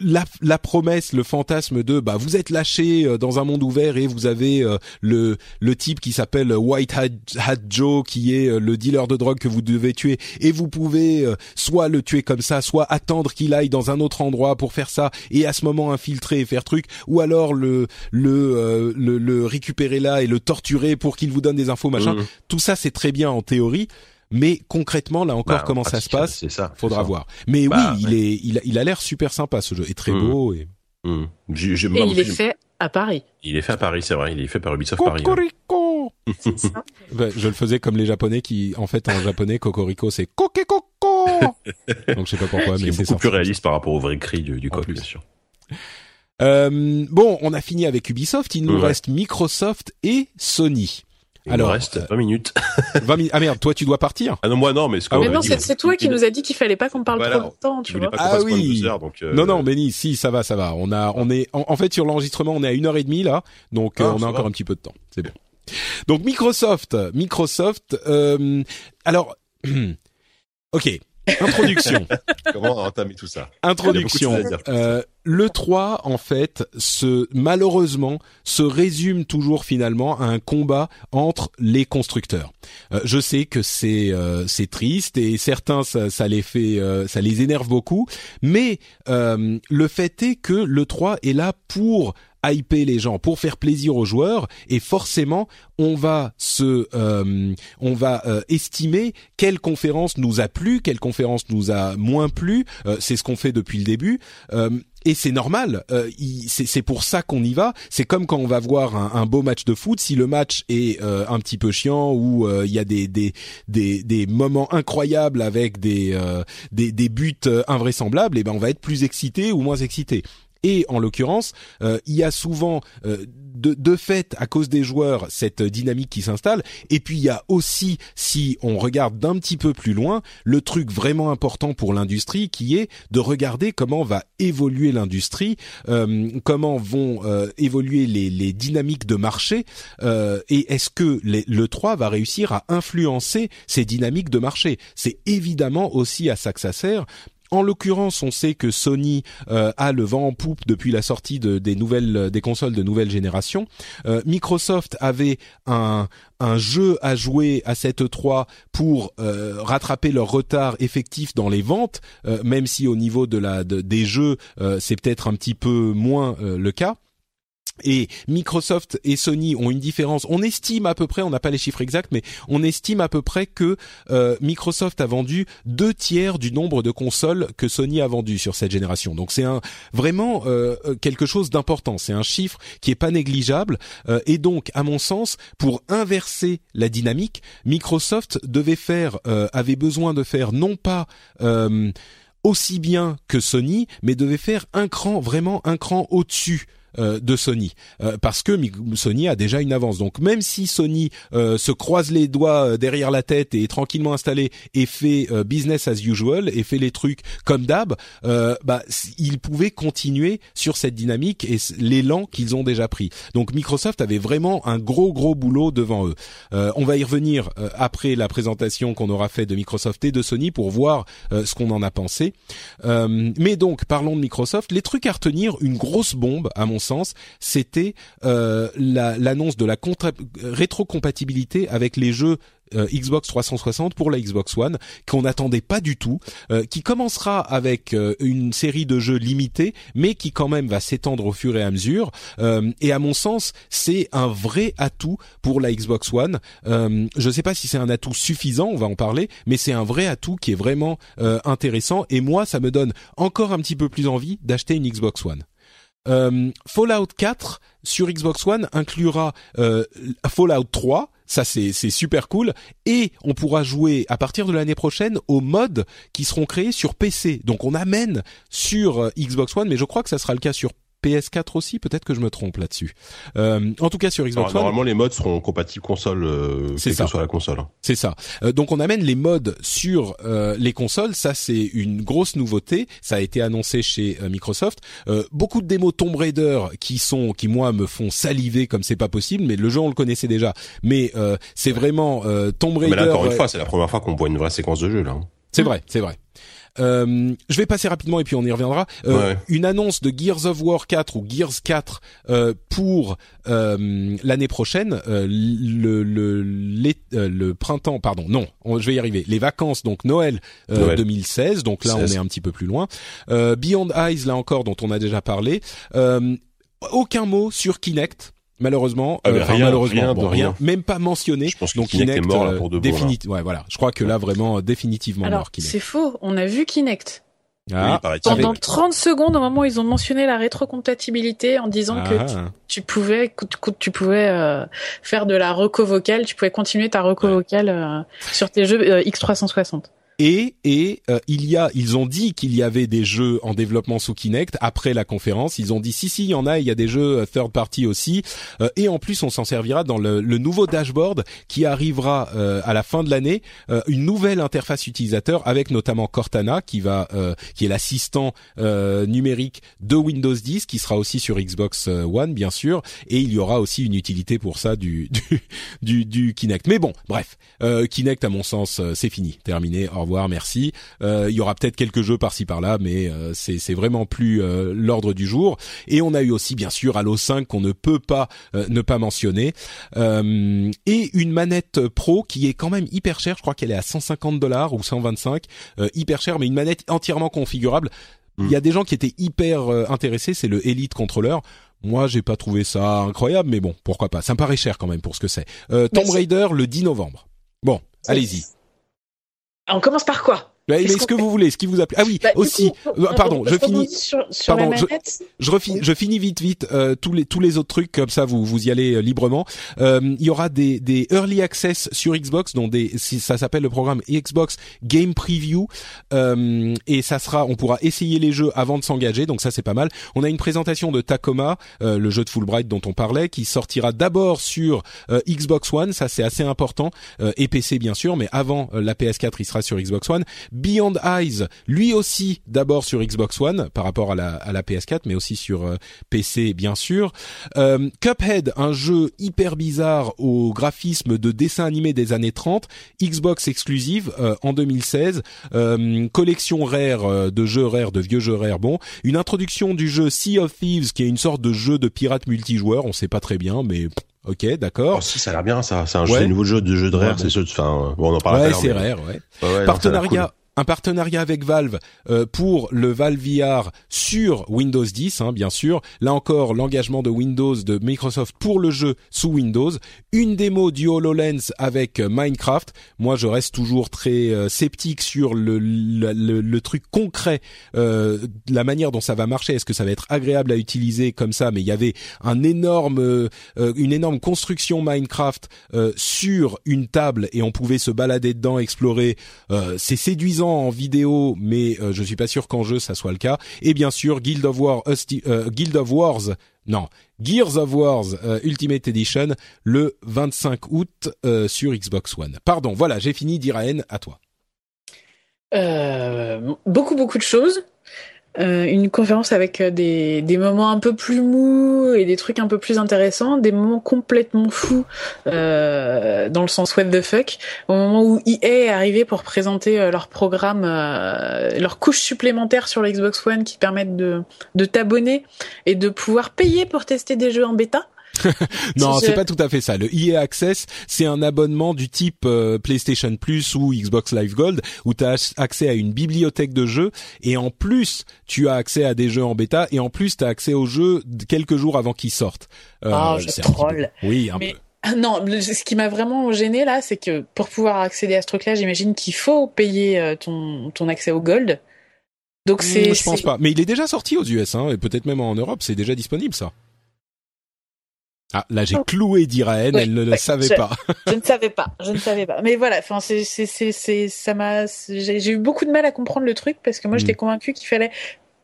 la, la, promesse, le fantasme de bah vous êtes lâché euh, dans un monde ouvert et vous avez euh, le le type qui s'appelle White Hat, Joe qui est euh, le dealer de drogue que vous devez tuer et vous pouvez soit le tuer comme ça, soit attendre qu'il aille dans un autre endroit pour faire ça et à ce moment infiltrer et faire truc ou alors le le le, récupérer là et le torturer pour qu'il vous donne des infos machin. Mmh. Tout ça c'est très bien en théorie mais concrètement, là encore, bah, comment ça se passe C'est ça. Faudra voir. Mais bah, oui, il est, il a, il a l'air super sympa ce jeu, est très mmh. beau et. Mmh. et il est fait à Paris. Il est fait à Paris, c'est vrai. Il est fait par Ubisoft Paris. Cocorico. [LAUGHS] je le faisais comme les Japonais qui, en fait, en japonais, Cocorico, c'est Kokekoko. [LAUGHS] Donc je sais pas pourquoi, mais c'est beaucoup plus réaliste par rapport au vrai cri du, du bien sûr. Euh, bon, on a fini avec Ubisoft. Il nous reste Microsoft et Sony. Il Alors, reste 20 minutes. [LAUGHS] 20 minutes. Ah merde, toi tu dois partir. Ah non, moi non, mais ah, mais non, c'est toi qui nous a dit qu'il fallait pas qu'on parle trop longtemps, tu vois. Ah oui. donc, euh... Non non, Benny, si ça va, ça va. On a on est en, fait sur l'enregistrement, on est à une heure et demie là. Donc ah, euh, on a encore un petit peu de temps. C'est bon. Donc Microsoft, Microsoft euh, alors [CLEARS THROAT] OK, Introduction. [LAUGHS] Comment entamer tout ça? Introduction. Euh, le 3, en fait, se malheureusement se résume toujours finalement à un combat entre les constructeurs. Euh, je sais que c'est euh, c'est triste et certains ça, ça les fait euh, ça les énerve beaucoup, mais le fait est que le 3 est là pour hyper les gens, pour faire plaisir aux joueurs, et forcément, on va se, euh, on va euh, estimer quelle conférence nous a plu, quelle conférence nous a moins plu. Euh, c'est ce qu'on fait depuis le début. Et c'est normal, c'est pour ça qu'on y va. C'est comme quand on va voir un, beau match de foot. Si le match est un petit peu chiant ou il y a des, des, des, des, moments incroyables avec des, des, des buts invraisemblables, et eh ben on va être plus excité ou moins excité. Et en l'occurrence, euh, il y a souvent euh, de, de, fait, à cause des joueurs, cette dynamique qui s'installe. Et puis il y a aussi, si on regarde d'un petit peu plus loin, le truc vraiment important pour l'industrie, qui est de regarder comment va évoluer l'industrie, euh, comment vont évoluer les, les, dynamiques de marché, et est-ce que le 3 va réussir à influencer ces dynamiques de marché. C'est évidemment aussi à ça que ça sert en l'occurrence, on sait que Sony euh, a le vent en poupe depuis la sortie de, des nouvelles des consoles de nouvelle génération. Euh, Microsoft avait un, jeu à jouer à cette 3 pour euh, rattraper leur retard effectif dans les ventes, même si au niveau de la des jeux c'est peut-être un petit peu moins le cas. Et Microsoft et Sony ont une différence. On estime à peu près, on n'a pas les chiffres exacts, mais on estime à peu près que euh, Microsoft a vendu deux tiers du nombre de consoles que Sony a vendu sur cette génération. Donc c'est vraiment euh, euh, quelque chose d'important. C'est un chiffre qui est pas négligeable. et donc, à mon sens, pour inverser la dynamique, Microsoft devait faire, avait besoin de faire non pas aussi bien que Sony, mais devait faire un cran, vraiment un cran au-dessus de Sony parce que Sony a déjà une avance. Donc même si Sony se croise les doigts derrière la tête et est tranquillement installé et fait business as usual et fait les trucs comme d'hab, bah ils pouvaient continuer sur cette dynamique et l'élan qu'ils ont déjà pris. Donc Microsoft avait vraiment un gros gros boulot devant eux. on va y revenir après la présentation qu'on aura fait de Microsoft et de Sony pour voir ce qu'on en a pensé. Euh, mais donc, parlons de Microsoft. Les trucs à retenir, une grosse bombe, à mon sens, c'était euh, l'annonce de la rétrocompatibilité avec les jeux euh, Xbox 360 pour la Xbox One qu'on n'attendait pas du tout, euh, qui commencera avec euh, une série de jeux limités, mais qui quand même va s'étendre au fur et à mesure. et à mon sens, c'est un vrai atout pour la Xbox One. je ne sais pas si c'est un atout suffisant, on va en parler, mais c'est un vrai atout qui est vraiment intéressant. Et moi, ça me donne encore un petit peu plus envie d'acheter une Xbox One. Fallout 4 sur Xbox One inclura Fallout 3 ça c'est super cool et on pourra jouer à partir de l'année prochaine aux mods qui seront créés sur PC. Donc on amène sur euh, Xbox One mais je crois que ça sera le cas sur PS4 aussi, peut-être que je me trompe là-dessus. Euh, en tout cas sur Xbox One. Normalement les modes seront compatibles console, euh, c'est ça. soit la console. Hein. C'est ça. Euh, donc on amène les modes sur euh, les consoles. Ça c'est une grosse nouveauté. Ça a été annoncé chez euh, Microsoft. beaucoup de démos Tomb Raider qui sont, qui moi me font saliver comme c'est pas possible. Mais le jeu on le connaissait déjà. Mais c'est vraiment Tomb Raider. Mais là encore une fois, c'est la première fois qu'on voit une vraie séquence de jeu là. Hein. C'est vrai, c'est vrai. Euh, je vais passer rapidement et puis on y reviendra. Euh, Une annonce de Gears of War 4 ou Gears 4 euh, pour euh, l'année prochaine, euh, le le, le printemps, pardon, non, je vais y arriver. Les vacances, donc Noël, 2016. Donc là, on est un petit peu plus loin. Beyond Eyes, là encore, dont on a déjà parlé. aucun mot sur Kinect malheureusement, ah, euh, rien, malheureusement, rien, rien, même pas mentionné. Je pense donc Kinect, est mort là pour de bon, Ouais, voilà. Je crois que là vraiment euh, définitivement Alors, mort Kinect. C'est faux. On a vu Kinect. Ah, Pendant 30 secondes, au moment où ils ont mentionné la rétrocompatibilité en disant que ah. tu, pouvais, tu pouvais euh, faire de la reco vocale, tu pouvais continuer ta reco vocale sur tes jeux X360. Et, et euh, il y a, ils ont dit qu'il y avait des jeux en développement sous Kinect après la conférence. Ils ont dit si si, il y en a, il y a des jeux euh, third party aussi. Euh, et en plus, on s'en servira dans le, le, nouveau dashboard qui arrivera à la fin de l'année, une nouvelle interface utilisateur avec notamment Cortana qui va, qui est l'assistant numérique de Windows 10, qui sera aussi sur Xbox One bien sûr. Et il y aura aussi une utilité pour ça du [LAUGHS] du, du, du Kinect. Mais bon, bref, Kinect à mon sens, c'est fini, terminé. Au revoir merci. Euh, il y aura peut-être quelques jeux par-ci par-là, mais euh, c'est vraiment plus euh, l'ordre du jour. Et on a eu aussi bien sûr Halo 5 qu'on ne peut pas ne pas mentionner et une manette pro qui est quand même hyper chère. Je crois qu'elle est à 150 dollars ou 125, hyper chère, mais une manette entièrement configurable. Il y a des gens qui étaient hyper intéressés. C'est le Elite Controller. Moi, j'ai pas trouvé ça incroyable, mais bon, pourquoi pas. Ça me paraît cher quand même pour ce que c'est. Tomb Raider le 10 novembre. Bon, allez-y. On commence par quoi? Bah, est-ce que vous voulez, ce qui vous appelle Ah oui, bah, aussi. Euh, pardon, je finis. pardon, je, je, je, finis vite, vite euh, tous les tous les autres trucs comme ça, vous vous y allez euh, librement. il y aura des des early access sur Xbox, dont des ça s'appelle le programme Xbox Game Preview, et ça sera, on pourra essayer les jeux avant de s'engager, donc ça c'est pas mal. On a une présentation de Tacoma, le jeu de Fulbright dont on parlait, qui sortira d'abord sur Xbox One, ça c'est assez important, et PC bien sûr, mais avant la PS4, il sera sur Xbox One. Beyond Eyes, lui aussi d'abord sur Xbox One par rapport à la, à la PS4, mais aussi sur euh, PC bien sûr. Euh, Cuphead, un jeu hyper bizarre au graphisme de dessin animé des années 30, Xbox exclusive euh, en 2016, collection rare de jeux rares, de vieux jeux rares. Bon, une introduction du jeu Sea of Thieves qui est une sorte de jeu de pirate multijoueur, on sait pas très bien, mais Ok, d'accord. Oh, si, ça a l'air bien, ça. C'est un, jeu, nouveau jeu de jeu de rare. C'est enfin, bon, on en parle. Ouais, c'est rare, ouais. Partenariat un partenariat avec Valve euh, pour le Valve VR sur Windows 10, hein, bien sûr. Là encore, l'engagement de Windows de Microsoft pour le jeu sous Windows. Une démo du HoloLens avec euh, Minecraft. Moi, je reste toujours très euh, sceptique sur le, le, truc concret, la manière dont ça va marcher. Est-ce que ça va être agréable à utiliser comme ça? Mais il y avait un énorme, une énorme construction Minecraft sur une table et on pouvait se balader dedans, explorer. C'est séduisant en vidéo, mais euh, je suis pas sûr qu'en jeu ça soit le cas. Et bien sûr, Guild of War, euh, Guild of Wars non, Gears of Wars Ultimate Edition le 25 août sur Xbox One. Pardon, voilà, j'ai fini. Diraen, à toi. beaucoup beaucoup de choses. Euh, une conférence avec euh, des, des moments un peu plus mous et des trucs un peu plus intéressants, des moments complètement fous euh, dans le sens what the fuck, au moment où EA est arrivé pour présenter euh, leur programme, leur couche supplémentaire sur l'Xbox One qui permettent de, de t'abonner et de pouvoir payer pour tester des jeux en bêta. [LAUGHS] non, c'est pas tout à fait ça. Le EA Access, c'est un abonnement du type euh, PlayStation Plus ou Xbox Live Gold où tu as accès à une bibliothèque de jeux et en plus, tu as accès à des jeux en bêta et en plus, tu as accès aux jeux quelques jours avant qu'ils sortent. Euh, oh, je troll. Oui, un peu. [CLEARS THROAT] Non, ce qui m'a vraiment gêné là, c'est que pour pouvoir accéder à ce truc-là, j'imagine qu'il faut payer euh, ton, ton accès au Gold. Donc c'est. Je pense pas, mais il est déjà sorti aux US, hein, et peut-être même en Europe, c'est déjà disponible ça. Ah, là j'ai cloué d'Iraël, elle ne le savait pas. [LAUGHS] je ne savais pas, je ne savais pas. Mais voilà, enfin c'est c'est c'est ça m'a j'ai eu beaucoup de mal à comprendre le truc parce que moi j'étais mm. convaincu qu'il fallait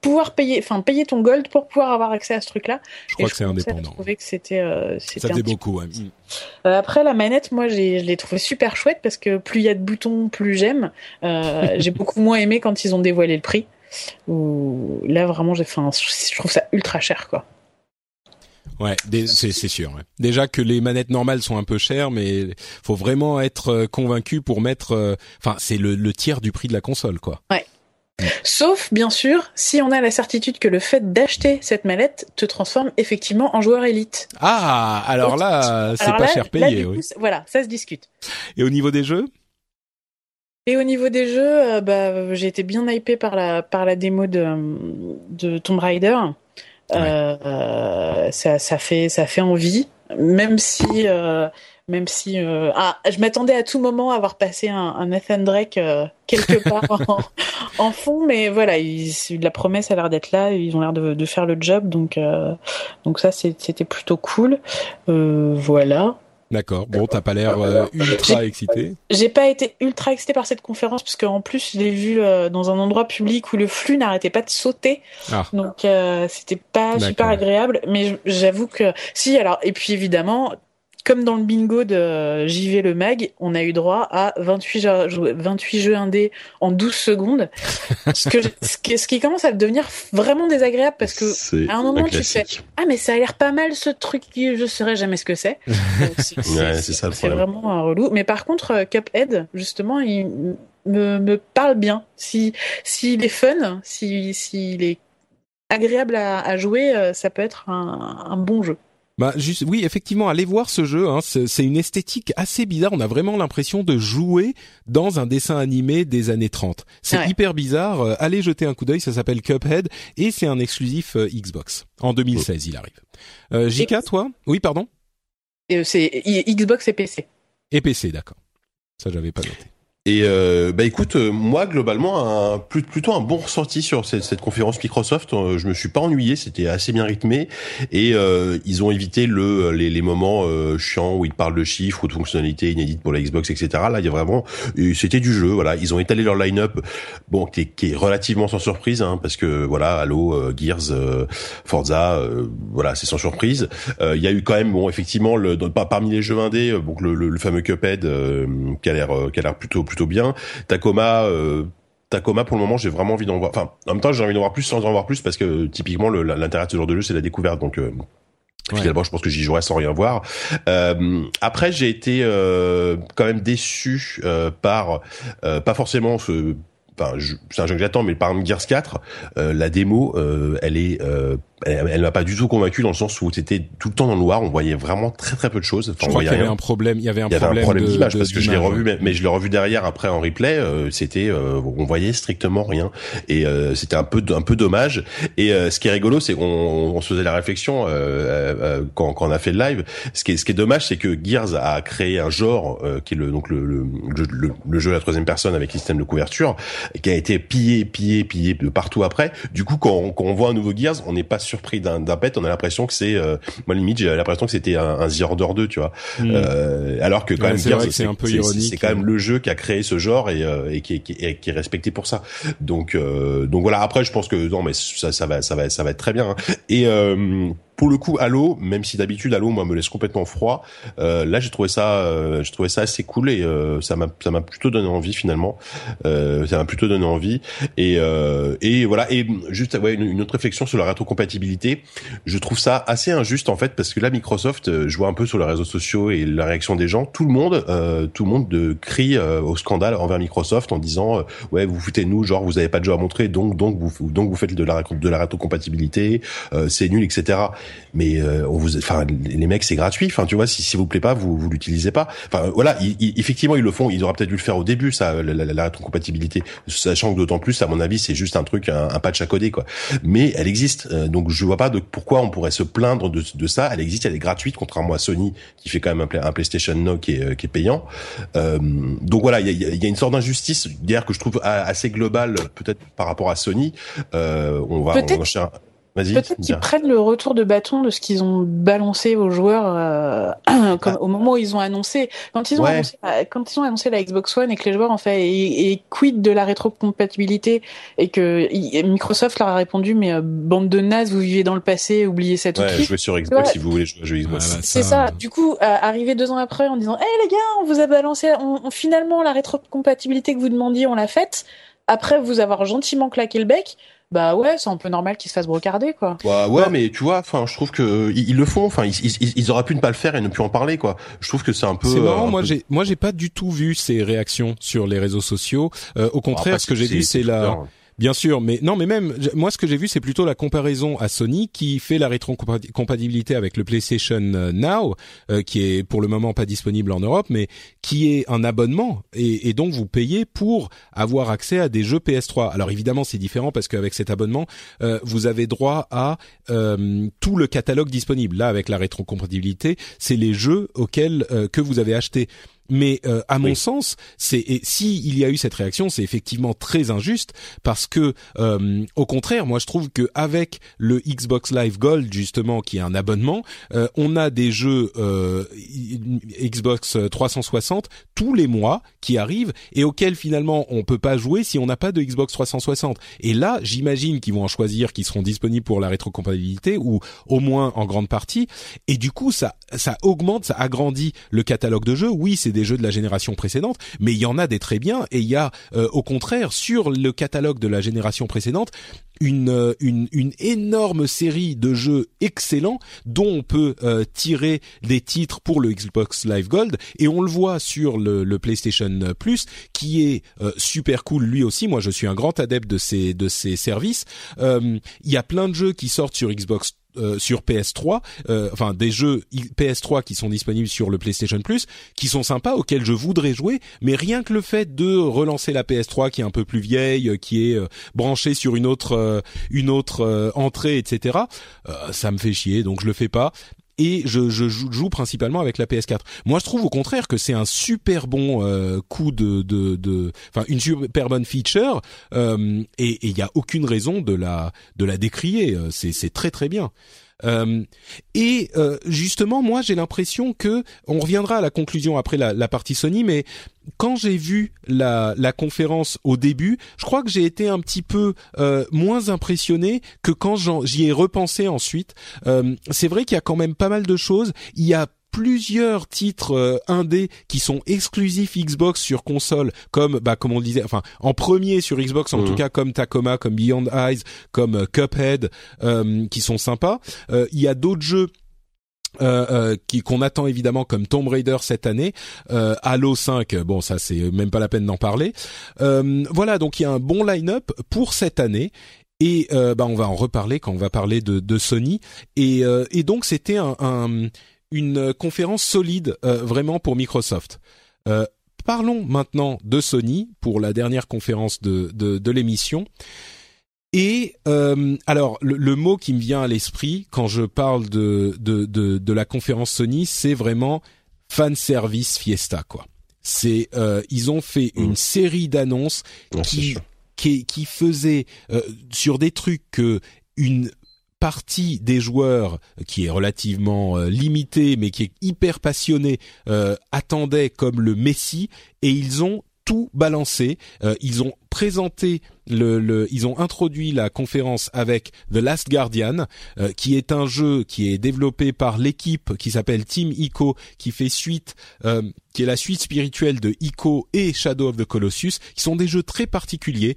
pouvoir payer enfin payer ton gold pour pouvoir avoir accès à ce truc là. Je crois que c'est indépendant. Je trouvais que c'était euh, Ça faisait beaucoup ouais. Euh, après la manette, moi j'ai je l'ai trouvé super chouette parce que plus il y a de boutons, plus j'aime. Euh, [LAUGHS] j'ai beaucoup moins aimé quand ils ont dévoilé le prix. Là vraiment j'ai enfin je trouve ça ultra cher quoi. Ouais, c'est sûr. Ouais. Déjà que les manettes normales sont un peu chères, mais faut vraiment être euh, convaincu pour mettre. Euh, enfin, c'est le, le, tiers du prix de la console, quoi. Ouais. Sauf, bien sûr, si on a la certitude que le fait d'acheter cette mallette te transforme effectivement en joueur élite. Ah, alors là, c'est pas cher payé. oui. voilà, ça se discute. Et au niveau des jeux? Et au niveau des jeux, euh, bah, j'ai été bien hypé par la par la démo de, de Tomb Raider. Euh, ça, ça fait ça fait envie, même si euh, même si euh, ah, je m'attendais à tout moment à avoir passé un, un Nathan Drake quelque [LAUGHS] part en, fond, mais voilà, il, la promesse a l'air d'être là, ils ont l'air de, de, faire le job, donc donc ça c'était plutôt cool. voilà. D'accord. Bon, t'as pas l'air euh, ultra excité. J'ai pas été ultra excité par cette conférence parce qu'en plus je l'ai vu euh, dans un endroit public où le flux n'arrêtait pas de sauter. Ah. Donc euh, c'était pas super agréable. Mais j'avoue que si. Alors et puis évidemment comme dans le bingo de JV le mag, on a eu droit à 28 jeux, 28 jeux indés en 12 secondes. ce, que, ce, qui, commence à devenir vraiment désagréable parce que à un moment tu fais ah mais ça a l'air pas mal ce truc je saurais jamais ce que c'est. [LAUGHS] c'est vraiment un relou. Mais par contre euh, Cuphead justement il me, me parle bien. Si s'il est fun, si s'il est agréable à, à, jouer, euh, ça peut être un, un bon jeu. Bah juste, oui, effectivement, allez voir ce jeu. Hein, c'est une esthétique assez bizarre. On a vraiment l'impression de jouer dans un dessin animé des années 30. C'est hyper bizarre. Euh, allez jeter un coup d'œil. Ça s'appelle Cuphead et c'est un exclusif euh, Xbox. En 2016, il arrive. Euh, Jika, toi? Oui, pardon? C'est Xbox et PC. Et PC, d'accord. Ça, j'avais pas noté. Et euh, bah écoute, euh, moi globalement, un, plutôt un bon ressenti sur cette, cette conférence Microsoft. Euh, je me suis pas ennuyé, c'était assez bien rythmé et euh, ils ont évité le les, les moments chiants où ils parlent de chiffres ou de fonctionnalités inédites pour la Xbox, etc. Là, il y a vraiment, c'était du jeu. Voilà, ils ont étalé leur line-up, bon, qui est, qui est relativement sans surprise, hein, parce que voilà, Halo, Gears, Forza, voilà, c'est sans surprise. Il y a eu quand même, bon, effectivement, le, parmi les jeux indés, donc le, le, le fameux Cuphead qui a l'air qui a l'air plutôt plutôt bien. Tacoma, euh, Tacoma pour le moment j'ai vraiment envie d'en voir. Enfin, en même temps j'ai envie d'en voir plus sans en voir plus parce que typiquement l'intérêt de ce genre de jeu c'est la découverte. Donc euh, Finalement, je pense que j'y jouerai sans rien voir. Euh, après, j'ai été euh, quand même déçu par pas forcément ce. Enfin, c'est un jeu que j'attends, mais par Gears 4, la démo, elle est elle, elle m'a pas du tout convaincu dans le sens où c'était tout le temps dans le noir, on voyait vraiment très très peu de choses. Enfin, je crois qu'il y avait un problème, il y avait un problème, d'image parce que je l'ai revu, mais, je l'ai revu derrière après en replay. Euh, c'était, euh, on voyait strictement rien et euh, c'était un peu un peu dommage. Et ce qui est rigolo, c'est qu'on on se faisait la réflexion quand, quand on a fait le live. Ce qui est ce qui est dommage, c'est que Gears a créé un genre qui est le donc le le, le, le, jeu à la troisième personne avec système de couverture, qui a été pillé pillé pillé de partout après. Du coup, quand, quand on voit un nouveau Gears, on n'est pas surpris d'un pet, on a l'impression que c'est, euh, moi limite j'ai l'impression que c'était un, un The Order 2, tu vois. Hmm. Euh, alors que quand même, c'est un peu ironique. C'est quand même le jeu qui a créé ce genre et, euh, et qui, est, qui, qui, est, respecté pour ça. Donc, euh, donc voilà. Après, je pense que non, mais ça, ça va, ça va, ça va être très bien. Hein. Et pour le coup, Halo, même si d'habitude Halo moi me laisse complètement froid, euh, là j'ai trouvé ça, euh, j'ai trouvé ça assez cool et euh, ça m'a, ça m'a plutôt donné envie finalement. Euh, ça m'a plutôt donné envie et euh, et voilà et juste ouais, une, autre réflexion sur la rétrocompatibilité. Je trouve ça assez injuste en fait parce que là Microsoft, je vois un peu sur les réseaux sociaux et la réaction des gens, tout le monde, tout le monde de, crie au scandale envers Microsoft en disant ouais vous foutez nous genre vous avez pas de jeu à montrer donc donc vous donc vous faites de la de la rétrocompatibilité, c'est nul etc mais euh, on vous, enfin les mecs c'est gratuit. Enfin tu vois si si vous plaît pas vous vous l'utilisez pas. Enfin voilà, effectivement ils le font. Ils auraient peut-être dû le faire au début ça la, la, la rétrocompatibilité, sachant que d'autant plus à mon avis c'est juste un truc un, patch à coder quoi. Mais elle existe euh, donc je vois pas de pourquoi on pourrait se plaindre de, de ça. Elle existe, elle est gratuite contrairement à Sony qui fait quand même un, un PlayStation Now qui est, euh, qui est payant. Euh, donc voilà il y a, y a, une sorte d'injustice d'ailleurs que je trouve assez globale peut-être par rapport à Sony. Euh, on va, on va Peut-être qu'ils prennent le retour de bâton de ce qu'ils ont balancé aux joueurs euh, [CLEARS THROAT] comme, ah. au moment où ils ont annoncé quand ils ont annoncé quand ils ont annoncé la Xbox One et que les joueurs en fait et, quid de la rétrocompatibilité et que Microsoft leur a répondu mais euh, bande de nazes vous vivez dans le passé oubliez cette ouais, jouez sur Xbox si vous voulez jouer à Xbox. Bah, c'est ça. Du coup, euh, arrivé deux ans après en disant hé hey, les gars on vous a balancé on, finalement la rétrocompatibilité que vous demandiez on l'a faite après vous avoir gentiment claqué le bec bah ouais, c'est un peu normal qu'ils se fassent brocarder, quoi. Bah ouais, mais tu vois, enfin, je trouve que ils, le font. Enfin, ils, ils, auraient pu ne pas le faire et ne plus en parler, quoi. Je trouve que c'est un peu. C'est marrant. moi, j'ai, moi, j'ai pas du tout vu ces réactions sur les réseaux sociaux. Euh, au contraire, ce que j'ai vu, c'est la. Bien sûr, mais non, mais même moi, ce que j'ai vu, c'est plutôt la comparaison à Sony qui fait la rétrocompatibilité avec le PlayStation euh, Now, euh, qui est pour le moment pas disponible en Europe, mais qui est un abonnement et, et donc vous payez pour avoir accès à des jeux PS3. Alors évidemment, c'est différent parce qu'avec cet abonnement, euh, vous avez droit à tout le catalogue disponible. Là, avec la rétrocompatibilité, c'est les jeux auxquels que vous avez acheté. Mais euh, à mon sens, c'est si il y a eu cette réaction, c'est effectivement très injuste parce que euh, au contraire, moi je trouve que avec le Xbox Live Gold justement qui est un abonnement, euh, on a des jeux Xbox 360 tous les mois qui arrivent et auxquels finalement on peut pas jouer si on n'a pas de Xbox 360. Et là, j'imagine qu'ils vont en choisir qui seront disponibles pour la rétrocompatibilité ou au moins en grande partie et du coup ça ça augmente, ça agrandit le catalogue de jeux. Oui, c'est des jeux de la génération précédente, mais il y en a des très bien et il y a euh, au contraire sur le catalogue de la génération précédente une, euh, une, une énorme série de jeux excellents dont on peut euh, tirer des titres pour le Xbox Live Gold et on le voit sur le, le PlayStation Plus qui est super cool lui aussi. Moi, je suis un grand adepte de ces de ces services. Il y a plein de jeux qui sortent sur Xbox euh, sur PS3, euh, enfin des jeux PS3 qui sont disponibles sur le PlayStation Plus, qui sont sympas, auxquels je voudrais jouer, mais rien que le fait de relancer la PS3 qui est un peu plus vieille, euh, qui est branchée sur une autre une autre entrée, etc. ça me fait chier, donc je le fais pas et je, je, joue principalement avec la PS4. Moi, je trouve au contraire que c'est un super bon euh, coup de, enfin une super bonne feature, euh, et il y a aucune raison de la de la décrier. Euh, c'est c'est très très bien. Euh, et euh, justement, moi, j'ai l'impression que on reviendra à la conclusion après la, partie Sony, mais quand j'ai vu la, la, conférence au début, je crois que j'ai été un petit peu euh, moins impressionné que quand j'y ai repensé ensuite. c'est vrai qu'il y a quand même pas mal de choses. Il y a plusieurs titres euh, indés qui sont exclusifs Xbox sur console, comme bah comme on disait, enfin en premier sur Xbox en tout mhm. cas comme Tacoma, comme Beyond Eyes, comme euh, Cuphead, euh, qui sont sympas. Euh, il y a d'autres jeux. qui qu'on attend évidemment comme Tomb Raider cette année, Halo 5, bon ça c'est même pas la peine d'en parler. voilà donc il y a un bon line-up pour cette année et bah on va en reparler quand on va parler de, de Sony et, et donc c'était un, un, une conférence solide euh, vraiment pour Microsoft. Euh, parlons maintenant de Sony pour la dernière conférence de, de, de l'émission. Et euh, alors le, mot qui me vient à l'esprit quand je parle de, de, de, de la conférence Sony, c'est vraiment fan service fiesta quoi. C'est ils ont fait une mmh. série d'annonces qui, qui qui faisaient sur des trucs que une partie des joueurs qui est relativement euh, limitée mais qui est hyper passionné euh, attendait comme le Messi et ils ont tout balancé. Euh, ils ont présenté le, le, ils ont introduit la conférence avec The Last Guardian, euh, qui est un jeu qui est développé par l'équipe qui s'appelle Team Ico, qui fait suite, euh, qui est la suite spirituelle de Ico et Shadow of the Colossus, qui sont des jeux très particuliers.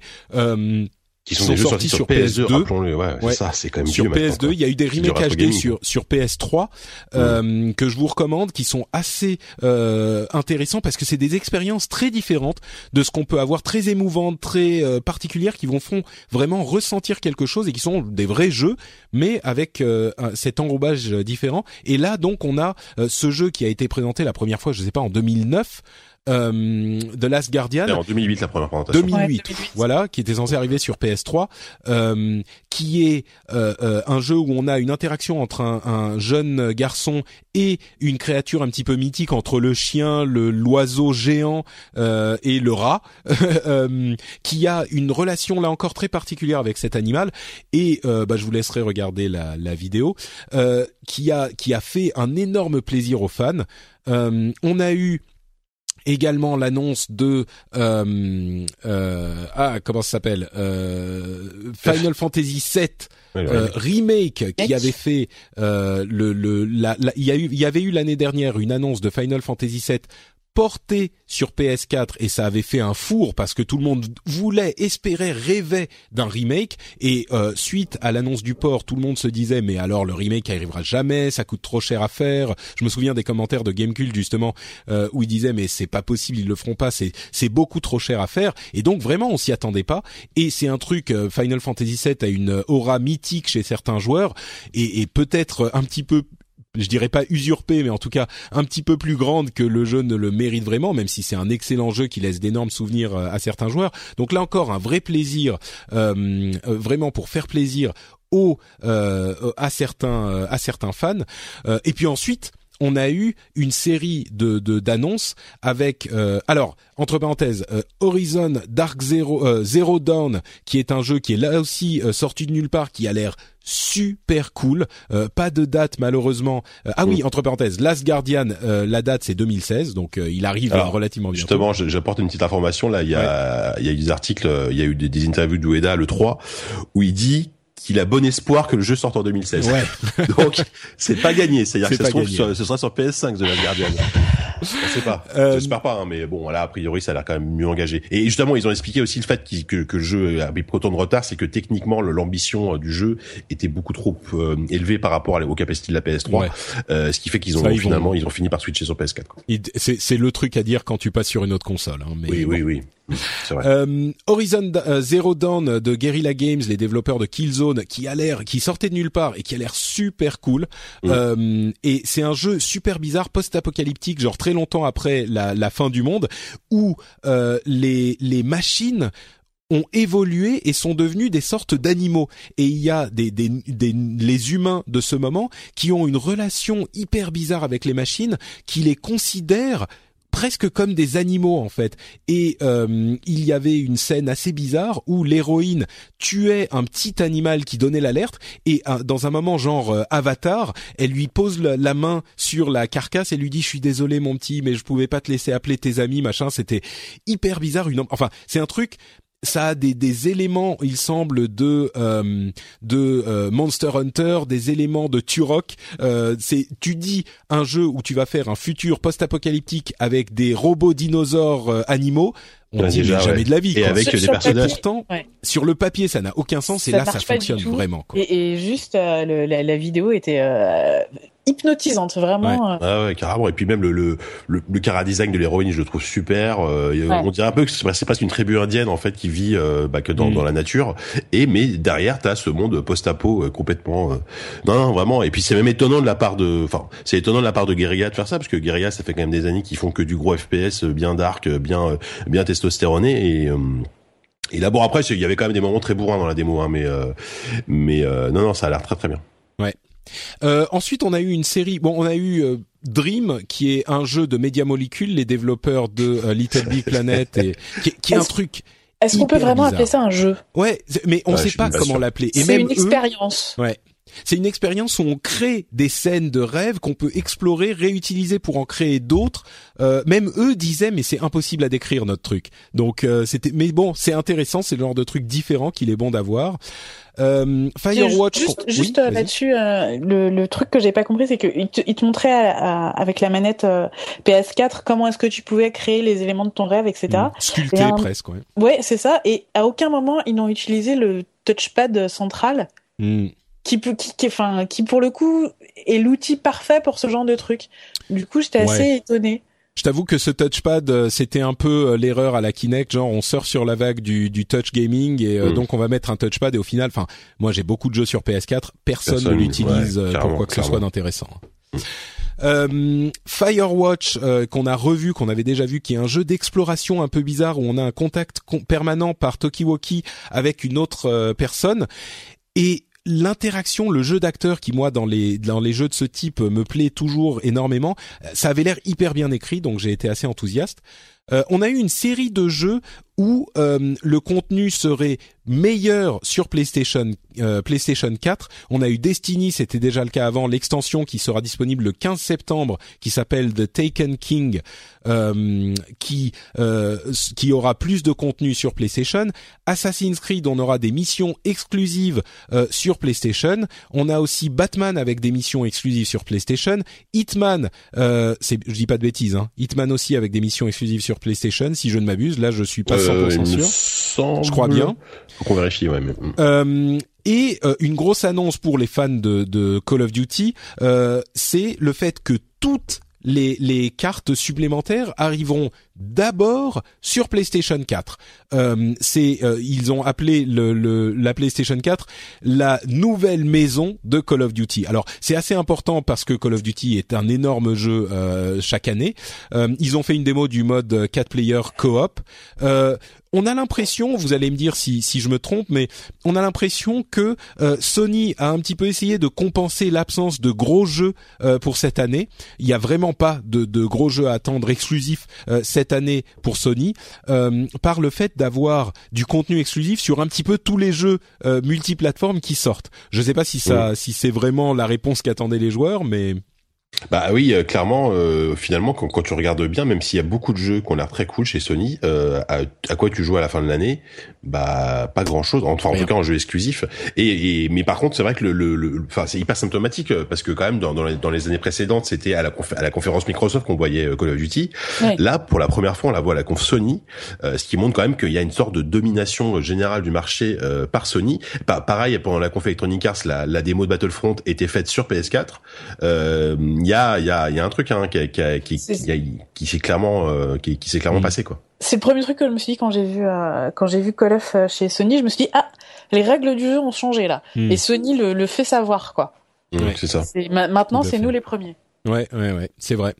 Euh, qui sont, sont sortis, sur PS2, PS2 ouais, ouais. ça, c'est quand même sur PS2. Il y a eu des remakes HD sur sur PS3 Mm. euh, que je vous recommande, qui sont assez euh, intéressants parce que c'est des expériences très différentes de ce qu'on peut avoir, très émouvantes, très euh, particulières, qui vont font vraiment ressentir quelque chose et qui sont des vrais jeux, mais avec euh, cet enrobage différent. Et là, donc, on a euh, ce jeu qui a été présenté la première fois, je sais pas, en 2009. Euh, The Last Guardian, En 2008, la première présentation. 2008, Ouais, 2008. voilà, qui était censé arriver sur PS3, euh, qui est euh, euh, un jeu où on a une interaction entre un, un jeune garçon et une créature un petit peu mythique entre le chien, le l'oiseau géant euh, et le rat, [LAUGHS] euh, qui a une relation là encore très particulière avec cet animal. Et euh, bah, je vous laisserai regarder la, la vidéo, euh, qui a qui a fait un énorme plaisir aux fans. Euh, on a eu également l'annonce de euh, euh, ah comment ça s'appelle euh, Final Fantasy VII euh, remake qui avait fait euh, le le la, la- il y a eu il y avait eu l'année dernière une annonce de Final Fantasy VII porté sur PS4 et ça avait fait un four parce que tout le monde voulait, espérait, rêvait d'un remake. Et euh, suite à l'annonce du port, tout le monde se disait mais alors le remake arrivera jamais, ça coûte trop cher à faire. Je me souviens des commentaires de Gamecult justement euh, où ils disaient mais c'est pas possible, ils le feront pas, c'est c'est beaucoup trop cher à faire. Et donc vraiment on s'y attendait pas. Et c'est un truc euh, Final Fantasy VII a une aura mythique chez certains joueurs. Et, et peut-être un petit peu je dirais pas usurpée, mais en tout cas un petit peu plus grande que le jeu ne le mérite vraiment, même si c'est un excellent jeu qui laisse d'énormes souvenirs euh, à certains joueurs. Donc là encore, un vrai plaisir, euh, euh, vraiment pour faire plaisir aux à certains à certains fans. Et puis ensuite. On a eu une série de de- d'annonces avec euh, alors entre parenthèses euh, Horizon Dark Zero euh, Zero Dawn qui est un jeu qui est là aussi euh, sorti de nulle part qui a l'air super cool. Euh, pas de date malheureusement. Euh, ah oui entre parenthèses Last Guardian euh, la date c'est 2016 donc euh, il arrive Alors, euh, relativement bientôt. Justement, j'apporte une petite information. Là, il y a, il y a eu des articles, il y a eu des, des interviews d'Ueda le 3 où il dit qu'il a bon espoir que le jeu sorte en 2016. ouais [LAUGHS] Donc, c'est pas gagné. C'est-à-dire C'est que ça se, pas trouve gagné. sur- ce sera sur PS5 de la Guardian. On sait pas. Euh, J'espère pas, hein, mais bon, là, a priori, ça a l'air quand même mieux engagé. Et justement, ils ont expliqué aussi le fait que, que le jeu avait pris autant de retard, c'est que techniquement, l'ambition euh, du jeu était beaucoup trop euh, élevée par rapport aux capacités de la PS3, Ouais. euh, ce qui fait qu'ils ont Ça, ils vont- finalement, ils ont fini par switcher sur PS4. quoi. Il- c'est le truc à dire quand tu passes sur une autre console hein, mais Oui, bon. oui, oui, vrai. Euh, Horizon euh, Zero Dawn de Guerrilla Games, les développeurs de Killzone, qui a l'air, qui sortait de nulle part et qui a l'air super cool. Mm. Euh, et c'est un jeu super bizarre, post-apocalyptique, genre très longtemps après la, la fin du monde, où les les machines ont évolué et sont devenus des sortes d'animaux. Et il y a des, des, des, les humains de ce moment qui ont une relation hyper bizarre avec les machines, qui les considèrent presque comme des animaux en fait. Et euh, il y avait une scène assez bizarre où l'héroïne tuait un petit animal qui donnait l'alerte et euh, dans un moment genre euh, Avatar, elle lui pose la, main sur la carcasse et lui dit je suis désolé mon petit mais je pouvais pas te laisser appeler tes amis machin. C'était hyper bizarre. Une enfin c'est un truc ça a des, des éléments, il semble, de euh, de euh, Monster Hunter, des éléments de Turok. Euh, c'est tu dis un jeu où tu vas faire un futur post-apocalyptique avec des robots dinosaures euh, animaux. On Ouais, dit déjà, mais jamais ouais. de la vie. Et quoi. avec Sur- des sur personnages. papier, Pourtant, Ouais. sur le papier, ça n'a aucun sens et là, ça fonctionne vraiment. Quoi. Et, et juste, euh, le- la, la vidéo était euh, hypnotisante, vraiment. euh, Ah ouais, carrément. Et puis même le le le, le cara design de l'héroïne, je le trouve super. Euh, Ouais. On dirait un peu que c'est c'est presque une tribu indienne en fait qui vit euh, bah, que dans, Mm. dans la nature. Et mais derrière, t'as ce monde post-apo euh, complètement. euh, Non, non, vraiment. Et puis c'est même étonnant de la part de. Enfin, c'est étonnant de la part de Guerrilla de faire ça parce que Guerrilla, ça fait quand même des années qu'ils font que du gros FPS euh, bien dark, euh, bien euh, bien testostéroné et. euh, et là, bon, après, il y avait quand même des moments très bourrins dans la démo, hein, mais euh, mais euh, non, non, ça a l'air très très bien. Euh, ensuite, on a eu une série. Bon, on a eu euh, Dream, qui est un jeu de Media Molecule, les développeurs de euh, Little Big Planet, et qui, est- qui est un Est-ce- truc. Est-ce qu'on peut vraiment bizarre. appeler ça un jeu? Ouais, mais on Ouais, sait pas pas comment l'appeler. Et C'est même une eux, expérience. Ouais. C'est une expérience où on crée des scènes de rêve qu'on peut explorer, réutiliser pour en créer d'autres. Euh, même eux disaient mais c'est impossible à décrire notre truc. Donc euh, c'était mais bon c'est intéressant, c'est le genre de truc différent qu'il est bon d'avoir. Euh, Firewatch. Juste, juste euh, là-dessus, euh, le, le, truc que j'ai pas compris, c'est qu'il te, il te montrait avec la manette PS4 comment est-ce que tu pouvais créer les éléments de ton rêve, etc. Mmh. Sculpté presque. Ouais, ouais c'est ça. Et à aucun moment ils n'ont utilisé le touchpad central. Mmh qui peut qui, qui enfin qui pour le coup est l'outil parfait pour ce genre de truc. Du coup, j'étais assez étonné. Je t'avoue que ce touchpad, euh, c'était un peu euh, l'erreur à la Kinect, genre on sort sur la vague du, du touch gaming et euh, mm. donc on va mettre un touchpad et au final, enfin moi j'ai beaucoup de jeux sur PS4, personne, ne l'utilise pour quoi que ce soit d'intéressant. Mm. Euh, Firewatch qu'on a revu, qu'on avait déjà vu, qui est un jeu d'exploration un peu bizarre où on a un contact permanent par Tokiwoki avec une autre personne et l'interaction, le jeu d'acteur qui moi dans les dans les jeux de ce type me plaît toujours énormément. Ça avait l'air hyper bien écrit, donc j'ai été assez enthousiaste. Euh, on a eu une série de jeux où euh, le contenu serait meilleur sur PlayStation euh, PlayStation 4. On a eu Destiny, c'était déjà le cas avant, l'extension qui sera disponible le 15 septembre, qui s'appelle The Taken King, euh, qui qui aura plus de contenu sur PlayStation. Assassin's Creed, on aura des missions exclusives sur PlayStation. On a aussi Batman avec des missions exclusives sur PlayStation. Hitman, c'est je dis pas de bêtises, hein. Hitman aussi avec des missions exclusives sur PlayStation, si je ne m'abuse. Là, je suis pas 100% sûr. Je crois bien. Faut qu'on vérifie, ouais. Mais... Euh, et euh, une grosse annonce pour les fans de, de Call of Duty, euh, c'est le fait que toutes les, cartes supplémentaires arriveront d'abord sur PlayStation 4. Euh, euh, ils ont appelé la PlayStation 4 la nouvelle maison de Call of Duty. Alors c'est assez important parce que Call of Duty est un énorme jeu euh, chaque année. Ils ont fait une démo du mode 4 player co-op. Euh, on a l'impression, vous allez me dire si, si je me trompe, mais on a l'impression que Sony a un petit peu essayé de compenser l'absence de gros jeux pour cette année. Il y a vraiment pas de, de gros jeux à attendre exclusifs cette année pour Sony euh, par le fait d'avoir du contenu exclusif sur un petit peu tous les jeux euh, multiplateformes qui sortent. Je ne sais pas si ça, si c'est vraiment la réponse qu'attendaient les joueurs, mais bah oui, euh, clairement, euh, finalement, quand, quand, tu regardes bien, même s'il y a beaucoup de jeux qui ont l'air très cool chez Sony, euh, à, à, quoi tu joues à la fin de l'année Bah pas grand chose. Enfin, en tout cas, en jeu exclusif. Et, et mais par contre, c'est vrai que le, le, enfin, c'est hyper symptomatique parce que quand même, dans, dans, les, dans les années précédentes, c'était à la, à la conférence Microsoft qu'on voyait Call of Duty. Là, pour la première fois, on la voit à la conf Sony, ce qui montre quand même qu'il y a une sorte de domination générale du marché par Sony. Bah, pareil, pendant la conf Electronic Arts, la, la démo de Battlefront était faite sur PS4. Euh, il y a il y a il y a un truc hein, qui qui qui, qui s'est clairement euh, qui, qui s'est clairement passé quoi. C'est le premier truc que je me suis dit quand j'ai vu euh, quand j'ai vu Call of euh, chez Sony, je me suis dit ah les règles du jeu ont changé là mm. et Sony le, le fait savoir quoi. Mm, c'est ça. Maintenant c'est nous les premiers. Ouais, ouais, ouais, c'est vrai.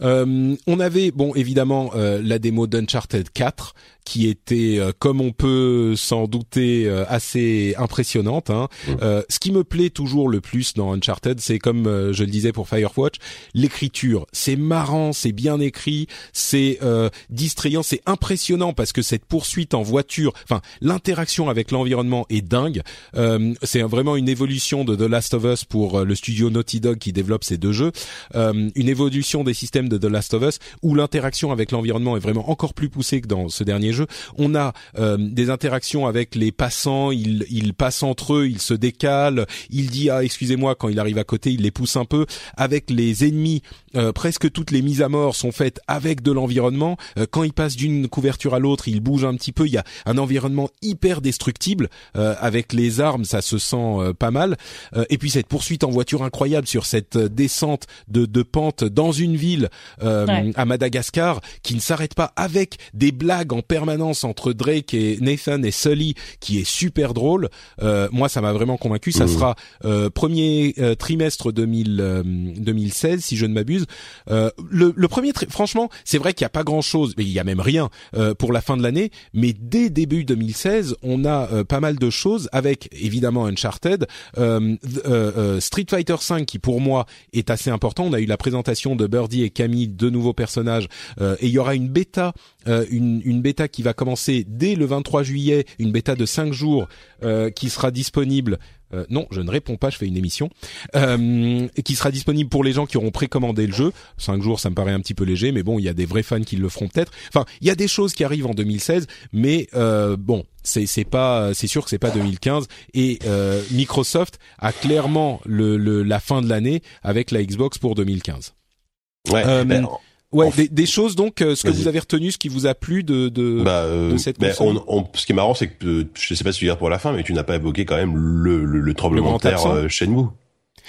Euh, on avait, bon, évidemment, euh, la démo d'Uncharted 4 qui était, euh, comme on peut s'en douter, euh, assez impressionnante. Hein. Mmh. Euh, ce qui me plaît toujours le plus dans Uncharted, c'est comme je le disais pour Firewatch, l'écriture. C'est marrant, c'est bien écrit, c'est distrayant, c'est impressionnant parce que cette poursuite en voiture, enfin l'interaction avec l'environnement est dingue. c'est vraiment une évolution de The Last of Us pour le studio Naughty Dog qui développe ces deux jeux. une évolution des systèmes de The Last of Us où l'interaction avec l'environnement est vraiment encore plus poussée que dans ce dernier jeu on a euh, des interactions avec les passants, ils, ils passent entre eux, ils se décalent, il dit ah excusez-moi quand il arrive à côté, il les pousse un peu. Avec les ennemis, euh, presque toutes les mises à mort sont faites avec de l'environnement. Euh, quand il passe d'une couverture à l'autre, il bouge un petit peu. Il y a un environnement hyper destructible. avec les armes, ça se sent pas mal. et puis cette poursuite en voiture incroyable sur cette descente de, de pente dans une ville à Madagascar qui ne s'arrête pas avec des blagues en permanence entre Drake et Nathan et Sully qui est super drôle. Euh, moi, ça m'a vraiment convaincu. Ça mmh. sera euh, premier euh, trimestre 2000, 2016, si je ne m'abuse. Le, le, premier, franchement, c'est vrai qu'il n'y a pas grand-chose, mais il y a même rien pour la fin de l'année. Mais dès début 2016, on a pas mal de choses avec évidemment Uncharted, Street Fighter 5 qui pour moi est assez important. On a eu la présentation de Birdie et Camille, deux nouveaux personnages, et il y aura une bêta, une, une bêta qui va commencer dès le 23 juillet, une bêta de 5 jours euh, qui sera disponible Euh, non, je ne réponds pas, je fais une émission euh, qui sera disponible pour les gens qui auront précommandé le jeu. Cinq jours, ça me paraît un petit peu léger, mais bon, il y a des vrais fans qui le feront peut-être. Enfin, il y a des choses qui arrivent en 2016, mais euh, bon, c'est c'est pas, c'est sûr que c'est pas 2015. Et euh, Microsoft a clairement le, le, la fin de l'année avec la Xbox pour 2015. Ouais. Euh, ben, Ouais, des, des choses donc, euh, ce que vous avez retenu, ce qui vous a plu de de, bah, euh, de cette ben, console. on, on- ce qui est marrant, c'est que euh, je sais pas si tu gardes pour la fin, mais tu n'as pas évoqué quand même le, le, le tremblement de terre absent euh, Shenmue.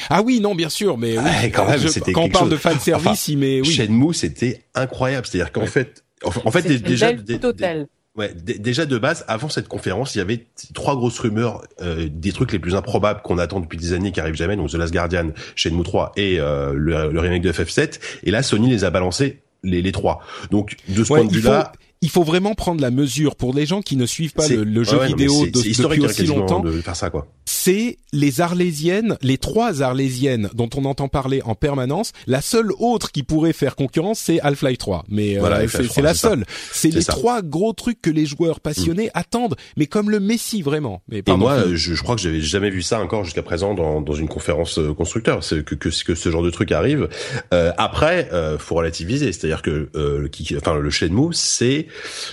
Ah oui, non, bien sûr, mais oui, Ouais, quand même, je- c'était quand on parle chose. de fan service, Enfin, il met oui. Shenmue, c'était incroyable. C'est-à-dire qu'en Ouais. fait, en, en fait, C'est dé- une déjà, belle dé- toute hôtel. Ouais, dé- déjà de base, avant cette conférence, il y avait trois grosses rumeurs, euh, des trucs les plus improbables qu'on attend depuis des années qui arrivent jamais, donc The Last Guardian, Shenmue 3 et euh, le, le remake de FF7. Et là, Sony les a balancés les, les trois. Donc de ce Ouais, point de vue-là, il faut vraiment prendre la mesure pour les gens qui ne suivent pas le, le jeu ouais, vidéo de- depuis aussi longtemps. de faire ça quoi. c'est les Arlésiennes, les trois Arlésiennes dont on entend parler en permanence. La seule autre qui pourrait faire concurrence, c'est Half-Life 3. Mais euh, Voilà, Half-Life c'est 3, c'est la seule. C'est les ça. Trois gros trucs que les joueurs passionnés attendent, mais comme le Messi vraiment. Mais Et moi, je, je crois que j'avais jamais vu ça encore jusqu'à présent dans, dans une conférence euh, constructeur, c'est que, que que ce genre de truc arrive. Euh, après, euh, faut relativiser, c'est-à-dire que euh, le, qui- enfin le Shenmue, c'est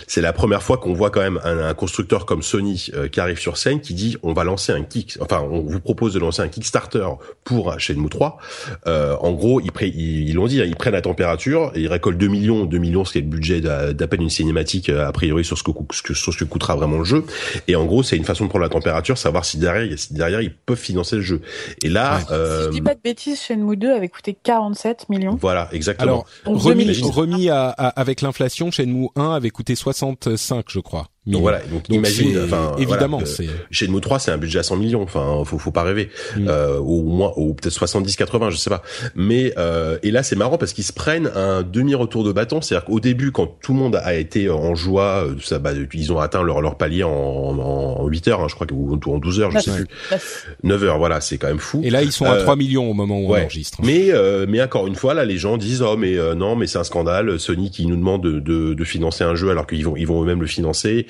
c'est la première fois qu'on voit quand même un, un constructeur comme Sony euh, qui arrive sur scène, qui dit on va lancer un kick, enfin on vous propose de lancer un Kickstarter pour Shenmue 3. Euh, en gros, ils prennent, ils ils l'ont dit, hein, ils prennent la température, et ils récoltent 2 millions, 2 millions, ce qui est le budget d'à peine une cinématique euh, a priori sur ce que, cou- ce que sur ce que coûtera vraiment le jeu. Et en gros, c'est une façon de prendre la température, savoir si derrière, si derrière ils peuvent financer le jeu. Et là, Ouais. euh, Si je dis pas de bêtises, Shenmue 2 avait coûté 47 millions. voilà, exactement. Alors, Donc, remis, 2010. remis à, à- avec l'inflation, Shenmue 1 avait coûté 65, je crois. Donc voilà, donc, Donc imagine, enfin, évidemment, voilà, euh, c'est Shenmue 3, c'est un budget à 100 millions. Enfin, faut, faut pas rêver. Mm. Euh, ou moins, ou peut-être 70, 80, je sais pas. Mais euh, et là, c'est marrant parce qu'ils se prennent un demi-retour de bâton. C'est-à-dire qu'au début, quand tout le monde a été en joie, euh, ça, bah, ils ont atteint leur, leur palier en, en, en 8 heures, hein, je crois, ou en 12 heures, je sais plus. Neuf. 9 heures, voilà, c'est quand même fou. et là ils sont à Euh, 3 millions au moment où on ouais. enregistre. Mais euh, mais encore une fois là les gens disent oh mais euh, non mais c'est un scandale Sony qui nous demande de, de, de financer un jeu alors qu'ils vont ils vont eux-mêmes le financer.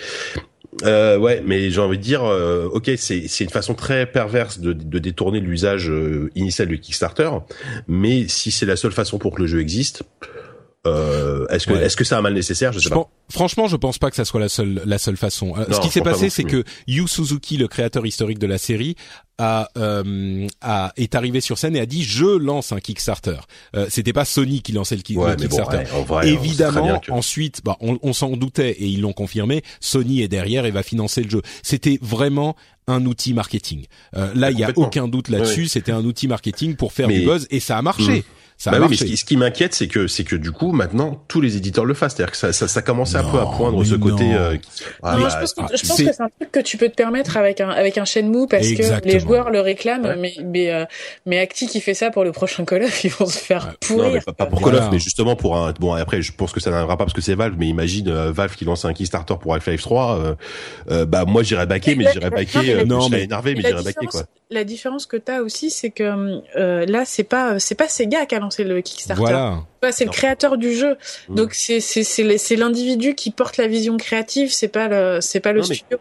Euh, ouais, mais j'ai envie de dire, euh, ok, c'est une façon très perverse de, de détourner l'usage euh, initial du Kickstarter, mais si c'est la seule façon pour que le jeu existe, euh, est-ce que Ouais. est-ce que c'est un mal nécessaire? Je sais Je pas. pen- franchement, je pense pas que ça soit la seule la seule façon. Euh, Non, ce qui s'est pense pas passé, c'est que Yu Suzuki, le créateur historique de la série, a, euh, a est arrivé sur scène et a dit je lance un Kickstarter. Euh, C'était pas Sony qui lançait le, ki- Ouais, le mais bon, Kickstarter. ouais, vrai, Évidemment, que- ensuite, bah, on, on s'en doutait et ils l'ont confirmé. Sony est derrière et va financer le jeu. C'était vraiment un outil marketing. Euh, là, il y a aucun doute là-dessus. Oui. C'était un outil marketing pour faire Mais- du buzz et ça a marché. Mhm. Ça Bah oui, mais ce qui, ce qui m'inquiète, c'est que c'est que du coup maintenant tous les éditeurs le fassent, c'est-à-dire que ça, ça, ça commence un peu à poindre ce côté. euh, qui- Ah, Non, bah, je pense, que, ah, je pense c'est- que c'est un truc que tu peux te permettre avec un avec un Shenmue parce que Exactement. les joueurs le réclament, Ouais. mais mais euh, mais Acti qui fait ça pour le prochain Call of, ils vont se faire Ouais. pourrir. Non, mais pas, pas pour Voilà. Call of, mais justement pour un. Bon, après, je pense que ça n'arrivera pas parce que c'est Valve, mais imagine euh, Valve qui lance un Kickstarter pour Half-Life 3. Euh, euh, bah moi, j'irais backer, mais La- j'irais la- backer. non, mais euh, la- je serais énervé, mais la j'irais différence, quoi. la différence que t'as aussi, c'est que là, c'est pas c'est pas Sega qui a lancé le Kickstarter. Voilà. Pas, c'est le créateur du jeu. Mm. Donc c'est c'est c'est l'individu qui porte la vision créative. C'est pas le c'est pas le Non, mais- studio.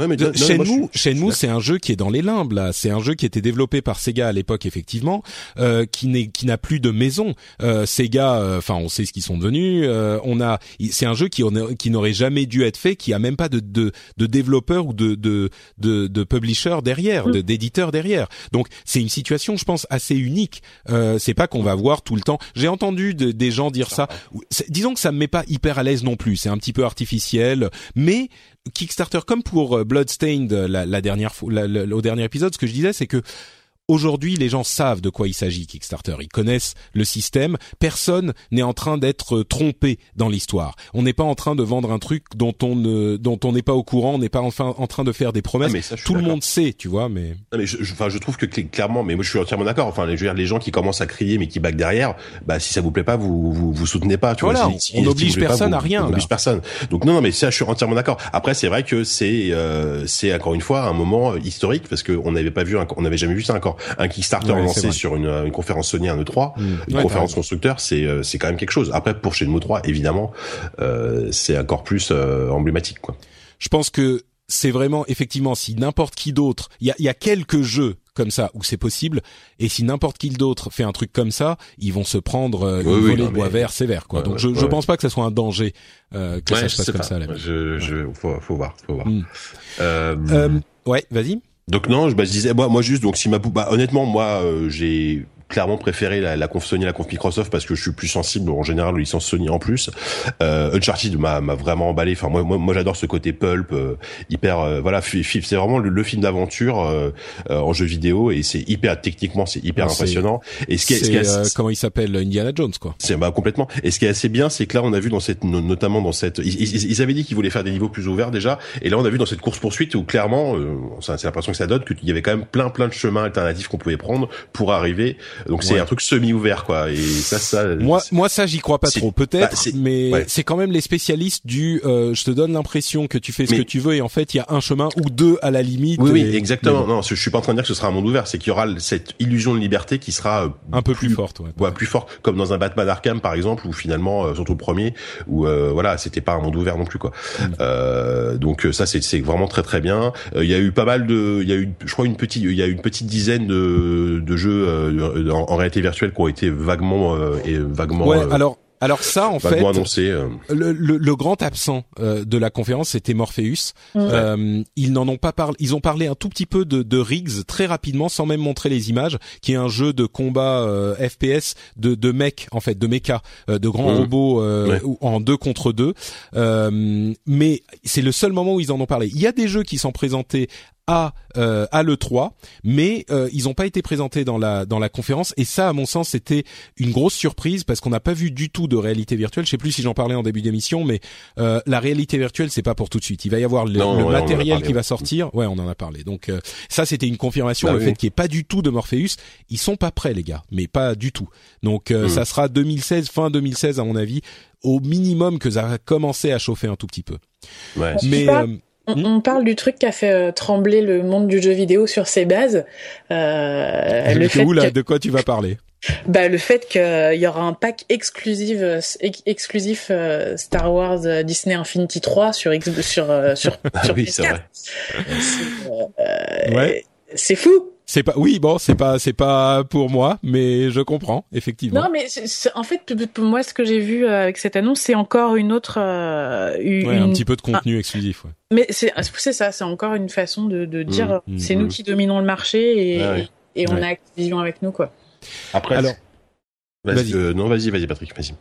Ouais, mais De- non, non, mais moi, je Shenmue, je Shenmue, c'est un jeu qui est dans les limbes là. C'est un jeu qui était développé par Sega à l'époque effectivement, euh, qui n'est qui n'a plus de maison. Euh, Sega, euh, enfin on sait ce qu'ils sont devenus. Euh, on a, c'est un jeu qui a- qui n'aurait jamais dû être fait, qui a même pas de de, de développeur ou de de de, de publisher derrière, Mm. de d'éditeur derrière. Donc c'est une situation, je pense, assez unique. Euh, c'est pas qu'on va voir tout le temps. J'ai entendu de- des gens dire ça. Disons que ça me met pas hyper à l'aise non plus. C'est un petit peu artificiel, mais Kickstarter, comme pour euh, Bloodstained la, la dernière au dernier épisode, ce que je disais, c'est que Aujourd'hui, les gens savent de quoi il s'agit Kickstarter. Ils connaissent le système. Personne n'est en train d'être trompé dans l'histoire. On n'est pas en train de vendre un truc dont on ne, dont on n'est pas au courant. On n'est pas enfin en train de faire des promesses. Ah, mais ça, Tout le monde sait, tu vois. Mais Non, mais je, je- enfin, je trouve que cl- clairement, mais moi je suis entièrement d'accord. Enfin, je veux dire, les gens qui commencent à crier mais qui back derrière, bah si ça vous plaît pas, vous vous, vous soutenez pas. Tu Voilà, vois, on- Si- on n'oblige pas, personne vous- à rien, On n'oblige personne. Donc non, non, mais ça, je suis entièrement d'accord. Après, c'est vrai que c'est euh, c'est encore une fois un moment euh, historique parce que on n'avait pas vu, on n'avait jamais vu ça encore. Un Kickstarter Ouais, lancé sur une, une conférence Sony, un E3, Mm. une Ouais, conférence constructeur, c'est euh, c'est quand même quelque chose. Après, pour Shenmue 3, évidemment, euh, c'est encore plus euh, emblématique, quoi. je pense que c'est vraiment effectivement si n'importe qui d'autre, il y a, y a quelques jeux comme ça où c'est possible. Et si n'importe qui d'autre fait un truc comme ça, ils vont se prendre euh, une volée de bois vert sévère. Quoi. Donc je, je pense pas que ça soit un danger euh, que ça se passe comme ça. je, je, faut, faut voir, faut voir. Hmm. Euh, euh, ouais, vas-y. Donc non, je, bah, je disais moi, moi juste donc si ma bah, honnêtement moi euh, j'ai clairement préféré la, la conf Sony, la conf Microsoft parce que je suis plus sensible en général aux licences Sony en plus. Euh, Uncharted m'a vraiment emballé. Enfin moi moi, moi j'adore ce côté pulp euh, hyper euh, voilà c'est vraiment le, film d'aventure euh, euh, en jeu vidéo et c'est hyper techniquement c'est hyper ah, impressionnant. Et ce qui est, ce qui est comment il s'appelle Indiana Jones quoi. C'est bah complètement. Et ce qui est assez bien c'est que là on a vu dans cette notamment dans cette ils, ils, avaient dit qu'ils voulaient faire des niveaux plus ouverts déjà et là on a vu dans cette course poursuite où clairement c'est l'impression que ça donne qu'il y avait quand même plein plein de chemins alternatifs qu'on pouvait prendre pour arriver donc c'est un truc semi-ouvert quoi. Et ça, ça. Moi, moi ça, j'y crois pas trop. Peut-être, bah, mais c'est quand même les spécialistes du. Euh, je te donne l'impression que tu fais ce que tu veux et en fait, il y a un chemin ou deux à la limite. Oui, oui exactement. Non, je suis pas en train de dire que ce sera un monde ouvert. C'est qu'il y aura cette illusion de liberté qui sera euh, un peu plus, forte. Ouais. ouais. plus forte, comme dans un Batman Arkham par exemple, où finalement, euh, surtout le premier, où euh, voilà, c'était pas un monde ouvert non plus quoi. Mm. Euh, donc ça, c'est c'est vraiment très très bien. Il y a eu pas mal de, il y a eu, je crois une petite, il y a une petite dizaine de, de jeux en, en réalité virtuelle qui ont été vaguement euh, et vaguement. Ouais, euh, alors alors ça, en fait, annoncé, euh. le, le, le, grand absent de la conférence, c'était Morpheus. Euh, ils n'en ont pas parlé. Ils ont parlé un tout petit peu de, de Riggs très rapidement, sans même montrer les images, qui est un jeu de combat FPS de, de mech, en fait, de mecha, de grands mmh. robots en deux contre deux. mais c'est le seul moment où ils en ont parlé. Il y a des jeux qui sont présentés à euh, à le 3 mais euh, ils n'ont pas été présentés dans la dans la conférence. Et ça à mon sens c'était une grosse surprise parce qu'on n'a pas vu du tout de réalité virtuelle. Je sais plus si j'en parlais en début d'émission mais euh, la réalité virtuelle c'est pas pour tout de suite. Il va y avoir le, matériel qui va sortir. Ouais on en a parlé. Donc euh, ça c'était une confirmation. Bah le fait qu'il n'y ait pas du tout de Morpheus ils sont pas prêts les gars mais pas du tout. Donc euh, hmm. ça sera 2016 fin 2016 à mon avis au minimum que ça va commencer à chauffer un tout petit peu. Ouais. mais Hmm? On, parle du truc qui a fait euh, trembler le monde du jeu vidéo sur ses bases. Euh, [LAUGHS] le fait où, là, de quoi tu vas parler? Bah, le fait qu'il y aura un pack exclusif, exclusif euh, Star Wars euh, Disney Infinity 3 sur X, sur sur [LAUGHS] ah sur oui, c'est vrai. ouais. C'est fou. C'est pas, oui, bon, c'est pas, c'est pas pour moi, mais je comprends effectivement. Non, mais en fait, pour moi, ce que j'ai vu euh, avec cette annonce, c'est encore une autre, euh, ouais, un petit peu de contenu exclusif. Ouais. Mais c'est, c'est ça, c'est encore une façon de, de dire, mmh, mmh, c'est nous mmh. qui dominons le marché et, ah et on a Activision avec nous, quoi. Après, alors, vas-y, euh, non, vas-y, vas-y, Patrick, vas-y.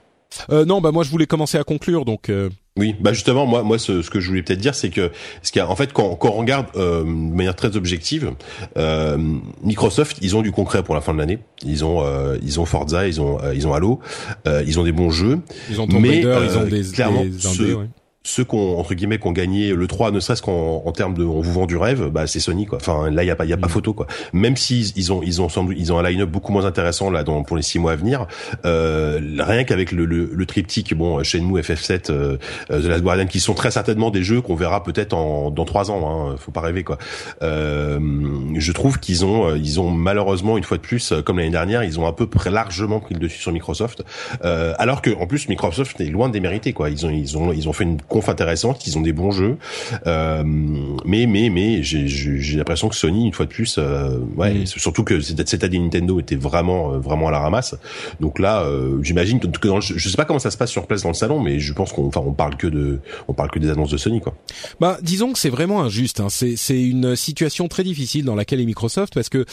Euh, non, bah moi je voulais commencer à conclure, donc. Euh... Oui, bah justement, moi, moi, ce, ce que je voulais peut-être dire, c'est que, ce qu'il y a, en fait, quand, quand on regarde euh, de manière très objective, euh, Microsoft, ils ont du concret pour la fin de l'année. Ils ont, euh, ils ont Forza, ils ont, euh, ils ont Halo, euh, ils ont des bons jeux. Ils ont Tomb Raider, ils ont des, clairement, des indés, ouais ceux qu'on entre guillemets qu'on gagné le 3 ne serait-ce qu'en en termes de on vous vend du rêve bah c'est Sony quoi. Enfin là il y a pas il y a pas mm. photo quoi. Même si ils ont ils ont ils ont un line-up beaucoup moins intéressant là dans pour les six mois à venir euh, rien qu'avec le, le, le, triptyque bon Shenmue FF7 euh, euh, The Last Guardian qui sont très certainement des jeux qu'on verra peut-être en dans trois ans hein, faut pas rêver quoi. Euh, je trouve qu'ils ont euh, ils ont malheureusement une fois de plus comme l'année dernière ils ont un peu près largement pris le dessus sur Microsoft. Euh, alors que en plus Microsoft est loin de démériter quoi. Ils ont ils ont ils ont fait une conf intéressante, qu'ils ont des bons jeux, euh, mais mais mais j'ai l'impression que Sony une fois de plus, euh, ouais, mm. surtout que cette année Nintendo était vraiment euh, vraiment à la ramasse. Donc là, euh, j'imagine que dans je sais pas comment ça se passe sur place dans le salon, mais je pense qu'on enfin on parle que de on parle que des annonces de Sony quoi. Bah disons que c'est vraiment injuste. Hein. C'est c'est une situation très difficile dans laquelle est Microsoft parce que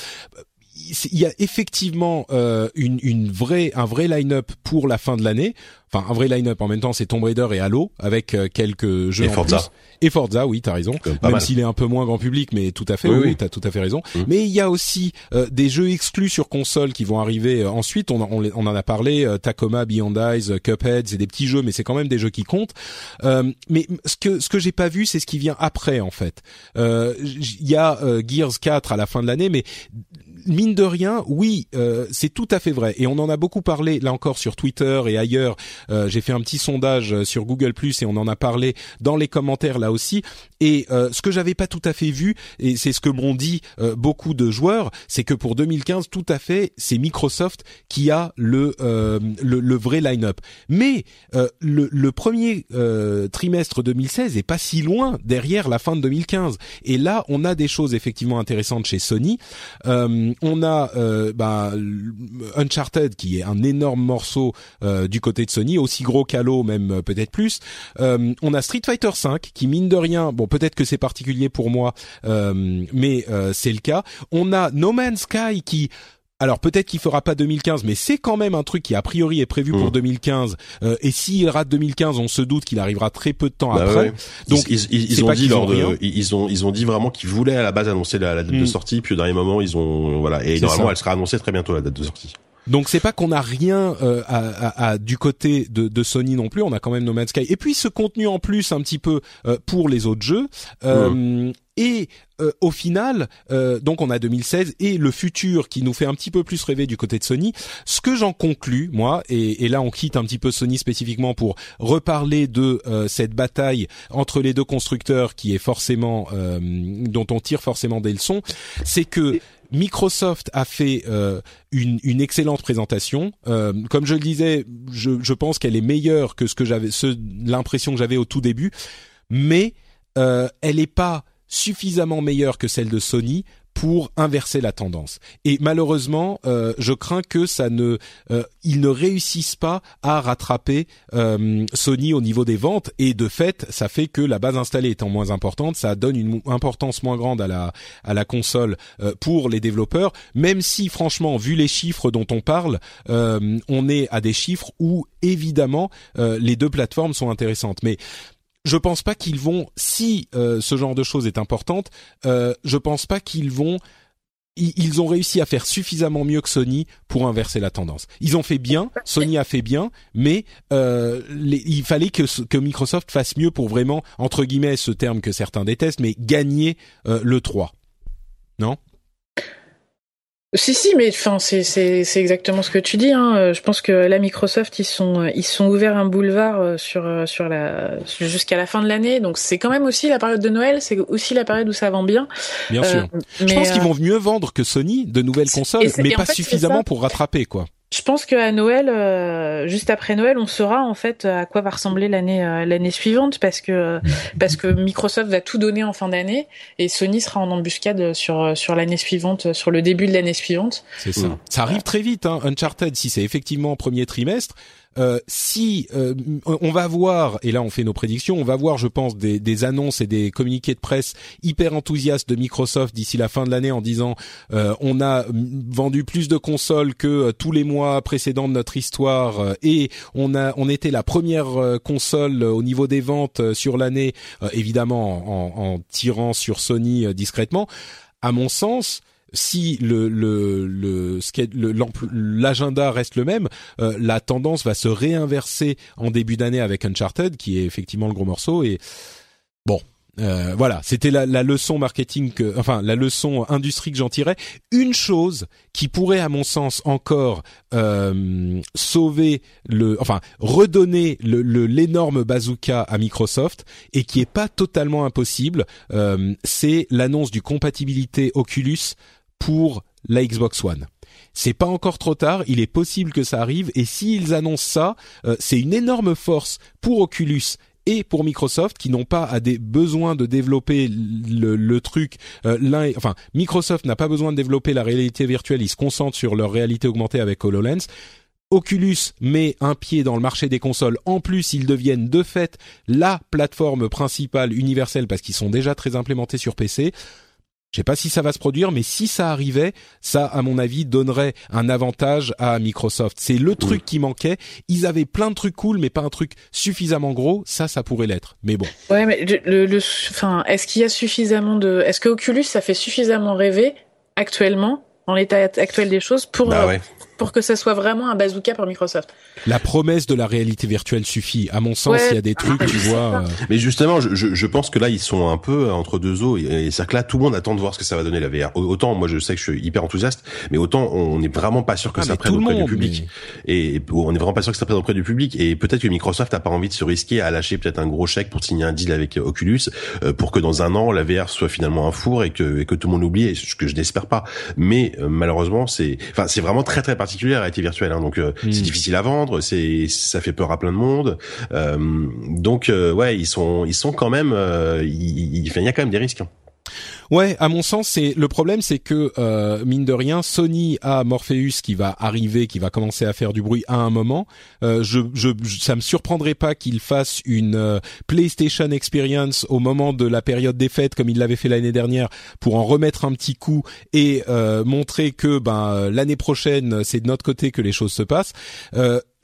il y a effectivement euh, une, une vraie, un vrai line-up pour la fin de l'année. Enfin, un vrai line-up en même temps, c'est Tomb Raider et Halo avec euh, quelques jeux et Forza. Et Forza, oui, t'as raison. Même s'il est un peu moins grand public, mais tout à fait, oui, oui, t'as tout à fait raison. Mm. Mais il y a aussi euh, des jeux exclus sur console qui vont arriver ensuite. On, on, on, en a parlé, Tacoma, Beyond Eyes, Cuphead, c'est des petits jeux, mais c'est quand même des jeux qui comptent. mais ce que ce que j'ai pas vu, c'est ce qui vient après en fait. Il y a Gears 4 à la fin de l'année, mais mine de rien, oui, euh, c'est tout à fait vrai. Et on en a beaucoup parlé là encore sur Twitter et ailleurs. Euh, j'ai fait un petit sondage sur Google Plus et on en a parlé dans les commentaires là aussi. Et ce que j'avais pas tout à fait vu, et c'est ce que m'ont dit beaucoup de joueurs, c'est que pour 2015, tout à fait, c'est Microsoft qui a le le, le, vrai line-up. Mais le, le, premier trimestre 2016 est pas si loin derrière la fin de 2015. Et là, on a des choses effectivement intéressantes chez Sony. Euh, on a euh, bah, Uncharted qui est un énorme morceau euh, du côté de Sony, aussi gros qu'Halo, même peut-être plus. on a Street Fighter 5 qui mine de rien, bon peut-être que c'est particulier pour moi, mais c'est le cas. On a No Man's Sky qui alors peut-être qu'il fera pas 2015, mais c'est quand même un truc qui a priori est prévu pour 2015. Mmh. Euh, et s'il rate 2015, on se doute qu'il arrivera très peu de temps bah après. Donc ils, ils, ont dit ils ont ils ont dit vraiment qu'ils voulaient à la base annoncer la, date de mmh. sortie, puis au dernier moment ils ont voilà et normalement elle sera annoncée très bientôt la date de sortie. Donc c'est pas qu'on a rien euh, à, à, du côté de, de, Sony non plus, on a quand même No Man's Sky. Et puis ce contenu en plus un petit peu euh, pour les autres jeux. Euh, et euh, au final, euh, donc on a 2016 et le futur qui nous fait un petit peu plus rêver du côté de Sony. Ce que j'en conclus, moi, et, et, là on quitte un petit peu Sony spécifiquement pour reparler de euh, cette bataille entre les deux constructeurs qui est forcément dont on tire forcément des leçons, c'est que Microsoft a fait une, une, excellente présentation. comme je le disais, je, je pense qu'elle est meilleure que ce que j'avais, l'impression que j'avais au tout début, mais elle n'est pas suffisamment meilleure que celle de Sony pour inverser la tendance. Et malheureusement, euh, je crains que ça ne, euh, ils ne réussissent pas à rattraper euh, Sony au niveau des ventes. Et de fait, ça fait que la base installée étant moins importante, ça donne une importance moins grande à la à la console pour les développeurs. Même si, franchement, vu les chiffres dont on parle, on est à des chiffres où évidemment les deux plateformes sont intéressantes. Mais je pense pas qu'ils vont, si euh, ce genre de choses est importante, euh, je pense pas qu'ils vont ils ont réussi à faire suffisamment mieux que Sony pour inverser la tendance. Ils ont fait bien, Sony a fait bien, mais euh, il fallait que, que Microsoft fasse mieux pour vraiment, entre guillemets, ce terme que certains détestent, mais gagner euh, le 3. Non? Si si, mais enfin c'est c'est c'est exactement ce que tu dis. Hein. Euh, je pense que la Microsoft ils sont euh, ils sont ouverts un boulevard euh, sur sur la jusqu'à la fin de l'année. Donc c'est quand même aussi la période de Noël. C'est aussi la période où ça vend bien. Bien sûr. je pense qu'ils vont mieux vendre que Sony de nouvelles consoles, mais pas suffisamment pour rattraper quoi. Je pense qu'à Noël, euh, juste après Noël, on saura en fait à quoi va ressembler l'année euh, l'année suivante parce que [LAUGHS] parce que Microsoft va tout donner en fin d'année et Sony sera en embuscade sur sur l'année suivante, sur le début de l'année suivante. C'est ça. Ça arrive très vite. Hein. Uncharted, si c'est effectivement premier trimestre, euh, si euh, on va voir, et là on fait nos prédictions, on va voir, je pense, des, des annonces et des communiqués de presse hyper enthousiastes de Microsoft d'ici la fin de l'année en disant euh, on a vendu plus de consoles que tous les mois précédents de notre histoire et on a on était la première console au niveau des ventes sur l'année, évidemment en, en, tirant sur Sony discrètement. À mon sens, si le le le l'agenda reste le même, euh, la tendance va se réinverser en début d'année avec Uncharted, qui est effectivement le gros morceau. Et bon, euh, voilà, c'était la, la, leçon marketing, que, enfin la leçon industrie que j'en tirais. Une chose qui pourrait, à mon sens, encore euh, sauver le, enfin redonner le l'énorme bazooka à Microsoft et qui est pas totalement impossible, euh, c'est l'annonce du compatibilité Oculus pour la Xbox One. C'est pas encore trop tard, il est possible que ça arrive et s'ils annoncent ça, euh, c'est une énorme force pour Oculus et pour Microsoft qui n'ont pas à des besoins de développer le, truc euh, enfin Microsoft n'a pas besoin de développer la réalité virtuelle ils se concentrent sur leur réalité augmentée avec HoloLens Oculus met un pied dans le marché des consoles. En plus, ils deviennent de fait la plateforme principale universelle parce qu'ils sont déjà très implémentés sur PC. Je sais pas si ça va se produire, mais si ça arrivait, ça, à mon avis, donnerait un avantage à Microsoft. C'est le truc qui manquait. Ils avaient plein de trucs cool, mais pas un truc suffisamment gros. Ça, ça pourrait l'être. Mais bon. Ouais, mais le, enfin, est-ce qu'il y a suffisamment de, est-ce que Oculus, ça fait suffisamment rêver actuellement, en l'état actuel des choses, pour, bah euh, pour que ça soit vraiment un bazooka pour Microsoft. La promesse de la réalité virtuelle suffit. À mon sens, il y a des trucs, tu vois. Euh, mais justement, je, je, pense que là, ils sont un peu entre deux eaux. Et, c'est que là, tout le monde attend de voir ce que ça va donner la VR. Autant, moi, je sais que je suis hyper enthousiaste, mais autant, on n'est vraiment pas sûr que ah, ça prenne auprès du public. Et, on n'est vraiment pas sûr que ça prenne auprès du public. Et peut-être que Microsoft n'a pas envie de se risquer à lâcher peut-être un gros chèque pour signer un deal avec Oculus, euh, pour que dans un an, la VR soit finalement un four et que, et que tout le monde oublie. Ce que je n'espère pas. Mais euh, malheureusement, c'est, enfin, c'est vraiment très très particulier la réalité virtuelle. Hein. donc, c'est hmm. difficile à vendre. C'est, ça fait peur à plein de monde. Euh, donc euh, ouais, ils sont ils sont quand même euh, il, il, y a quand même des risques. Hein. Ouais, à mon sens, c'est le problème, c'est que euh, mine de rien, Sony a Morpheus qui va arriver, qui va commencer à faire du bruit à un moment. Euh, je, je, ça me surprendrait pas qu'il fasse une euh, PlayStation Experience au moment de la période des fêtes, comme il l'avait fait l'année dernière, pour en remettre un petit coup et euh, montrer que ben l'année prochaine, c'est de notre côté que les choses se passent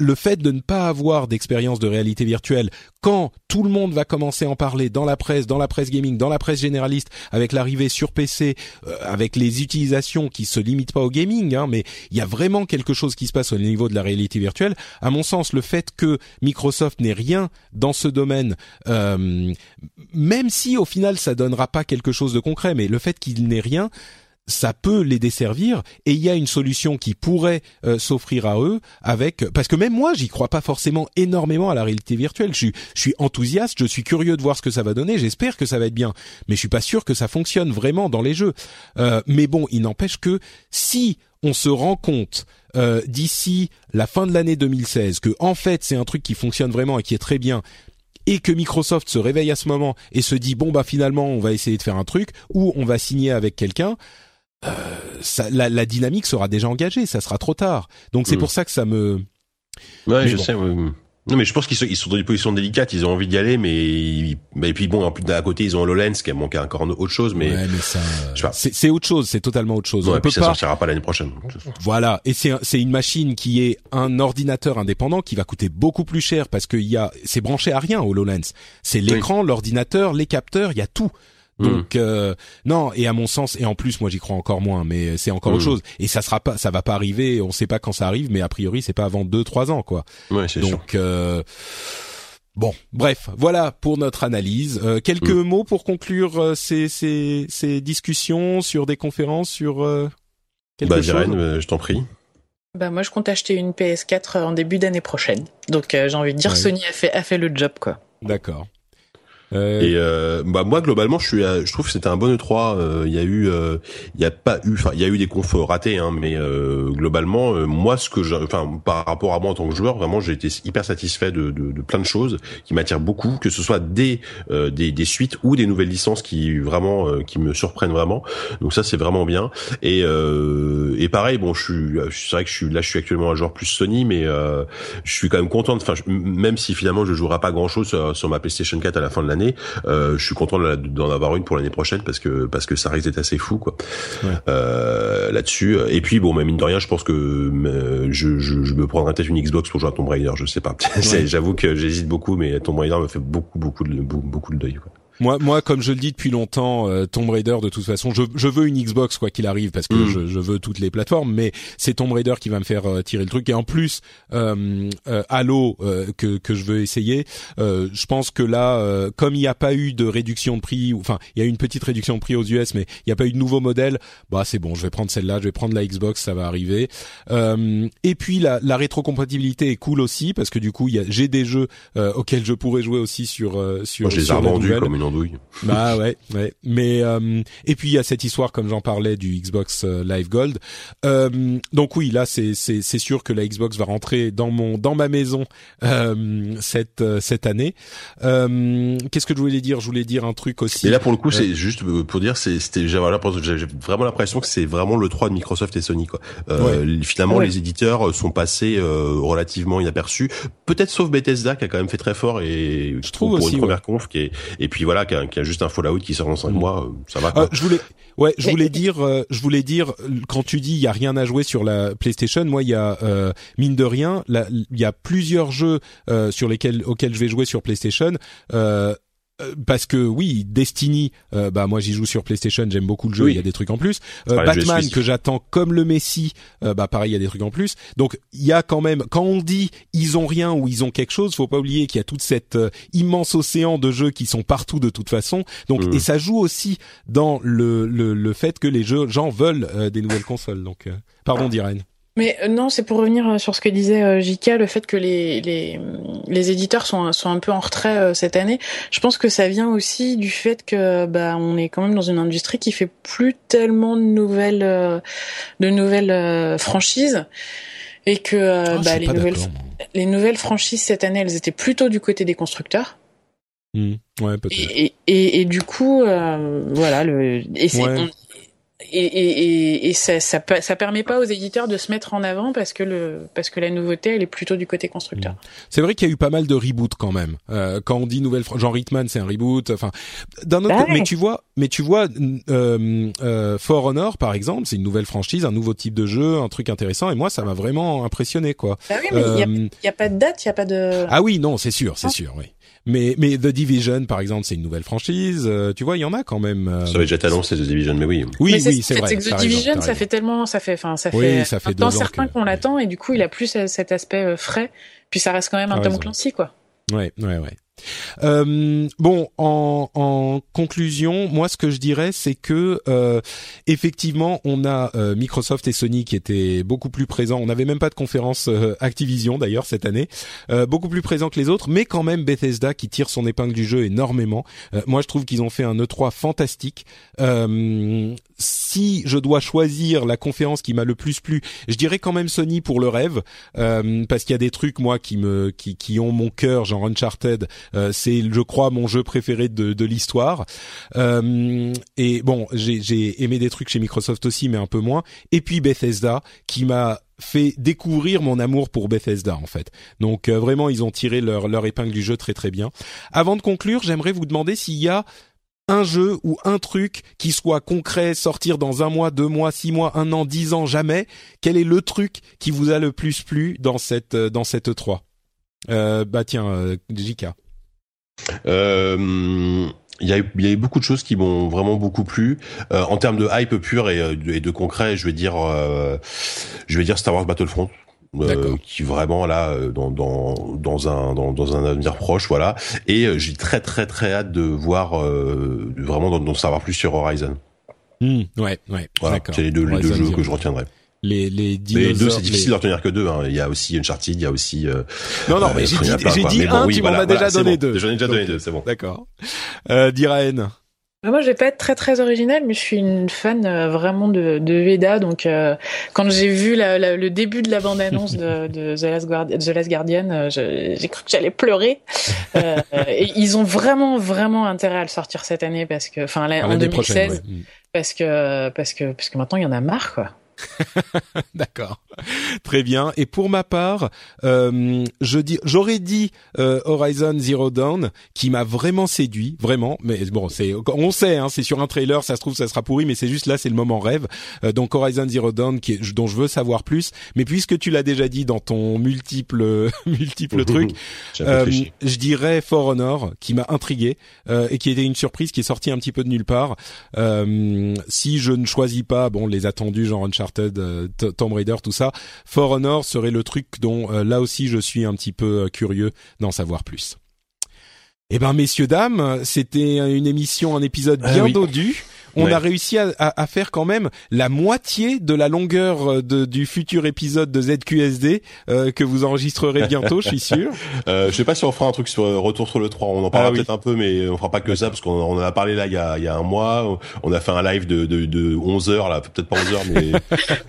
le fait de ne pas avoir d'expérience de réalité virtuelle quand tout le monde va commencer à en parler dans la presse, dans la presse gaming, dans la presse généraliste, avec l'arrivée sur PC, euh, avec les utilisations qui se limitent pas au gaming, hein, mais il y a vraiment quelque chose qui se passe au niveau de la réalité virtuelle. À mon sens, le fait que Microsoft n'ait rien dans ce domaine, euh, même si au final ça donnera pas quelque chose de concret, mais le fait qu'il n'ait rien, ça peut les desservir et il y a une solution qui pourrait euh, s'offrir à eux avec parce que même moi j'y crois pas forcément énormément à la réalité virtuelle. Je suis, je suis enthousiaste, je suis curieux de voir ce que ça va donner. J'espère que ça va être bien, mais je suis pas sûr que ça fonctionne vraiment dans les jeux. Euh, mais bon, il n'empêche que si on se rend compte euh, d'ici la fin de l'année 2016 que en fait c'est un truc qui fonctionne vraiment et qui est très bien et que Microsoft se réveille à ce moment et se dit bon bah finalement on va essayer de faire un truc ou on va signer avec quelqu'un euh, ça, la, la, dynamique sera déjà engagée, ça sera trop tard. Donc c'est mm. pour ça que ça me. Ouais, je sais. Non, mais je pense qu'ils sont, ils sont dans une position délicate. Ils ont envie d'y aller, mais et puis bon, en plus d'un côté, ils ont HoloLens qui a manqué encore autre chose, mais, ouais, mais ça, c'est autre chose. C'est totalement autre chose. Ouais, On peut ça pas... sortira pas l'année prochaine. Voilà, et c'est c'est une machine qui est un ordinateur indépendant qui va coûter beaucoup plus cher parce qu'il y a c'est branché à rien HoloLens. C'est l'écran, l'ordinateur, les capteurs, il y a tout. Mm. Donc euh, non et à mon sens et en plus moi j'y crois encore moins mais c'est encore autre mm. chose et ça sera pas ça va pas arriver on sait pas quand ça arrive mais a priori c'est pas avant deux trois ans quoi. Ouais, c'est Donc euh, Bon, bref, voilà pour notre analyse. Euh, quelques mm. mots pour conclure ces, ces, ces discussions sur des conférences sur quelque bah, chose. je t'en prie. Bah moi je compte acheter une PS4 en début d'année prochaine. Donc j'ai envie de dire Sony a fait a fait le job quoi. D'accord. Euh... Et euh, bah moi globalement je suis je trouve que c'était un bon E3 euh, il y a eu euh, il y a pas eu enfin il y a eu des confs ratés hein mais globalement moi ce que enfin par rapport à moi en tant que joueur vraiment j'ai été hyper satisfait de, de, de, plein de choses qui m'attirent beaucoup que ce soit des, des des suites ou des nouvelles licences qui vraiment qui me surprennent vraiment. Donc ça c'est vraiment bien. Et et pareil bon je suis c'est vrai que je suis là je suis actuellement un joueur plus Sony mais je suis quand même content enfin même si finalement je jouerai pas grand chose sur, sur ma PlayStation 4 à la fin de l'année euh, je suis content d'en avoir une pour l'année prochaine parce que parce que ça risque d'être assez fou quoi. Euh, là-dessus. Et puis bon, mais mine de rien, je pense que euh, je, je, je me prendrai peut-être une Xbox pour jouer à Tomb Raider. Je sais pas. [LAUGHS] J'avoue que j'hésite beaucoup, mais Tomb Raider me fait beaucoup beaucoup de beaucoup de deuil. Quoi. Moi, moi, comme je le dis depuis longtemps, euh, Tomb Raider, de toute façon, je, je veux une Xbox quoi qu'il arrive parce que mm. je, je, veux toutes les plateformes, mais c'est Tomb Raider qui va me faire euh, tirer le truc. Et en plus, euh, euh Halo que que je veux essayer, je pense que là, comme il n'y a pas eu de réduction de prix, enfin, il y a eu une petite réduction de prix aux US, mais il n'y a pas eu de nouveau modèle. Bah, c'est bon, je vais prendre celle-là, je vais prendre la Xbox, ça va arriver. et puis la, la rétrocompatibilité est cool aussi parce que du coup, j'ai des jeux auxquels je pourrais jouer aussi sur sur. Moi, je les ai comme une bah [LAUGHS] ouais, ouais. Mais euh, et puis il y a cette histoire, comme j'en parlais, du Xbox euh, Live Gold. Euh, donc oui, là c'est c'est c'est sûr que la Xbox va rentrer dans mon dans ma maison euh, cette euh, cette année. Qu'est-ce que je voulais dire? Je voulais dire un truc aussi. Et là pour le coup, c'est juste pour dire, c'est c'était j'ai vraiment l'impression que c'est vraiment le 3 de Microsoft et Sony quoi. Finalement, les éditeurs sont passés relativement inaperçus. Peut-être sauf Bethesda qui a quand même fait très fort et je trouve pour aussi, une première conf qui est et puis voilà qui a, qui a, juste un Fallout qui sort dans 5 mm. mois, euh, ça va. Euh, je voulais, ouais, je voulais dire, euh, je voulais dire, quand tu dis il y a rien à jouer sur la PlayStation, moi il y a mine de rien, il y a plusieurs jeux sur lesquels auxquels je vais jouer sur PlayStation. euh, parce que oui, Destiny, euh, bah moi j'y joue sur PlayStation, j'aime beaucoup le jeu, Oui. il y a des trucs en plus. Euh, Batman que j'attends comme le Messi, euh, bah pareil, il y a des trucs en plus. Donc il y a quand même, quand on dit ils ont rien ou ils ont quelque chose, faut pas oublier qu'il y a toute cette euh, immense océan de jeux qui sont partout de toute façon. Donc Mhm. et ça joue aussi dans le le, le fait que les jeux gens veulent euh, des nouvelles consoles. Donc euh, pardon d'Irène. Mais euh, non, c'est pour revenir euh, sur ce que disait euh, J.K., le fait que les, les, les éditeurs sont, sont un peu en retrait euh, cette année. Je pense que ça vient aussi du fait que bah on est quand même dans une industrie qui fait plus tellement de nouvelles euh, de nouvelles euh, franchises et que Ah, bah, les nouvelles les nouvelles franchises cette année, elles étaient plutôt du côté des constructeurs. Hmm. Ouais, peut-être. Et, et, et du coup, euh, voilà, le, et, Ouais. on- et, et, et, et ça, ça, ça permet pas aux éditeurs de se mettre en avant parce que le, parce que la nouveauté, elle est plutôt du côté constructeur. C'est vrai qu'il y a eu pas mal de reboots quand même. Euh, quand on dit nouvelle, genre Hitman, c'est un reboot. Enfin, d'un autre, Bah côté- ouais. mais tu vois, mais tu vois, euh, euh, For Honor par exemple, c'est une nouvelle franchise, un nouveau type de jeu, un truc intéressant. Et moi, ça m'a vraiment impressionné, quoi. Bah oui, mais il y a, Euh, y a pas de date, il y a pas de. ah oui, non, c'est sûr, c'est Ah. sûr, oui. Mais mais The Division, par exemple, c'est une nouvelle franchise. euh, tu vois, il y en a quand même. euh, Ça avait déjà été annoncé The Division, mais oui. Oui, Mais oui, c'est vrai. C'est que The Division, ça fait tellement, ça fait, enfin, ça Oui, fait ça fait un certain qu'on l'attend et du coup, il a plus euh, cet aspect euh, frais. Puis ça reste quand même un Tom. Clancy, quoi. Ouais, ouais, ouais. Euh, bon, en, en conclusion, moi, ce que je dirais, c'est que euh, effectivement, on a euh, Microsoft et Sony qui étaient beaucoup plus présents. On n'avait même pas de conférence euh, Activision d'ailleurs cette année, euh, beaucoup plus présents que les autres, mais quand même Bethesda qui tire son épingle du jeu énormément. Euh, moi, je trouve qu'ils ont fait un E3 fantastique. Si je dois choisir la conférence qui m'a le plus plu, je dirais quand même Sony pour le rêve, parce qu'il y a des trucs moi qui me qui, qui ont mon cœur, genre Uncharted. Euh, c'est, je crois, mon jeu préféré de, de l'histoire. Euh, et bon, j'ai, aimé des trucs chez Microsoft aussi, mais un peu moins. Et puis Bethesda, qui m'a fait découvrir mon amour pour Bethesda en fait. Donc euh, vraiment, ils ont tiré leur, leur épingle du jeu très très bien. Avant de conclure, j'aimerais vous demander s'il y a un jeu ou un truc qui soit concret, sortir dans un mois, deux mois, six mois, un an, dix ans, jamais. Quel est le truc qui vous a le plus plu dans cette dans cette E3 euh, Bah tiens, euh, JK. Euh, il y, a il y a eu beaucoup de choses qui m'ont vraiment beaucoup plu. Euh, en termes de hype pure et, euh, de- et de concret. Je vais dire, euh, je vais dire Star Wars Battlefront. euh, qui vraiment là euh, dans dans dans un dans, dans un avenir proche voilà. Et euh, j'ai très très très hâte de voir euh, vraiment d'en savoir plus sur Horizon. Hmm, ouais, ouais, voilà c'est les deux les deux jeux que je retiendrai Les les mais dinosaures. deux c'est difficile les- d'en retenir que deux hein. il y a aussi Uncharted il y a aussi euh, Non non, euh, mais j'ai dit plein, j'ai quoi. dit Mais bon, un, oui, tu voilà, m'en as déjà voilà, donné bon. deux. j'en ai déjà Donc, donné deux c'est bon D'accord. Euh, Diraen. Bah, Moi, je vais pas être très très originale, mais je suis une fan euh, vraiment de, de Veda. Donc, euh, quand j'ai vu la, la- le début de la bande-annonce de, de The, Last Guardian, The Last Guardian, euh, je- j'ai cru que j'allais pleurer. Euh, et ils ont vraiment vraiment intérêt à le sortir cette année parce que, enfin, là, en L'année 2016, prochaine. ouais. Hmm. parce que parce que parce que maintenant il y en a marre, quoi. [LAUGHS] D'accord, très bien. Et pour ma part, euh, je dis, j'aurais dit euh, Horizon Zero Dawn, qui m'a vraiment séduit, vraiment. Mais bon, c'est, on sait, hein, c'est sur un trailer, ça se trouve, ça sera pourri, mais c'est juste là, c'est le moment rêve. Euh, donc Horizon Zero Dawn, qui est- dont je veux savoir plus. Mais puisque tu l'as déjà dit dans ton multiple [LAUGHS] multiple truc, euh, je dirais For Honor, qui m'a intrigué euh, et qui était une surprise, qui est sortie un petit peu de nulle part. Euh, si je ne choisis pas, bon, les attendus genre Uncharted, euh, Tomb Raider, tout ça, For Honor serait le truc dont euh, là aussi je suis un petit peu euh, curieux d'en savoir plus. Eh ben, messieurs dames, c'était une émission, un épisode Ah bien oui. dodu. On Ouais. a réussi à, à- à faire quand même la moitié de la longueur euh, de- du futur épisode de ZQSD euh, que vous enregistrerez bientôt, je suis sûr. [LAUGHS] Euh, je sais pas si on fera un truc sur euh, retour sur le 3. On en parlera Ah oui. peut-être un peu, mais on fera pas que ça parce qu'on on en a parlé là il y a, il y a un mois. On a fait un live de, de, de 11 heures là, peut-être pas 11 heures, mais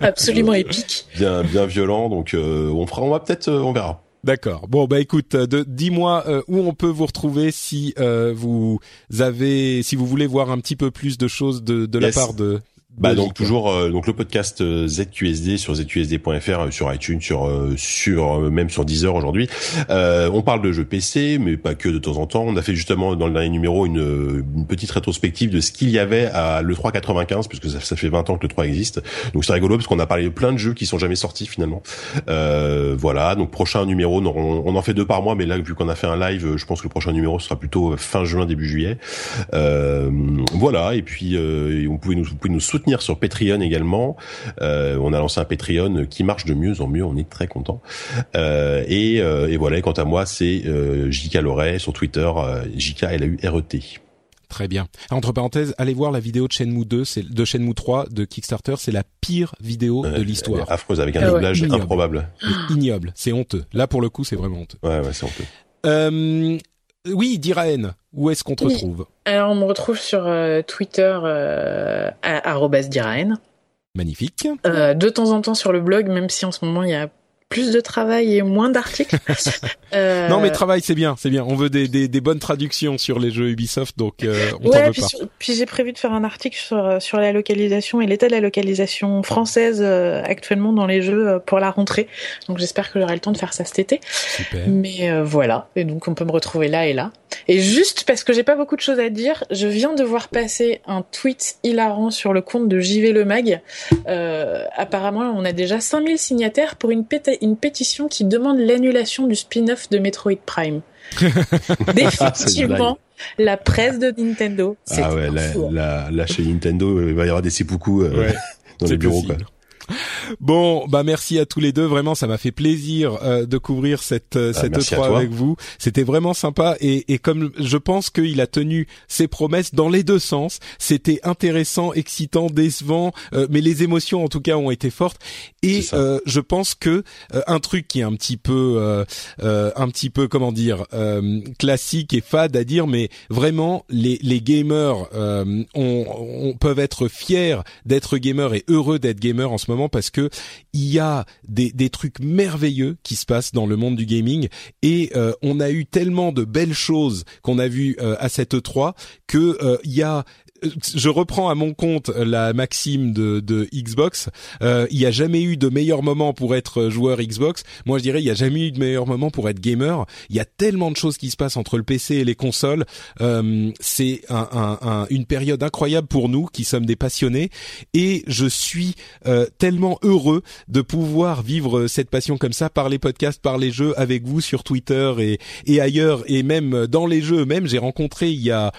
[LAUGHS] Absolument épique. bien bien violent. Donc euh, on fera, on va peut-être, euh, on verra. D'accord. Bon bah écoute, euh, de- dis-moi euh, où on peut vous retrouver si euh, vous avez, si vous voulez voir un petit peu plus de choses de, de la part de Bah donc toujours euh, donc le podcast euh, ZQSD sur zqsd.fr euh, sur iTunes sur sur même sur Deezer aujourd'hui. on parle de jeux PC mais pas que de temps en temps. On a fait justement dans le dernier numéro une, une petite rétrospective de ce qu'il y avait à le 395 puisque ça, ça, fait 20 ans que le 3 existe. Donc c'est rigolo parce qu'on a parlé de plein de jeux qui sont jamais sortis finalement. voilà donc prochain numéro on, on, en fait deux par mois mais là vu qu'on a fait un live je pense que le prochain numéro sera plutôt fin juin début juillet. voilà et puis on pouvait nous vous pouvez nous soutenir sur Patreon également. Euh, on a lancé un Patreon qui marche de mieux en mieux, on est très content. Euh, et, euh, et, voilà, quant à moi, c'est euh, JK Loret sur Twitter, JK L A U R E T. Très bien. Entre parenthèses, allez voir la vidéo de Shenmue 2, c'est de Shenmue 3 de Kickstarter, c'est la pire vidéo de l'histoire. Affreuse avec un ah doublage improbable. Ignoble, c'est honteux. Là pour le coup, c'est vraiment honteux. Ouais, ouais, c'est honteux. Euh, oui, Diraen, où est-ce qu'on te retrouve Alors, on me retrouve sur euh, Twitter euh, à Diraen. Magnifique. Euh, de temps en temps sur le blog, même si en ce moment il y a plus de travail et moins d'articles. [LAUGHS] euh... Non, mais travail, c'est bien, c'est bien. On veut des, des, des, bonnes traductions sur les jeux Ubisoft, donc euh, on ouais, veut puis, pas. puis j'ai prévu de faire un article sur, euh, sur la localisation et l'état de la localisation française euh, actuellement dans les jeux pour la rentrée. Donc j'espère que j'aurai le temps de faire ça cet été. Super. Mais voilà, et donc on peut me retrouver là et là. Et juste parce que j'ai pas beaucoup de choses à dire, je viens de voir passer un tweet hilarant sur le compte de JV Le Mag. apparemment, on a déjà 5000 signataires pour une, péta une pétition qui demande l'annulation du spin-off de Metroid Prime. [LAUGHS] Définitivement, la presse de Nintendo. Ah ouais, la, la, chez Nintendo, il va y avoir des seppuku euh, [LAUGHS] dans les bureaux. Quoi. [LAUGHS] Bon, bah merci à tous les deux. Vraiment, ça m'a fait plaisir euh, de couvrir cette euh, bah, cette E3 avec vous. C'était vraiment sympa et, et comme je pense qu'il a tenu ses promesses dans les deux sens. C'était intéressant, excitant, décevant, euh, mais les émotions en tout cas ont été fortes. Et je pense que un truc qui est un petit peu un petit peu comment dire classique et fade à dire, mais vraiment les les gamers on, on peuvent être fiers d'être gamers et heureux d'être gamers en ce moment parce que il y a des, trucs merveilleux qui se passent dans le monde du gaming. Et euh, on a eu tellement de belles choses qu'on a vues euh, à cette E3 que euh, il y a je reprends à mon compte la maxime de, de Xbox. Euh, il n'y a jamais eu de meilleur moment pour être joueur Xbox. Moi, je dirais il n'y a jamais eu de meilleur moment pour être gamer. Il y a tellement de choses qui se passent entre le PC et les consoles. Euh, c'est un, un, un, une période incroyable pour nous qui sommes des passionnés. Et je suis euh, tellement heureux de pouvoir vivre cette passion comme ça par les podcasts, par les jeux, avec vous sur Twitter et, et ailleurs, et même dans les jeux. Même j'ai rencontré il y a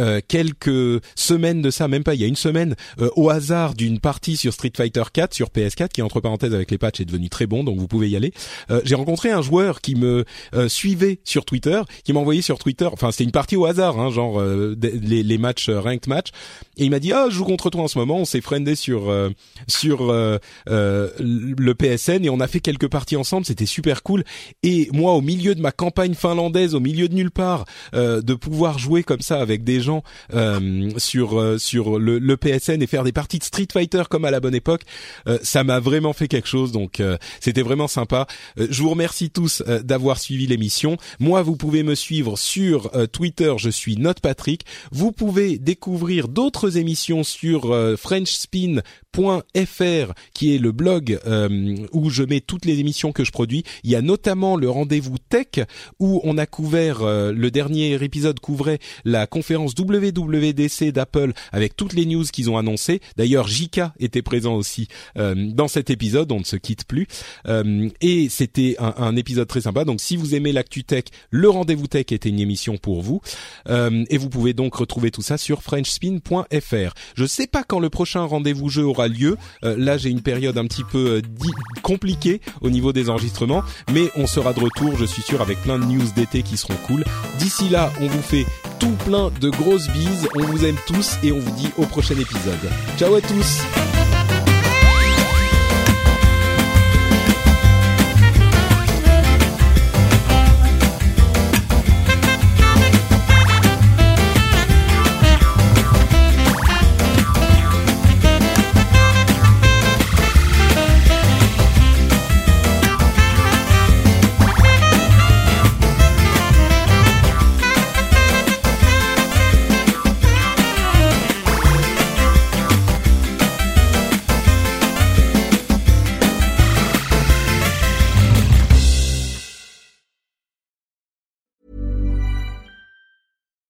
euh, quelques semaines de ça, même pas, il y a une semaine, euh, au hasard d'une partie sur Street Fighter 4 sur PS4, qui entre parenthèses avec les patchs est devenu très bon, donc vous pouvez y aller. Euh, j'ai rencontré un joueur qui me suivait sur Twitter, qui m'a envoyé sur Twitter, enfin c'était une partie au hasard, hein, genre les, les, matchs ranked match, et il m'a dit ah je joue contre toi en ce moment, on s'est friendé sur sur le PSN et on a fait quelques parties ensemble, c'était super cool. Et moi au milieu de ma campagne finlandaise, au milieu de nulle part, de pouvoir jouer comme ça avec des gens euh, sur euh, sur le, le, PSN et faire des parties de Street Fighter comme à la bonne époque, euh, ça m'a vraiment fait quelque chose. Donc c'était vraiment sympa. je vous remercie tous d'avoir suivi l'émission. Moi, vous pouvez me suivre sur Twitter. Je suis Note Patrick. Vous pouvez découvrir d'autres émissions sur FrenchSpin .fr qui est le blog euh, où je mets toutes les émissions que je produis. Il y a notamment le rendez-vous tech où on a couvert euh, le dernier épisode couvrait la conférence WWDC d'Apple avec toutes les news qu'ils ont annoncées. D'ailleurs, JK était présent aussi euh, dans cet épisode, on ne se quitte plus. et c'était un, un, épisode très sympa. Donc si vous aimez l'actu tech, le rendez-vous tech était une émission pour vous. et vous pouvez donc retrouver tout ça sur frenchspin.fr. Je sais pas quand le prochain rendez-vous jeu aura lieu. Euh, là, j'ai une période un petit peu euh, compliquée au niveau des enregistrements, mais on sera de retour, je suis sûr, avec plein de news d'été qui seront cool. D'ici là, on vous fait tout plein de grosses bises, on vous aime tous et on vous dit au prochain épisode. Ciao à tous